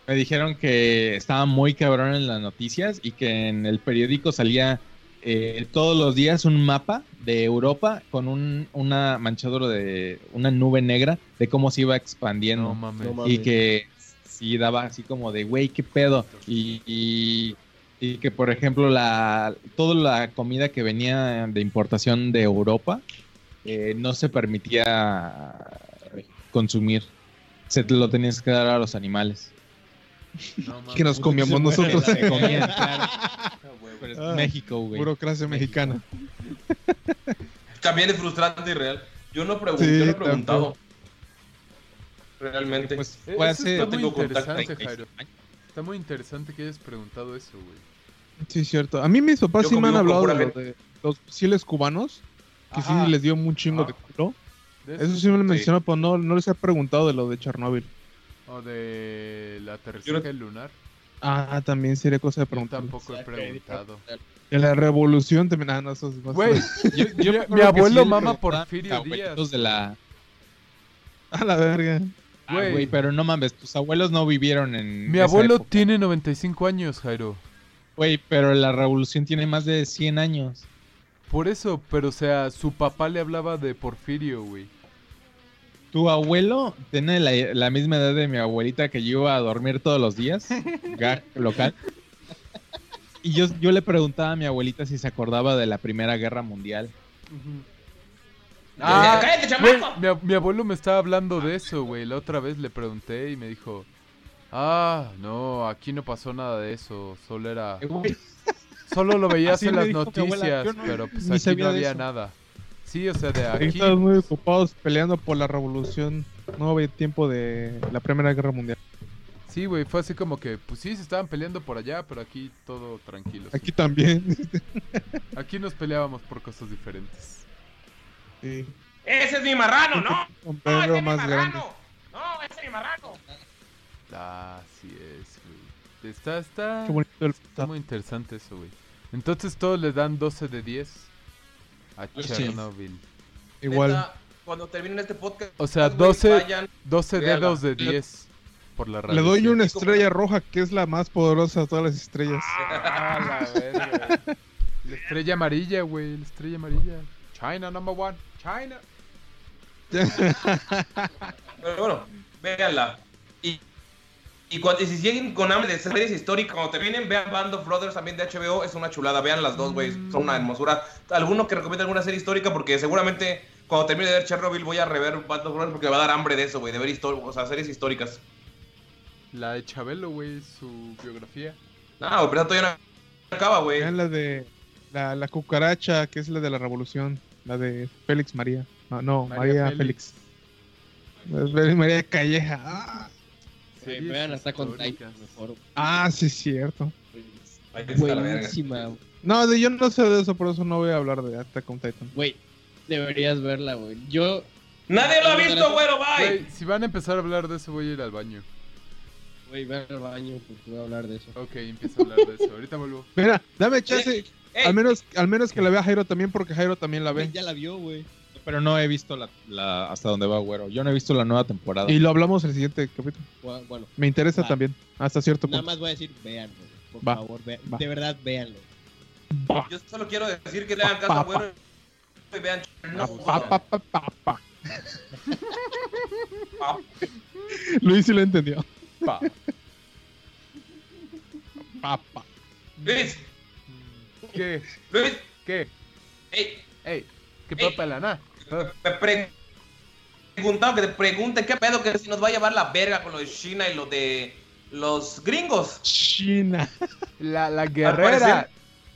Me dijeron que estaba muy cabrón en las noticias y que en el periódico salía eh, todos los días un mapa de Europa con un una manchador de una nube negra de cómo se iba expandiendo. No mames. y que sí daba así como de, güey, qué pedo. Y, y, y que, por ejemplo, la toda la comida que venía de importación de Europa eh, no se permitía consumir. Se te lo tenías que dar a los animales. No que nos comíamos nosotros. Se comían, claro. Pero es Ah, México, güey. Burocracia mexicana. También es frustrante y real. Yo no, pregun- Sí, yo no he preguntado. Realmente. Pues Eh, eso hace... está no muy tengo interesante, Jairo. Está muy interesante que hayas preguntado eso, güey. Sí, cierto. A mí mis papás Yo sí me han hablado de, pura lo de los fusiles cubanos, que Ajá. sí les dio un chingo Ajá. de culo. De Eso sí me lo mencionó, pero no, no les he preguntado de lo de Chernobyl. O de la Yo aterrizaje lunar. Ah, también sería cosa de Yo preguntar. tampoco he preguntado. De la revolución también. Ah, no, eso es más- Güey, Yo- yo mi- abuelo sí mama Porfirio Díaz. de la... A la verga. Ah, Güey. güey, pero no mames, tus abuelos no vivieron en Mi esa abuelo época. tiene 95 años, Jairo. Güey, pero la revolución tiene más de 100 años. Por eso, pero o sea, su papá le hablaba de Porfirio, güey. Tu abuelo tiene la, la misma edad de mi abuelita que yo iba a dormir todos los días, gag local. Y yo, yo le preguntaba a mi abuelita si se acordaba de la Primera Guerra Mundial. Ah, ¡Cállate, mi, mi abuelo me estaba hablando de eso, güey. La otra vez le pregunté y me dijo, ah, no, aquí no pasó nada de eso. Solo era, solo lo veías Así en las abuela, noticias, no- pero pues aquí sabía no había nada. Sí, o sea, de aquí. Estaban muy ocupados peleando por la revolución. No había tiempo de la Primera Guerra Mundial. Sí, güey, fue así como que, pues sí, se estaban peleando por allá, pero aquí todo tranquilo. sí. Aquí también. Aquí nos peleábamos por cosas diferentes. Sí. ¡Ese es mi marrano, no! Un ¡No, perro ese es mi más grande. marrano! ¡No, ese es mi marrano! Ah, sí es, güey. Está, está, Qué bonito el está muy interesante eso, güey. Entonces todos le dan 12 de 10 a Sí. Chernobyl. Igual. Neta, cuando terminen este podcast, O sea, güey, 12, vayan. 12 véala. dedos de Le- 10 por la Le radio. doy una estrella roja que es la más poderosa de todas las estrellas. Ah, la verga. La estrella amarilla, güey. La estrella amarilla. China number one. China. Pero bueno, véanla. Y, y, cuando, y si siguen con hambre de series históricas, cuando terminen, vean Band of Brothers también de HBO. Es una chulada. Vean las dos, güey. Son una hermosura. ¿Alguno que recomiende alguna serie histórica? Porque seguramente cuando termine de ver Chernobyl voy a rever Band of Brothers porque me va a dar hambre de eso, güey. De ver o sea, series históricas. La de Chabelo, güey. Su biografía. No, güey, pero todavía no acaba, güey. Vean la de la, la cucaracha, que es la de la revolución. La de Félix María. No, no, María, Félix. Félix María Calleja. Ah, Series vean hasta con. Titan mejor. Ah, sí, es cierto. Está. Buenísima. No, de- yo no sé de eso, por eso no voy a hablar de Attack on Titan. Güey, deberías verla, güey. Yo, Nadie lo ha visto, güero, bye. Si van a empezar a hablar de eso, voy a ir al baño. güey, ve al baño porque voy a hablar de eso. Ok, empiezo a hablar de eso. Ahorita vuelvo. Mira, dame chance. Ey, Al menos, al menos que la vea Jairo también, porque Jairo también la ve. ya la vio, güey. Pero no he visto la, la- hasta dónde va Güero. Yo no he visto la nueva temporada. Y lo hablamos en el siguiente capítulo. Bueno, Me interesa Va. también, hasta cierto nada punto. más voy a decir, véanlo. Por Va, favor, ve- va. de verdad, véanlo. Yo solo quiero decir que le hagan caso a güero y vean Chernobyl. Pa, pa, pa, pa, pa. Luis sí lo entendió. Pa. Pa, pa. Luis, ¿Qué? Luis, ¿Qué? ey, Ey, ¿qué papa la na? Me pre- que te pregunte qué pedo que si nos va a llevar la verga con lo de China y lo de los gringos. China. La, la guerrera. parecer-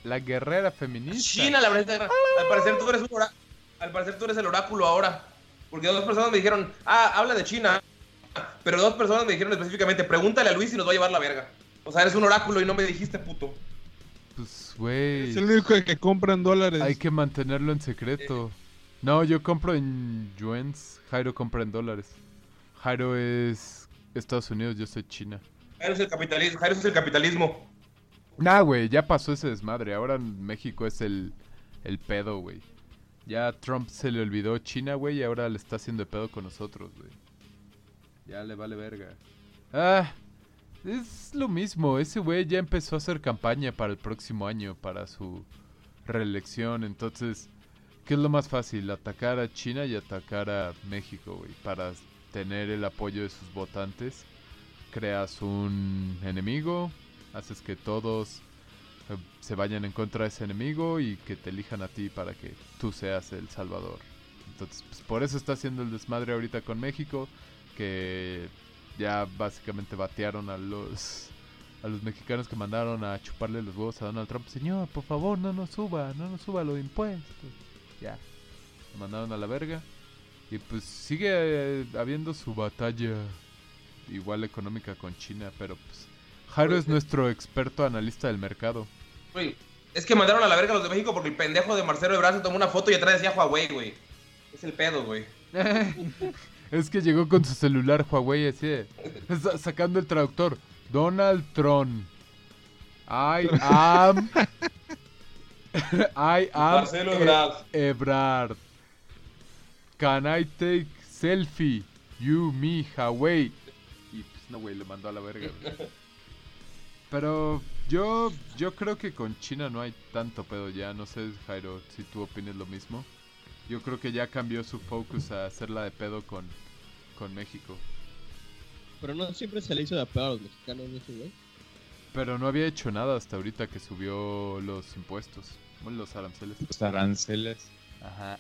La guerrera feminista. China, la verdad, al parecer tú eres un al parecer tú eres el oráculo ahora, porque dos personas me dijeron, "Ah, habla de China." Pero dos personas me dijeron específicamente, "Pregúntale a Luis si nos va a llevar la verga." O sea, eres un oráculo y no me dijiste, puto. Pues, güey. Es el único que compra en dólares. Hay que mantenerlo en secreto. No, yo compro en yuans. Jairo compra en dólares. Jairo es Estados Unidos, yo soy China. Jairo es el capitalismo, Jairo es el capitalismo. Nah, güey, ya pasó ese desmadre. Ahora México es el, el pedo, güey. Ya Trump se le olvidó China, güey, y ahora le está haciendo de pedo con nosotros, güey. Ya le vale verga. Ah, es lo mismo. Ese güey ya empezó a hacer campaña para el próximo año, para su reelección. Entonces, ¿qué es lo más fácil? Atacar a China y atacar a México, güey. Para tener el apoyo de sus votantes. Creas un enemigo, haces que todos eh, se vayan en contra de ese enemigo y que te elijan a ti para que tú seas el salvador. Entonces, pues por eso está haciendo el desmadre ahorita con México, que ya básicamente batearon a los a los mexicanos que mandaron a chuparle los huevos a Donald Trump. Señor, por favor, no nos suba, no nos suba los impuestos. Ya, lo mandaron a la verga. Y pues sigue eh, habiendo su batalla igual económica con China, pero pues Jairo es nuestro experto analista del mercado. Güey, es que mandaron a la verga a los de México porque el pendejo de Marcelo Ebrard se tomó una foto y atrás decía Huawei, güey. Es el pedo, güey. es que llegó con su celular Huawei así, de- sacando el traductor. Donald Trump. I am I am Marcelo E- Ebrard. Ebrard. Can I take selfie? You, me, Hawaii. Y pues no, güey, le mandó a la verga. güey. Pero yo, yo creo que con China no hay tanto pedo ya. No sé, Jairo, si tú opinas lo mismo. Yo creo que ya cambió su focus a hacerla de pedo con, con México. Pero no siempre se le hizo de pedo a los mexicanos, ¿no, ese güey? Pero no había hecho nada hasta ahorita que subió los impuestos. Los aranceles. Los aranceles. Ajá.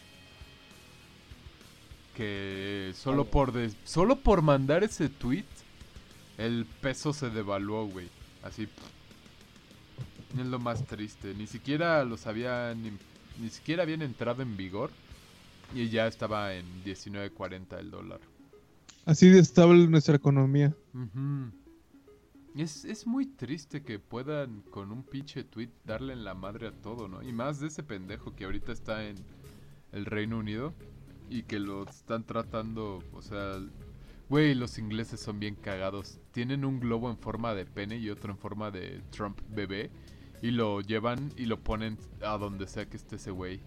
Que solo por solo por mandar ese tweet el peso se devaluó, güey. Así. Es lo más triste. Ni siquiera los habían im- ni siquiera habían entrado en vigor y ya estaba en 19.40 el dólar. Así de estable nuestra economía. Es, es muy triste que puedan con un pinche tweet darle en la madre a todo, ¿no? Y más de ese pendejo que ahorita está en el Reino Unido y que lo están tratando, o sea, güey, los ingleses son bien cagados. Tienen un globo en forma de pene y otro en forma de Trump bebé y lo llevan y lo ponen a donde sea que esté ese güey.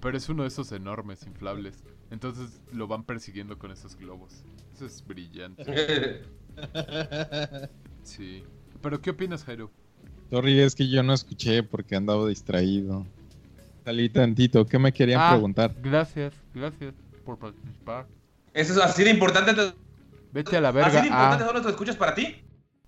Pero es uno de esos enormes, inflables. Entonces lo van persiguiendo con esos globos. Eso es brillante. Sí. ¿Pero qué opinas, Jairo? Sorry, es que yo no escuché porque andaba distraído. Salí tantito. ¿Qué me querían Ah, preguntar? Gracias, gracias por participar. Eso es así de importante. Vete a la Así verga. de importantes Ah, son nuestros escuchas para ti.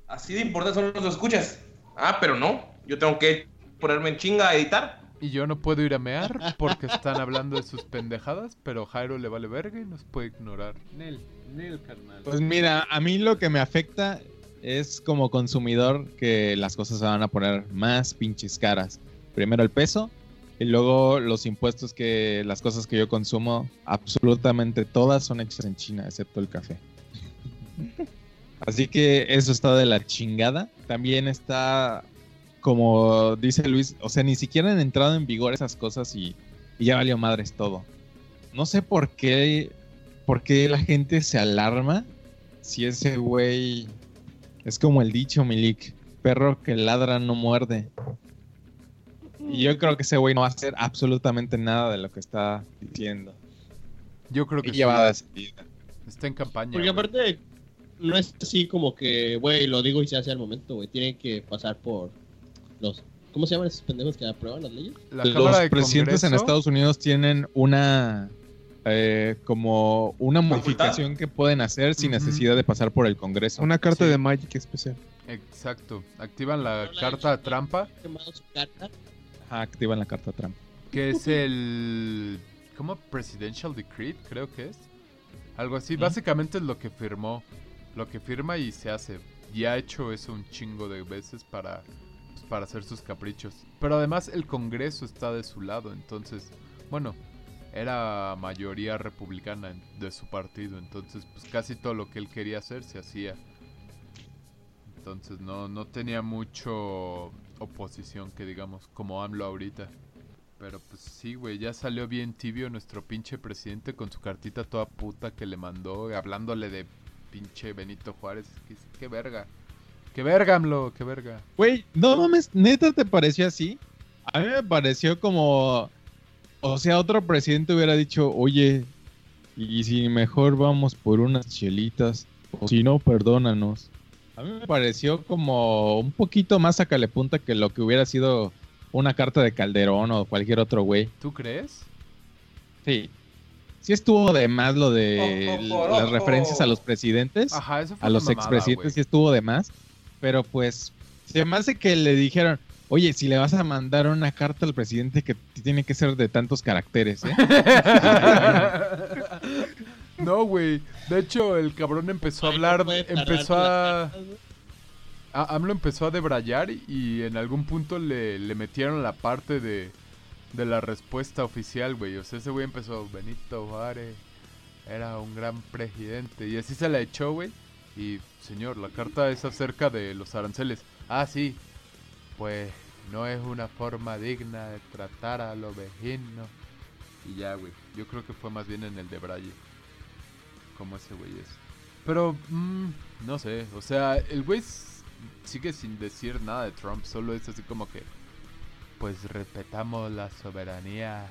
Así de importantes son nuestros escuchas. Ah, pero no. Yo tengo que ponerme en chinga a editar. y yo no puedo ir a mear porque están hablando de sus pendejadas, pero Jairo le vale verga y nos puede ignorar. Nel, Nel, carnal. Pues mira, a mí lo que me afecta es como consumidor que las cosas se van a poner más pinches caras. Primero el peso y luego los impuestos que las cosas que yo consumo, absolutamente todas son hechas en China, excepto el café. Así que eso está de la chingada. También está, como dice Luis, o sea, ni siquiera han entrado en vigor esas cosas y, y ya valió madres todo. No sé por qué, por qué la gente se alarma si ese güey es como el dicho, Milik, perro que ladra no muerde. Y yo creo que ese güey no va a hacer absolutamente nada de lo que está diciendo. Yo creo que sí. Está en campaña. Porque güey. aparte, no es así como que, güey, lo digo y se hace al momento, güey. Tiene que pasar por los. ¿Cómo se llaman esos pendejos que aprueban las leyes? La Los de presidentes en Estados Unidos tienen una eh, como una modificación que pueden hacer sin necesidad de pasar por el Congreso. Una carta Sí. de Magic especial. Exacto. Activan la carta trampa, Quemado su carta. Ajá, activan la carta Trump. que es el... ¿Cómo? Presidential Decree, creo que es. Algo así. Básicamente es lo que firmó. Lo que firma y se hace. Y ha hecho eso un chingo de veces para, pues, para hacer sus caprichos. Pero además el Congreso está de su lado. Entonces, bueno, era mayoría republicana de su partido. Entonces, pues casi todo lo que él quería hacer se hacía. Entonces no, no tenía mucho oposición que digamos, como AMLO ahorita. Pero pues sí, güey, ya salió bien tibio nuestro pinche presidente con su cartita toda puta que le mandó, hablándole de pinche Benito Juárez. Qué, qué verga. Qué verga, AMLO, qué verga. Güey, no mames, neta te pareció así. A mí me pareció como. O sea, otro presidente hubiera dicho, oye, y si mejor vamos por unas chelitas, o si no, perdónanos. A mí me pareció como un poquito más a que lo que hubiera sido una carta de Calderón o cualquier otro güey. ¿Tú crees? Sí. Sí estuvo de más lo de Ojo, l- por las referencias a los presidentes Ajá, eso fue a los mamada, expresidentes sí estuvo de más. Pero pues, se me hace que le dijeron, oye, si le vas a mandar una carta al presidente que tiene que ser de tantos caracteres, ¿eh? no, güey. De hecho, el cabrón empezó a hablar, empezó a... A- AMLO empezó a debrayar y en algún punto le, le metieron la parte de, de la respuesta oficial, güey. O sea, ese güey empezó, Benito Juárez era un gran presidente. Y así se la echó, güey. Y, señor, la carta es acerca de los aranceles. Ah, sí. Pues no es una forma digna de tratar a los vecinos. Y ya, güey. Yo creo que fue más bien en el de Braille. Como ese güey es. Pero, mm, no sé. O sea, el güey sigue sin decir nada de Trump. Solo es así como que. pues respetamos la soberanía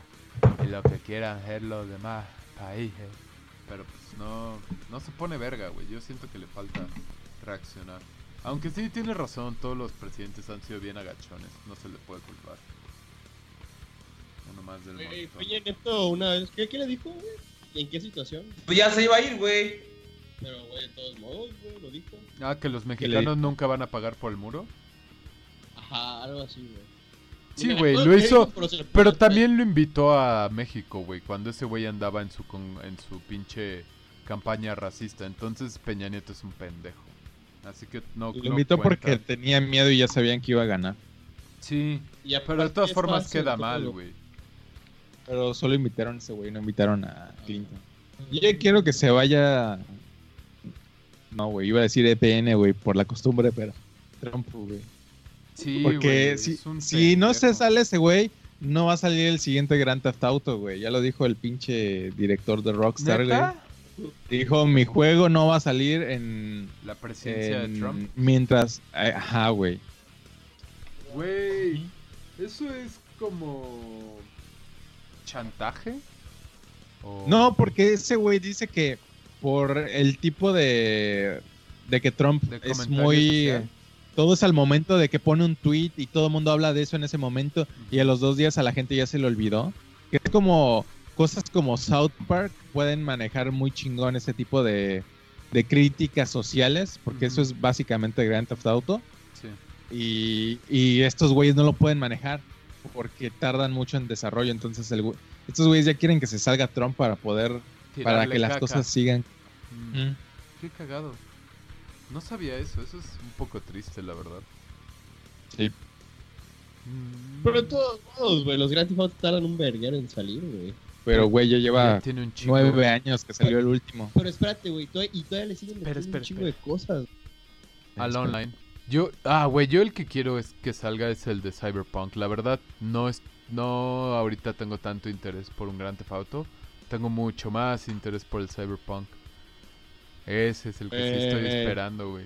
y lo que quieran hacer los demás países. Pero pues no, no se pone verga, güey. Yo siento que le falta reaccionar. Aunque sí tiene razón, todos los presidentes han sido bien agachones. No se le puede culpar. Uno más del montón. Peña Nieto una vez, ¿qué, qué le dijo, güey? ¿Y en qué situación? Pues ya se iba a ir, güey. Pero, güey, de todos modos, güey, lo dijo. Ah, que los mexicanos nunca van a pagar por el muro. Ajá, algo así, güey. Sí, güey, lo hizo. pero también lo invitó a México, güey, cuando ese güey andaba en su con- en su pinche campaña racista. Entonces Peña Nieto es un pendejo. Así que no. Lo invitó porque tenía miedo y ya sabían que iba a ganar. Sí, Y pero de todas formas queda mal, güey. Pero solo invitaron a ese güey, no invitaron a Clinton. Yo ya quiero que se vaya. No, güey, iba a decir EPN, güey, por la costumbre, pero Trump, güey. Sí, Porque si, es un si no se sale ese güey, no va a salir el siguiente Grand Theft Auto, güey. Ya lo dijo el pinche director de Rockstar, güey. Dijo, mi juego no va a salir en... La presidencia de Trump. Mientras... eh, Ajá, güey. Güey, eso es como. chantaje. ¿O- No, porque ese güey dice que por el tipo de... De que Trump de es muy... social? Todo es al momento de que pone un tweet y todo el mundo habla de eso en ese momento y a los dos días a la gente ya se le olvidó. Que es como cosas como South Park pueden manejar muy chingón ese tipo de, de críticas sociales, porque eso es básicamente Grand Theft Auto. Sí. Y, y estos güeyes no lo pueden manejar porque tardan mucho en desarrollo. Entonces el güey- estos güeyes ya quieren que se salga Trump para poder, para que las caca. cosas sigan. Mm, Mm. Qué cagado. No sabía eso, eso es un poco triste, la verdad. Sí. Mm, Pero de todos modos, güey, los Grand Theft Auto tardan un verguero en salir, güey. Pero güey, ya ya lleva tiene un chingo. nueve años que salió el último. Pero espérate, güey, todavía- y todavía le siguen Espera, metiendo espera, un chingo de cosas. Al online. Yo, ah, güey, yo el que quiero es que salga es el de Cyberpunk. La verdad, no es, no ahorita tengo tanto interés por un Grand Theft Auto. Tengo mucho más interés por el Cyberpunk. Ese es el que sí estoy Eh. esperando, güey.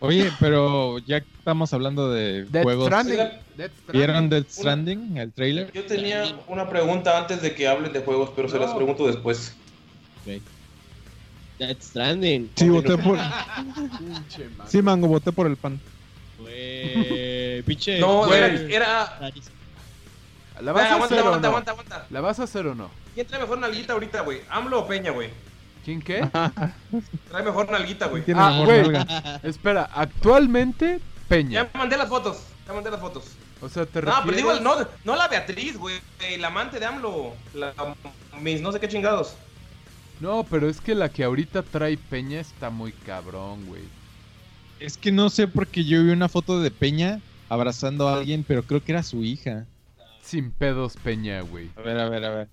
Oye, pero ya que estamos hablando de Death juegos. Stranding. Death Stranding. ¿Vieron Death Stranding, el trailer? Yo tenía una pregunta antes de que hablen de juegos, pero se las pregunto después. Death Stranding. Sí, voté por. Sí, mango, voté por el pan. Güey, pinche. No, era, era... ¿La vas a aguanta, hacer o aguanta, no? aguanta, aguanta. ¿La vas a hacer o no? ¿Quién trae mejor nalguita ahorita, güey? ¿AMLO o Peña, güey? ¿Quién qué? Trae mejor nalguita, güey. Tiene Ah, mejor güey. nalga. Espera, actualmente Peña. Ya mandé las fotos. Ya mandé las fotos. O sea, te No, pero digo, refieres- no, no la Beatriz, güey. La amante de AMLO. La, mis no sé qué chingados. No, pero es que la que ahorita trae Peña está muy cabrón, güey. Es que no sé porque yo vi una foto de Peña abrazando a alguien, pero creo que era su hija. Sin pedos Peña, güey. A ver, a ver, a ver.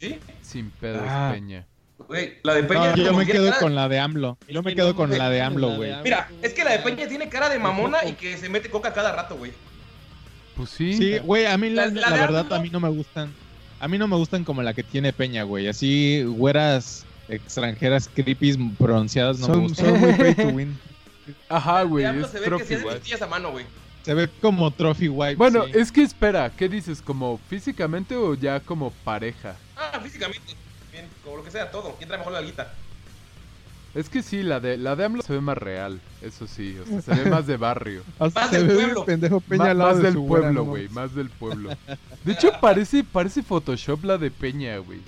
¿Sí? Sin pedos Ah. Peña. Güey, la de Peña. No, yo me quedo cara- con la de AMLO. Yo me que quedo con la de AMLO, güey. Mira, es que la de Peña tiene cara de mamona y que se mete coca cada rato, güey. Pues sí. Sí, güey, a mí la, La- la la de verdad AMLO- a mí no me gustan. A mí no me gustan como la que tiene Peña, güey. Así güeras extranjeras creepy bronceadas no me Son, gustan. son muy pay to win. Ajá, güey, De AMLO es se ve que a mano, güey. Se ve como trophy wife. Bueno, sí. es que espera, ¿qué dices? ¿Como físicamente o ya como pareja? Ah, físicamente. Como lo que sea, todo. ¿Quién trae mejor nalguita? Es que sí, la de la de AMLO se ve más real, eso sí, o sea, se ve más de barrio. Más se del pueblo. pendejo Peña lado más de del pueblo, güey, más del pueblo. De hecho, parece parece Photoshop la de Peña, güey.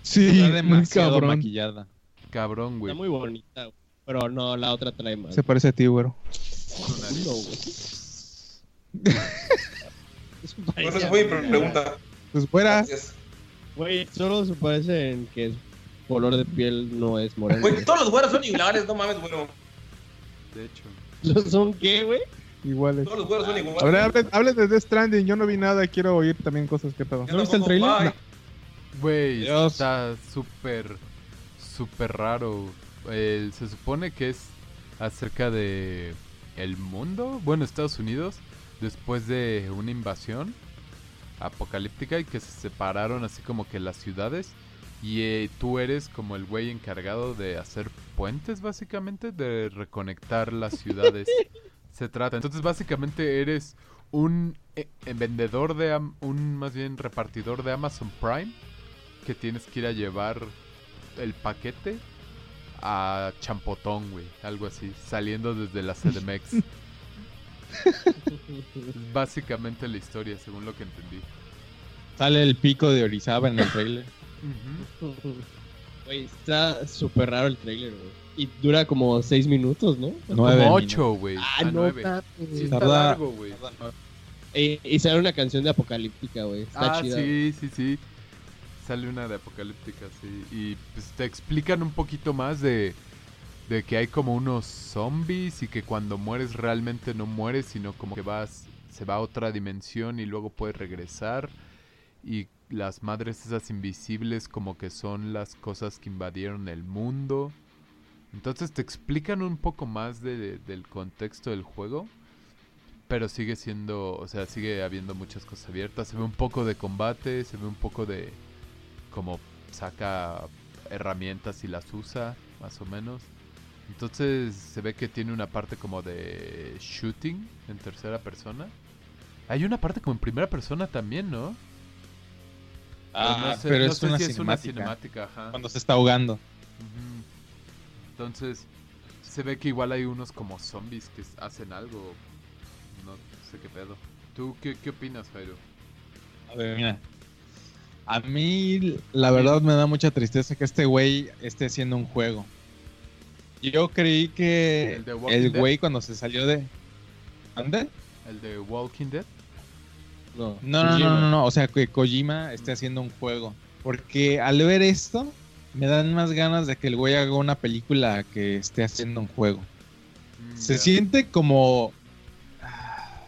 Sí, Está muy demasiado cabrón. maquillada. Cabrón, güey. Está muy bonita, güey. Pero no, la otra trae más. Se parece a ti, güero. No, güey. Eso esa fue mi pregunta. Pues fuera. Gracias. Güey, solo se parece en que el color de piel no es moreno. Güey, todos los güeros son iguales, no mames, bueno. De hecho. ¿Los ¿Son qué, güey? Iguales. Todos los güeros son iguales. De Death Stranding. Yo no vi nada. Quiero oír también cosas. ¿Qué pedo? ¿No viste el trailer? Güey, está súper, súper raro. El- se supone que es acerca de el mundo, bueno, Estados Unidos, después de una invasión apocalíptica y que se separaron así como que las ciudades. Y eh, tú eres como el güey encargado de hacer puentes, básicamente, de reconectar las ciudades. se trata. Entonces, básicamente eres un eh, eh, vendedor de un más bien repartidor de Amazon Prime que tienes que ir a llevar el paquete a Champotón, güey, algo así, saliendo desde la CDMX. Es Básicamente la historia, según lo que entendí. Sale el pico de Orizaba en el trailer. Güey, está súper raro el trailer, güey. Y dura como 6 minutos, ¿no? Nueve Como minutos. ocho, güey. Ah, a no nueve. mames. Sí, está Tarda- largo, güey. Y, y sale una canción de Apocalíptica, güey. Está Ah, chida. sí, sí, sí. Sale una de Apocalíptica, sí. Y pues te explican un poquito más de, de que hay como unos zombies y que cuando mueres realmente no mueres, sino como que vas, se va a otra dimensión y luego puedes regresar. Y las madres esas invisibles como que son las cosas que invadieron el mundo. Entonces te explican un poco más de- del contexto del juego. Pero sigue siendo, o sea, sigue habiendo muchas cosas abiertas. Se ve un poco de combate, se ve un poco de como saca herramientas y las usa, más o menos. Entonces se ve que tiene una parte como de shooting en tercera persona. Hay una parte como en primera persona también, ¿no? Ah, no sé- pero no es sé una si es una cinemática. ajá. Cuando se está ahogando. Entonces, se ve que igual hay unos como zombies que hacen algo. No sé qué pedo. ¿Tú qué, qué opinas, Jairo? A ver, mira. A mí, la verdad, me da mucha tristeza que este güey esté haciendo un juego. Yo creí que ¿El güey cuando se salió de... ¿Dónde? ¿El de Walking Dead? No, No, no, no, no, o sea, que Kojima esté haciendo un juego. Porque al ver esto, me dan más ganas de que el güey haga una película que esté haciendo un juego. Mm, Se siente como... ah,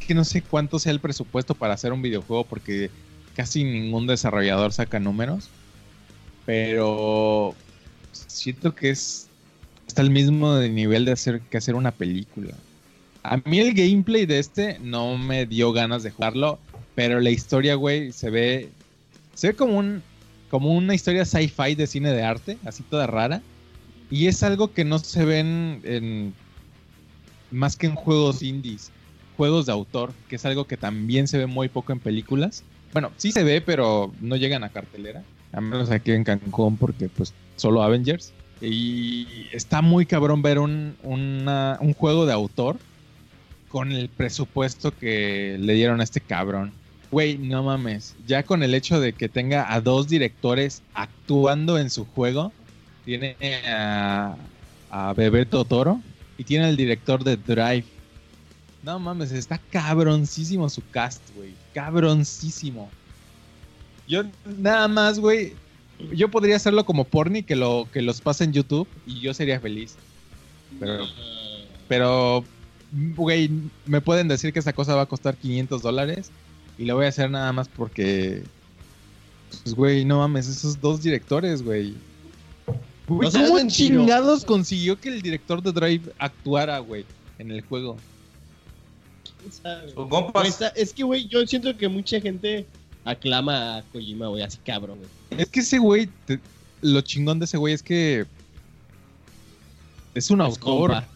Es que no sé cuánto sea el presupuesto para hacer un videojuego porque casi ningún desarrollador saca números. Pero siento que es está al mismo nivel de hacer que hacer una película. A mí el gameplay de este no me dio ganas de jugarlo, pero la historia, güey, se ve se ve como un como una historia sci-fi de cine de arte, así toda rara. Y es algo que no se ven en más que en juegos indies, juegos de autor, que es algo que también se ve muy poco en películas. Bueno, sí se ve, pero no llegan a cartelera, a menos aquí en Cancún porque pues solo Avengers. Y está muy cabrón ver un, un juego de autor con el presupuesto que le dieron a este cabrón. Güey, no mames. Ya con el hecho de que tenga a dos directores actuando en su juego, tiene a, a Bebeto Toro y tiene al director de Drive. No mames, está cabroncísimo su cast, güey. Cabroncísimo. Yo nada más, güey. Yo podría hacerlo como porni que lo que los pase en YouTube y yo sería feliz. Pero, pero, güey, me pueden decir que esa cosa va a costar 500 dólares y lo voy a hacer nada más porque, pues, güey, no mames, esos dos directores, güey. Güey, No ¿Cómo chingados consiguió que el director de Drive actuara, güey, en el juego? ¿Quién sabe? Es que, güey, yo siento que mucha gente aclama a Kojima, güey, así cabrón, güey. Es que ese güey, te- lo chingón de ese güey es que es un Es autor. compa.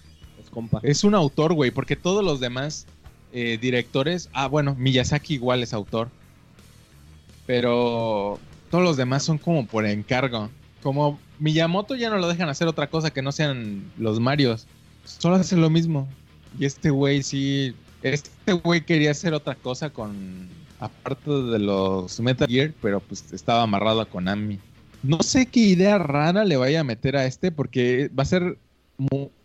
Es compa. Es un autor, güey, porque todos los demás eh, directores. Ah, bueno, Miyazaki igual es autor. Pero todos los demás son como por encargo. Como Miyamoto ya no lo dejan hacer otra cosa que no sean los Marios. Solo hacen lo mismo. Y este güey sí. Este güey quería hacer otra cosa con. Aparte de los Metal Gear, pero pues estaba amarrado a Konami. No sé qué idea rara le vaya a meter a este, porque va a ser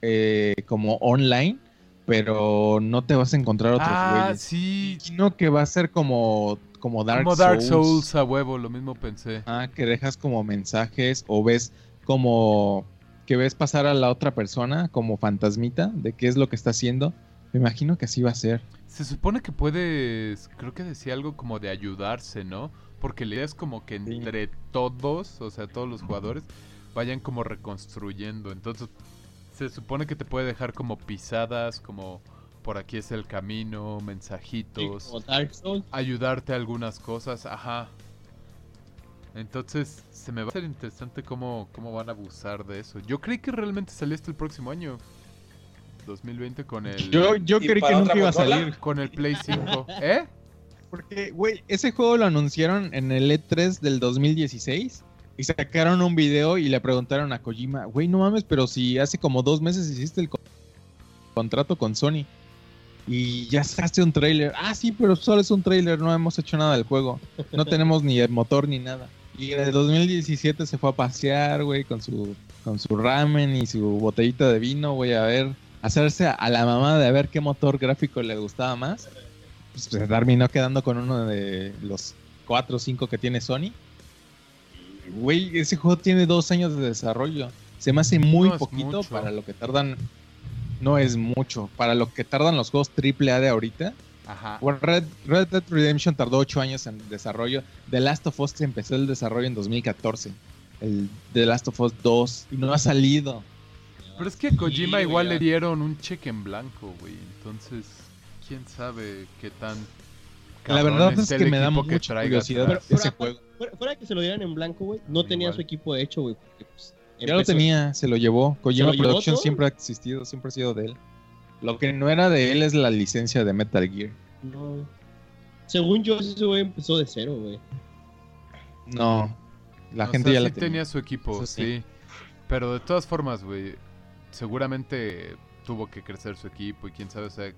eh, como online, pero no te vas a encontrar otros Ah, güeyes. sí. Sino que va a ser como, como Dark como Dark Souls. Souls a huevo, lo mismo pensé. Ah, que dejas como mensajes o ves como que ves pasar a la otra persona como fantasmita de qué es lo que está haciendo. Me imagino que así va a ser. Se supone que puedes, creo que decía algo como de ayudarse, ¿no? Porque la idea es como que Sí. entre todos, o sea, todos los jugadores, vayan como reconstruyendo. Entonces, se supone que te puede dejar como pisadas, como por aquí es el camino, Sí, mensajitos, como Dark Souls. ayudarte a algunas cosas, ajá. Entonces, se me va a hacer interesante cómo, cómo van a abusar de eso. Yo creí que realmente salía hasta el próximo año. 2020 con el Yo, yo ¿Y creí que nunca iba a salir. con el Play 5. ¿Eh? Porque, güey, ese juego lo anunciaron en el E3 del 2016 y sacaron un video y le preguntaron a Kojima, güey, no mames, pero si hace como dos meses hiciste el co- contrato con Sony y ya sacaste un trailer. Ah, sí, pero solo es un trailer, no hemos hecho nada del juego. No tenemos ni el motor ni nada. Y en el 2017 se fue a pasear, güey, con su, con su ramen y su botellita de vino, güey, a ver, hacerse a la mamá de a ver qué motor gráfico le gustaba más pues, se terminó quedando con uno de los cuatro o cinco que tiene Sony. Güey, ese juego tiene dos años de desarrollo. Se me hace muy No poquito mucho. para lo que tardan. No es mucho. Para lo que tardan los juegos AAA de ahorita. Ajá. Red, Red Dead Redemption tardó ocho años en desarrollo. The Last of Us empezó el desarrollo en 2014. El The Last of Us 2. Y no ha salido. Pero es que a Kojima Sí, igual le dieron un cheque en blanco, güey. Entonces, quién sabe qué tan. La verdad es que me da equipo que mucha curiosidad. Pero- ese juego. Fuera, fuera que se lo dieran en blanco, güey, no tenía Igual. su equipo hecho, güey. pues, Ya lo tenía, se lo llevó. Kojima lo Production siempre ha existido, siempre ha sido de él. Lo que no era de él es la licencia de Metal Gear. No. Según yo, ese güey empezó de cero, güey. No, la O gente sea, ya sí la tenía. tenía su equipo, sí. Pero de todas formas, güey, seguramente tuvo que crecer su equipo y quién sabe, o sea,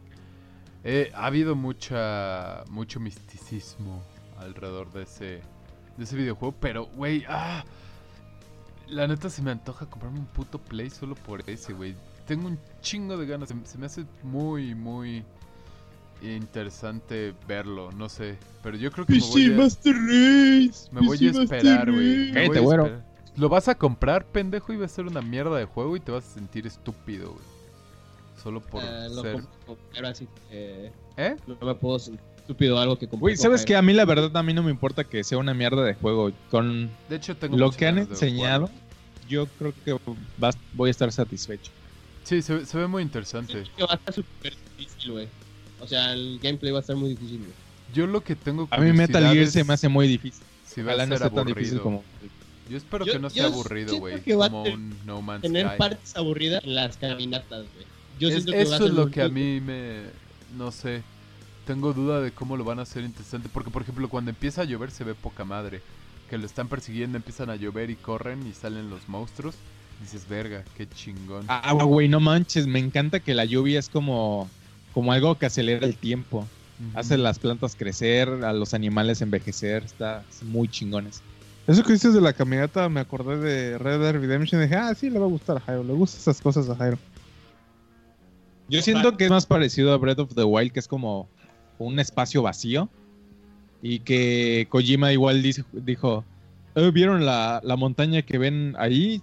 eh, ha habido mucha mucho misticismo alrededor de ese de ese videojuego, pero güey, ah, la neta se me antoja comprarme un puto Play solo por ese, güey. Tengo un chingo de ganas, se, se me hace muy muy interesante verlo, no sé, pero yo creo que me voy a, Master Race. me voy a esperar, güey. Cállate, güero. Lo vas a comprar, pendejo, y va a ser una mierda de juego y te vas a sentir estúpido, güey. Solo por Ah, lo ser... pero así que ¿Eh? no me puedo sentir estúpido algo que compré. Güey, ¿sabes qué? A mí la verdad a mí no me importa que sea una mierda de juego. Con De hecho, tengo lo que han enseñado, yo creo que vas- voy a estar satisfecho. Sí, se, ve- se ve muy interesante. Que va a estar súper difícil, güey. O sea, el gameplay va a estar muy difícil, güey. Yo lo que tengo A mí Metal Gear es se me hace muy difícil. si va a no ser esté tan difícil como... Yo espero Yo- que no sea aburrido, güey. que va a Como un No Man's Tener Sky. partes aburridas en las caminatas, güey. Yo Es- siento que va a eso ser es lo que a mí me... No sé. Tengo duda de cómo lo van a hacer interesante. Porque, por ejemplo, cuando empieza a llover se ve poca madre. Que lo están persiguiendo, empiezan a llover y corren y salen los monstruos. Dices, verga, qué chingón. Ah, güey, no manches, me encanta que la lluvia es como, como algo que acelera el tiempo. Hace las plantas crecer, a los animales envejecer, está muy chingones. Eso que dices de la caminata, me acordé de Red Dead Redemption. y Dije, ah, sí, le va a gustar a Jairo. Le gustan esas cosas a Jairo. Yo siento que es más parecido a Breath of the Wild, que es como un espacio vacío. Y que Kojima igual dice- dijo, "Eh, ¿vieron la, la montaña que ven ahí?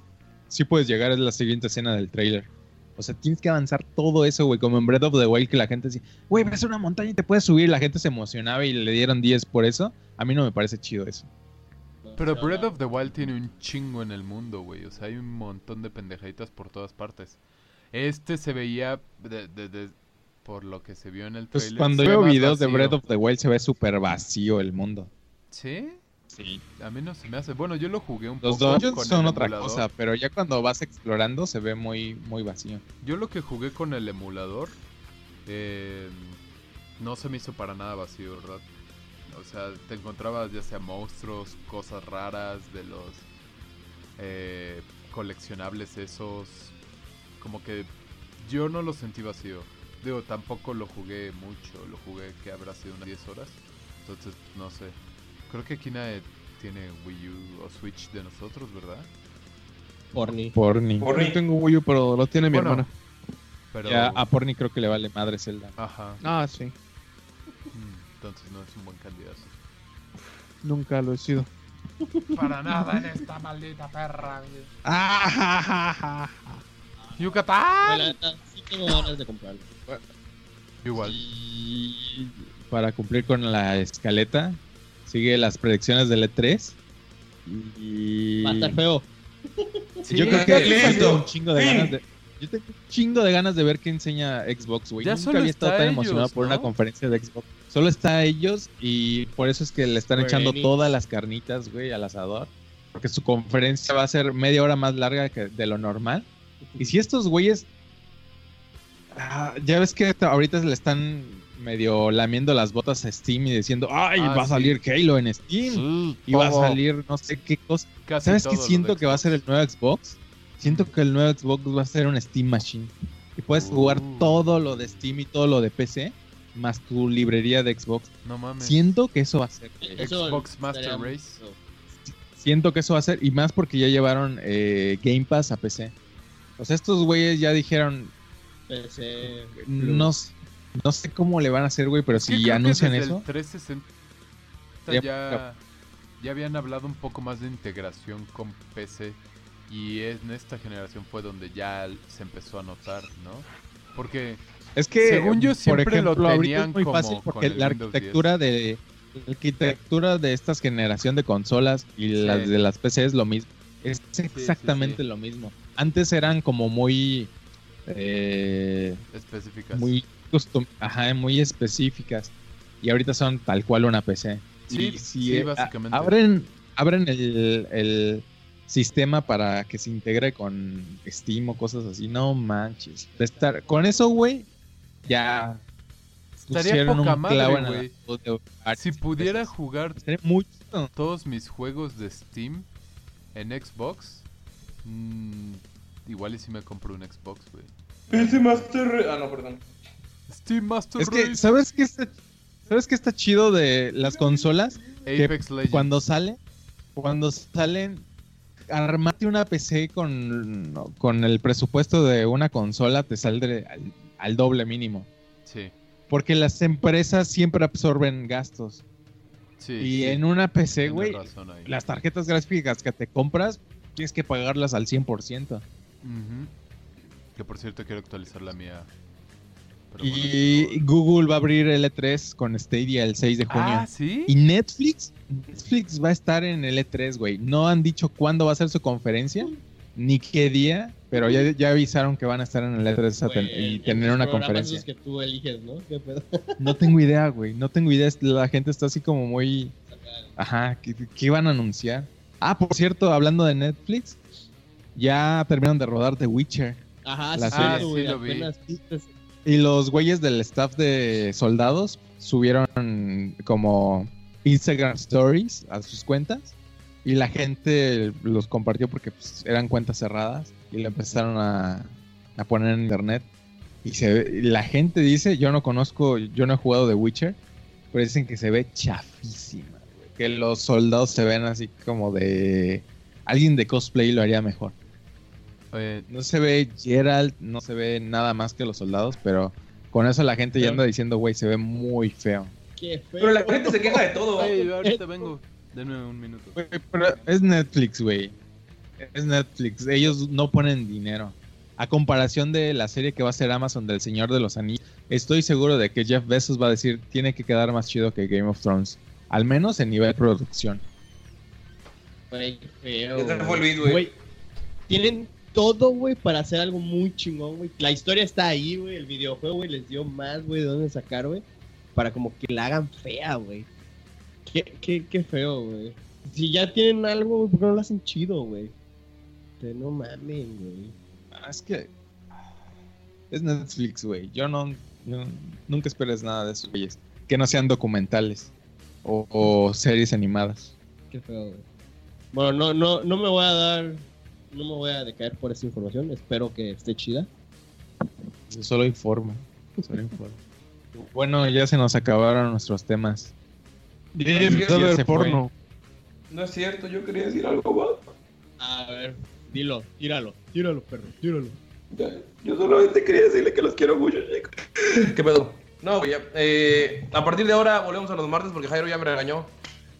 Sí puedes llegar, es la siguiente escena del trailer. O sea, tienes que avanzar todo eso, güey, como en Breath of the Wild que la gente decía, güey, ves una montaña y te puedes subir. La gente se emocionaba y le dieron 10 por eso. A mí no me parece chido eso. Pero Breath of the Wild tiene un chingo en el mundo, güey. O sea, hay un montón de pendejaditas por todas partes. Este se veía, de- de- de- por lo que se vio en el Pues trailer. cuando se ve veo videos de. Breath of the Wild se ve súper vacío el mundo. ¿Sí? Sí. A mí no se me hace. Bueno, yo lo jugué un Los poco dungeons con son el otra emulador. cosa, pero ya cuando vas explorando se ve muy, muy vacío. Yo lo que jugué con el emulador eh, no se me hizo para nada vacío, ¿verdad? O sea, te encontrabas ya sea monstruos, cosas raras de los eh, coleccionables esos. Como que yo no lo sentí vacío. Digo, tampoco lo jugué mucho. Lo jugué que habrá sido unas 10 horas. Entonces, no sé. Creo que aquí nadie tiene Wii U o Switch de nosotros, ¿verdad? Porni. Porni. Porni. Yo tengo Wii U, pero lo tiene mi Bueno, hermana. Pero... Ya a Porni creo que le vale madre Zelda. Ajá. Ah, sí. Entonces no es un buen candidato. Nunca lo he sido. Para nada en esta maldita perra. Ah. Yucatán. Neta, sí tengo ganas de comprarlo. Igual. Y para cumplir con la escaleta, sigue las predicciones del E3. Y Va a estar feo. yo creo que listo. tengo un chingo de ganas de. Yo tengo un chingo de ganas de ver qué enseña Xbox, güey. Nunca había estado tan emocionado ellos, por una conferencia de Xbox. Solo está ellos y por eso es que le están echando todas las carnitas, güey, al asador. Porque su conferencia va a ser media hora más larga que de lo normal. Y si estos güeyes Ah, ya ves que ahorita le están medio lamiendo las botas a Steam y diciendo, ay, Ah, va a salir Halo en Steam. Sí, Y va a salir no sé qué cosa. Casi ¿Sabes qué siento que va a ser el nuevo Xbox? Siento que el nuevo Xbox va a ser un Steam Machine. Y puedes jugar Uh. todo lo de Steam y todo lo de PC, más tu librería de Xbox. No mames. Siento que eso va a ser. Xbox Master estaría- Race. Siento que eso va a ser. Y más porque ya llevaron eh, Game Pass a PC. O sea, estos güeyes ya dijeron, PC, no, no sé cómo le van a hacer, güey, pero Es que si creo que anuncian desde eso. El 360 Ya- ya, ya habían hablado un poco más de integración con PC. Y en esta generación fue donde ya se empezó a notar, ¿no? Porque Es que, Según yo, por siempre lo ejemplo, ahorita tenían es muy fácil porque la Windows 10. arquitectura de la arquitectura de esta generación de consolas y Sí. las de las PC es lo mismo. Es exactamente sí. lo mismo. Antes eran como muy eh, específicas. muy custom, ajá, muy específicas y ahorita son tal cual una PC. Sí, Y sí, eh, básicamente. abren abren el, el sistema para que se integre con Steam o cosas así. No manches. De estar con eso, güey, ya Estaría poca madre, güey. varias Si pudiera veces. jugar todos mis juegos de Steam en Xbox, mm, igual y si me compro un Xbox, güey. PC Master. Ah, no, perdón. Steam Master Es que, Race, ¿sabes qué está, ¿sabes qué está chido de las consolas? que Apex Legends. Cuando sale, cuando salen, armarte una PC con, con el presupuesto de una consola te saldrá al, doble mínimo. Sí, Porque las empresas siempre absorben gastos. sí. y sí, en una PC, güey, las tarjetas gráficas que te compras, tienes que pagarlas al 100%. Ujú. Que por cierto quiero actualizar la mía. Pero Y bueno. Google va a abrir el E3 con Stadia el 6 de junio. Ah, ¿sí? Y Netflix, Netflix va a estar en el E3, güey. No han dicho cuándo va a ser su conferencia, ni qué día, pero ya, ya avisaron que van a estar en el E3 a ten- Güey, y en tener una conferencia. esos que tú eliges, ¿no? ¿Qué pedo? No tengo idea, güey. No tengo idea. La gente está así como muy... Ajá, ¿qué, qué van a anunciar? Ah, por cierto, hablando de Netflix, ya terminaron de rodar The Witcher. Ajá, La sí, serie. güey, Ah, sí lo vi. apenas viste- Y los güeyes del staff de soldados subieron como Instagram stories a sus cuentas y la gente los compartió porque pues, eran cuentas cerradas y lo empezaron a, a poner en internet. Y se ve- y la gente dice, yo no conozco, yo no he jugado The Witcher, pero dicen que se ve chafísima, güey. que los soldados se ven así como de... Alguien de cosplay lo haría mejor. No se ve Geralt, no se ve nada más que los soldados, pero con eso la gente ya anda diciendo, güey, se ve muy feo. Qué feo. Pero la gente se queja de todo. Ey, ahorita vengo. Denme un minuto. Güey, Pero es Netflix, güey. Es Netflix. Ellos no ponen dinero. A comparación de la serie que va a ser Amazon del Señor de los Anillos, estoy seguro de que Jeff Bezos va a decir, tiene que quedar más chido que Game of Thrones. Al menos en nivel producción. El beat, güey. Güey, Tienen todo, güey, para hacer algo muy chingón, güey. La historia está ahí, güey. El videojuego, güey, les dio más, güey, de dónde sacar, güey. Para como que la hagan fea, güey. Qué, qué, qué feo, güey. Si ya tienen algo, güey, ¿por qué no lo hacen chido, güey? Que no mamen, güey. Ah, Es que es Netflix, güey. Yo no, no- nunca esperes nada de esos güeyes. Que no sean documentales o, o series animadas. Qué feo, güey. Bueno, no, no, no me voy a dar. No me voy a decaer por esta información. Espero que esté chida. Yo solo informo. Solo informo. Bueno, ya se nos acabaron nuestros temas. Ya a ya ver se fue. porno. No es cierto, yo quería decir algo más. A ver, dilo, tíralo, tíralo, perro, tíralo. Ya, Yo solamente quería decirle que los quiero mucho, chicos. ¿Qué pedo? No, güey, ya. Eh, a partir de ahora volvemos a los martes porque Jairo ya me regañó.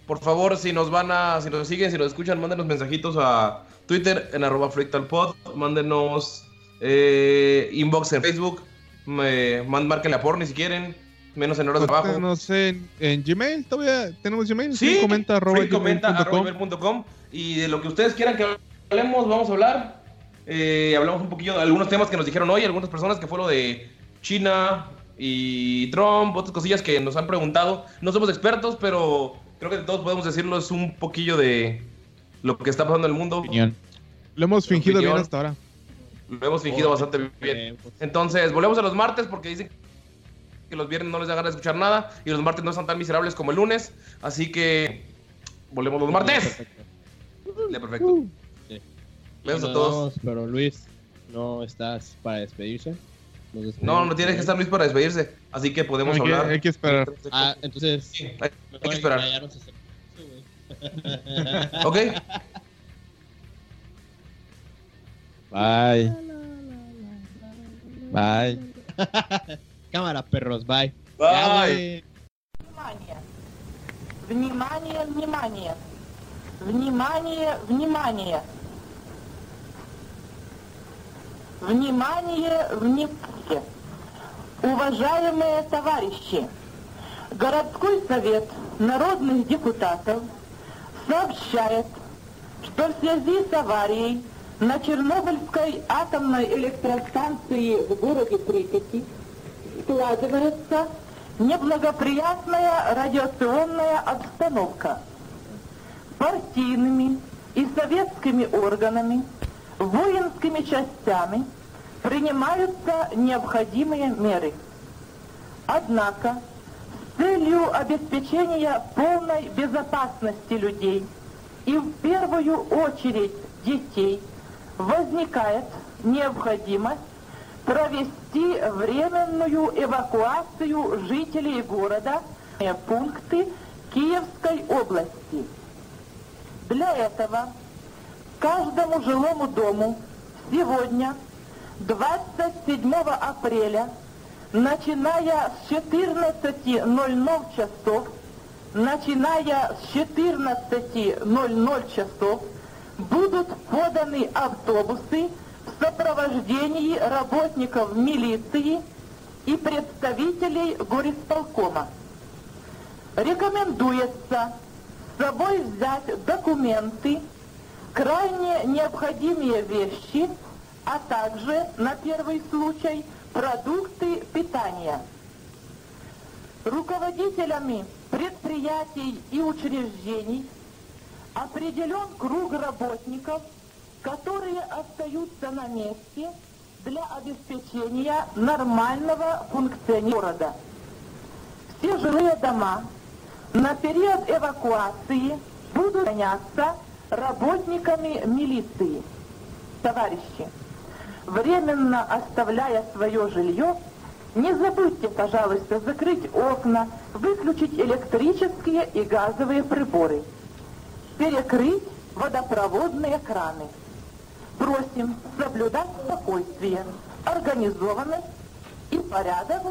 Por favor, si nos van a, si nos siguen, si nos escuchan, mándenos mensajitos a Twitter en arroba fractalpod, mándenos eh, inbox en Facebook, me, man, márquenle a porni si quieren, menos en horas de trabajo. No sé, en, en Gmail, todavía tenemos Gmail. Sí, comenta arroba comenta arroba com. y de lo que ustedes quieran que hablemos, vamos a hablar. Eh, hablamos un poquillo de algunos temas que nos dijeron hoy, algunas personas que fue lo de China y Trump, otras cosillas que nos han preguntado. No somos expertos, pero creo que todos podemos decirles un poquillo de lo que está pasando en el mundo. Opinión. Lo hemos fingido bien Opinión. hasta ahora. Lo hemos fingido Oh, bastante bien. eh, pues, Entonces, volvemos a los martes porque dicen que los viernes no les da ganas de escuchar nada y los martes no son tan miserables como el lunes. Así que volvemos los martes. perfecto. Ya, perfecto. Sí. Besos Ya a todos. vamos, pero Luis, no estás para despedirse. No, no tienes que estar. Luis para despedirse. Así que podemos hay, que, hablar. hay que esperar. Ah, entonces. Sí, hay, que esperar. Ok. Bye. Bye. Cámara, perros, bye. Bye. Güey. Внимание, внимание! Внимание, внимание! Внимание, внимание! Уважаемые товарищи! Городской совет народных депутатов сообщает, что в связи с аварией на Чернобыльской атомной электростанции в городе Припяти складывается неблагоприятная радиационная обстановка. Партийными и советскими органами, воинскими частями принимаются необходимые меры. Однако, с целью обеспечения полной безопасности людей и в первую очередь детей возникает необходимость провести временную эвакуацию жителей города в пункты Киевской области. Для этого каждому жилому дому сегодня, 27 апреля, начиная с 14.00 часов, начиная с 14.00 часов, будут поданы автобусы сопровождении работников милиции и представителей горисполкома. Рекомендуется с собой взять документы, крайне необходимые вещи, а также, на первый случай, продукты питания. Руководителями предприятий и учреждений определен круг работников, которые остаются на месте для обеспечения нормального функционирования города. Все жилые дома на период эвакуации будут охраняться работниками милиции. Товарищи, временно оставляя свое жилье, не забудьте, пожалуйста, закрыть окна, выключить электрические и газовые приборы, перекрыть водопроводные краны. Просим соблюдать спокойствие, организованность и порядок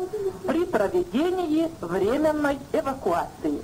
при проведении временной эвакуации.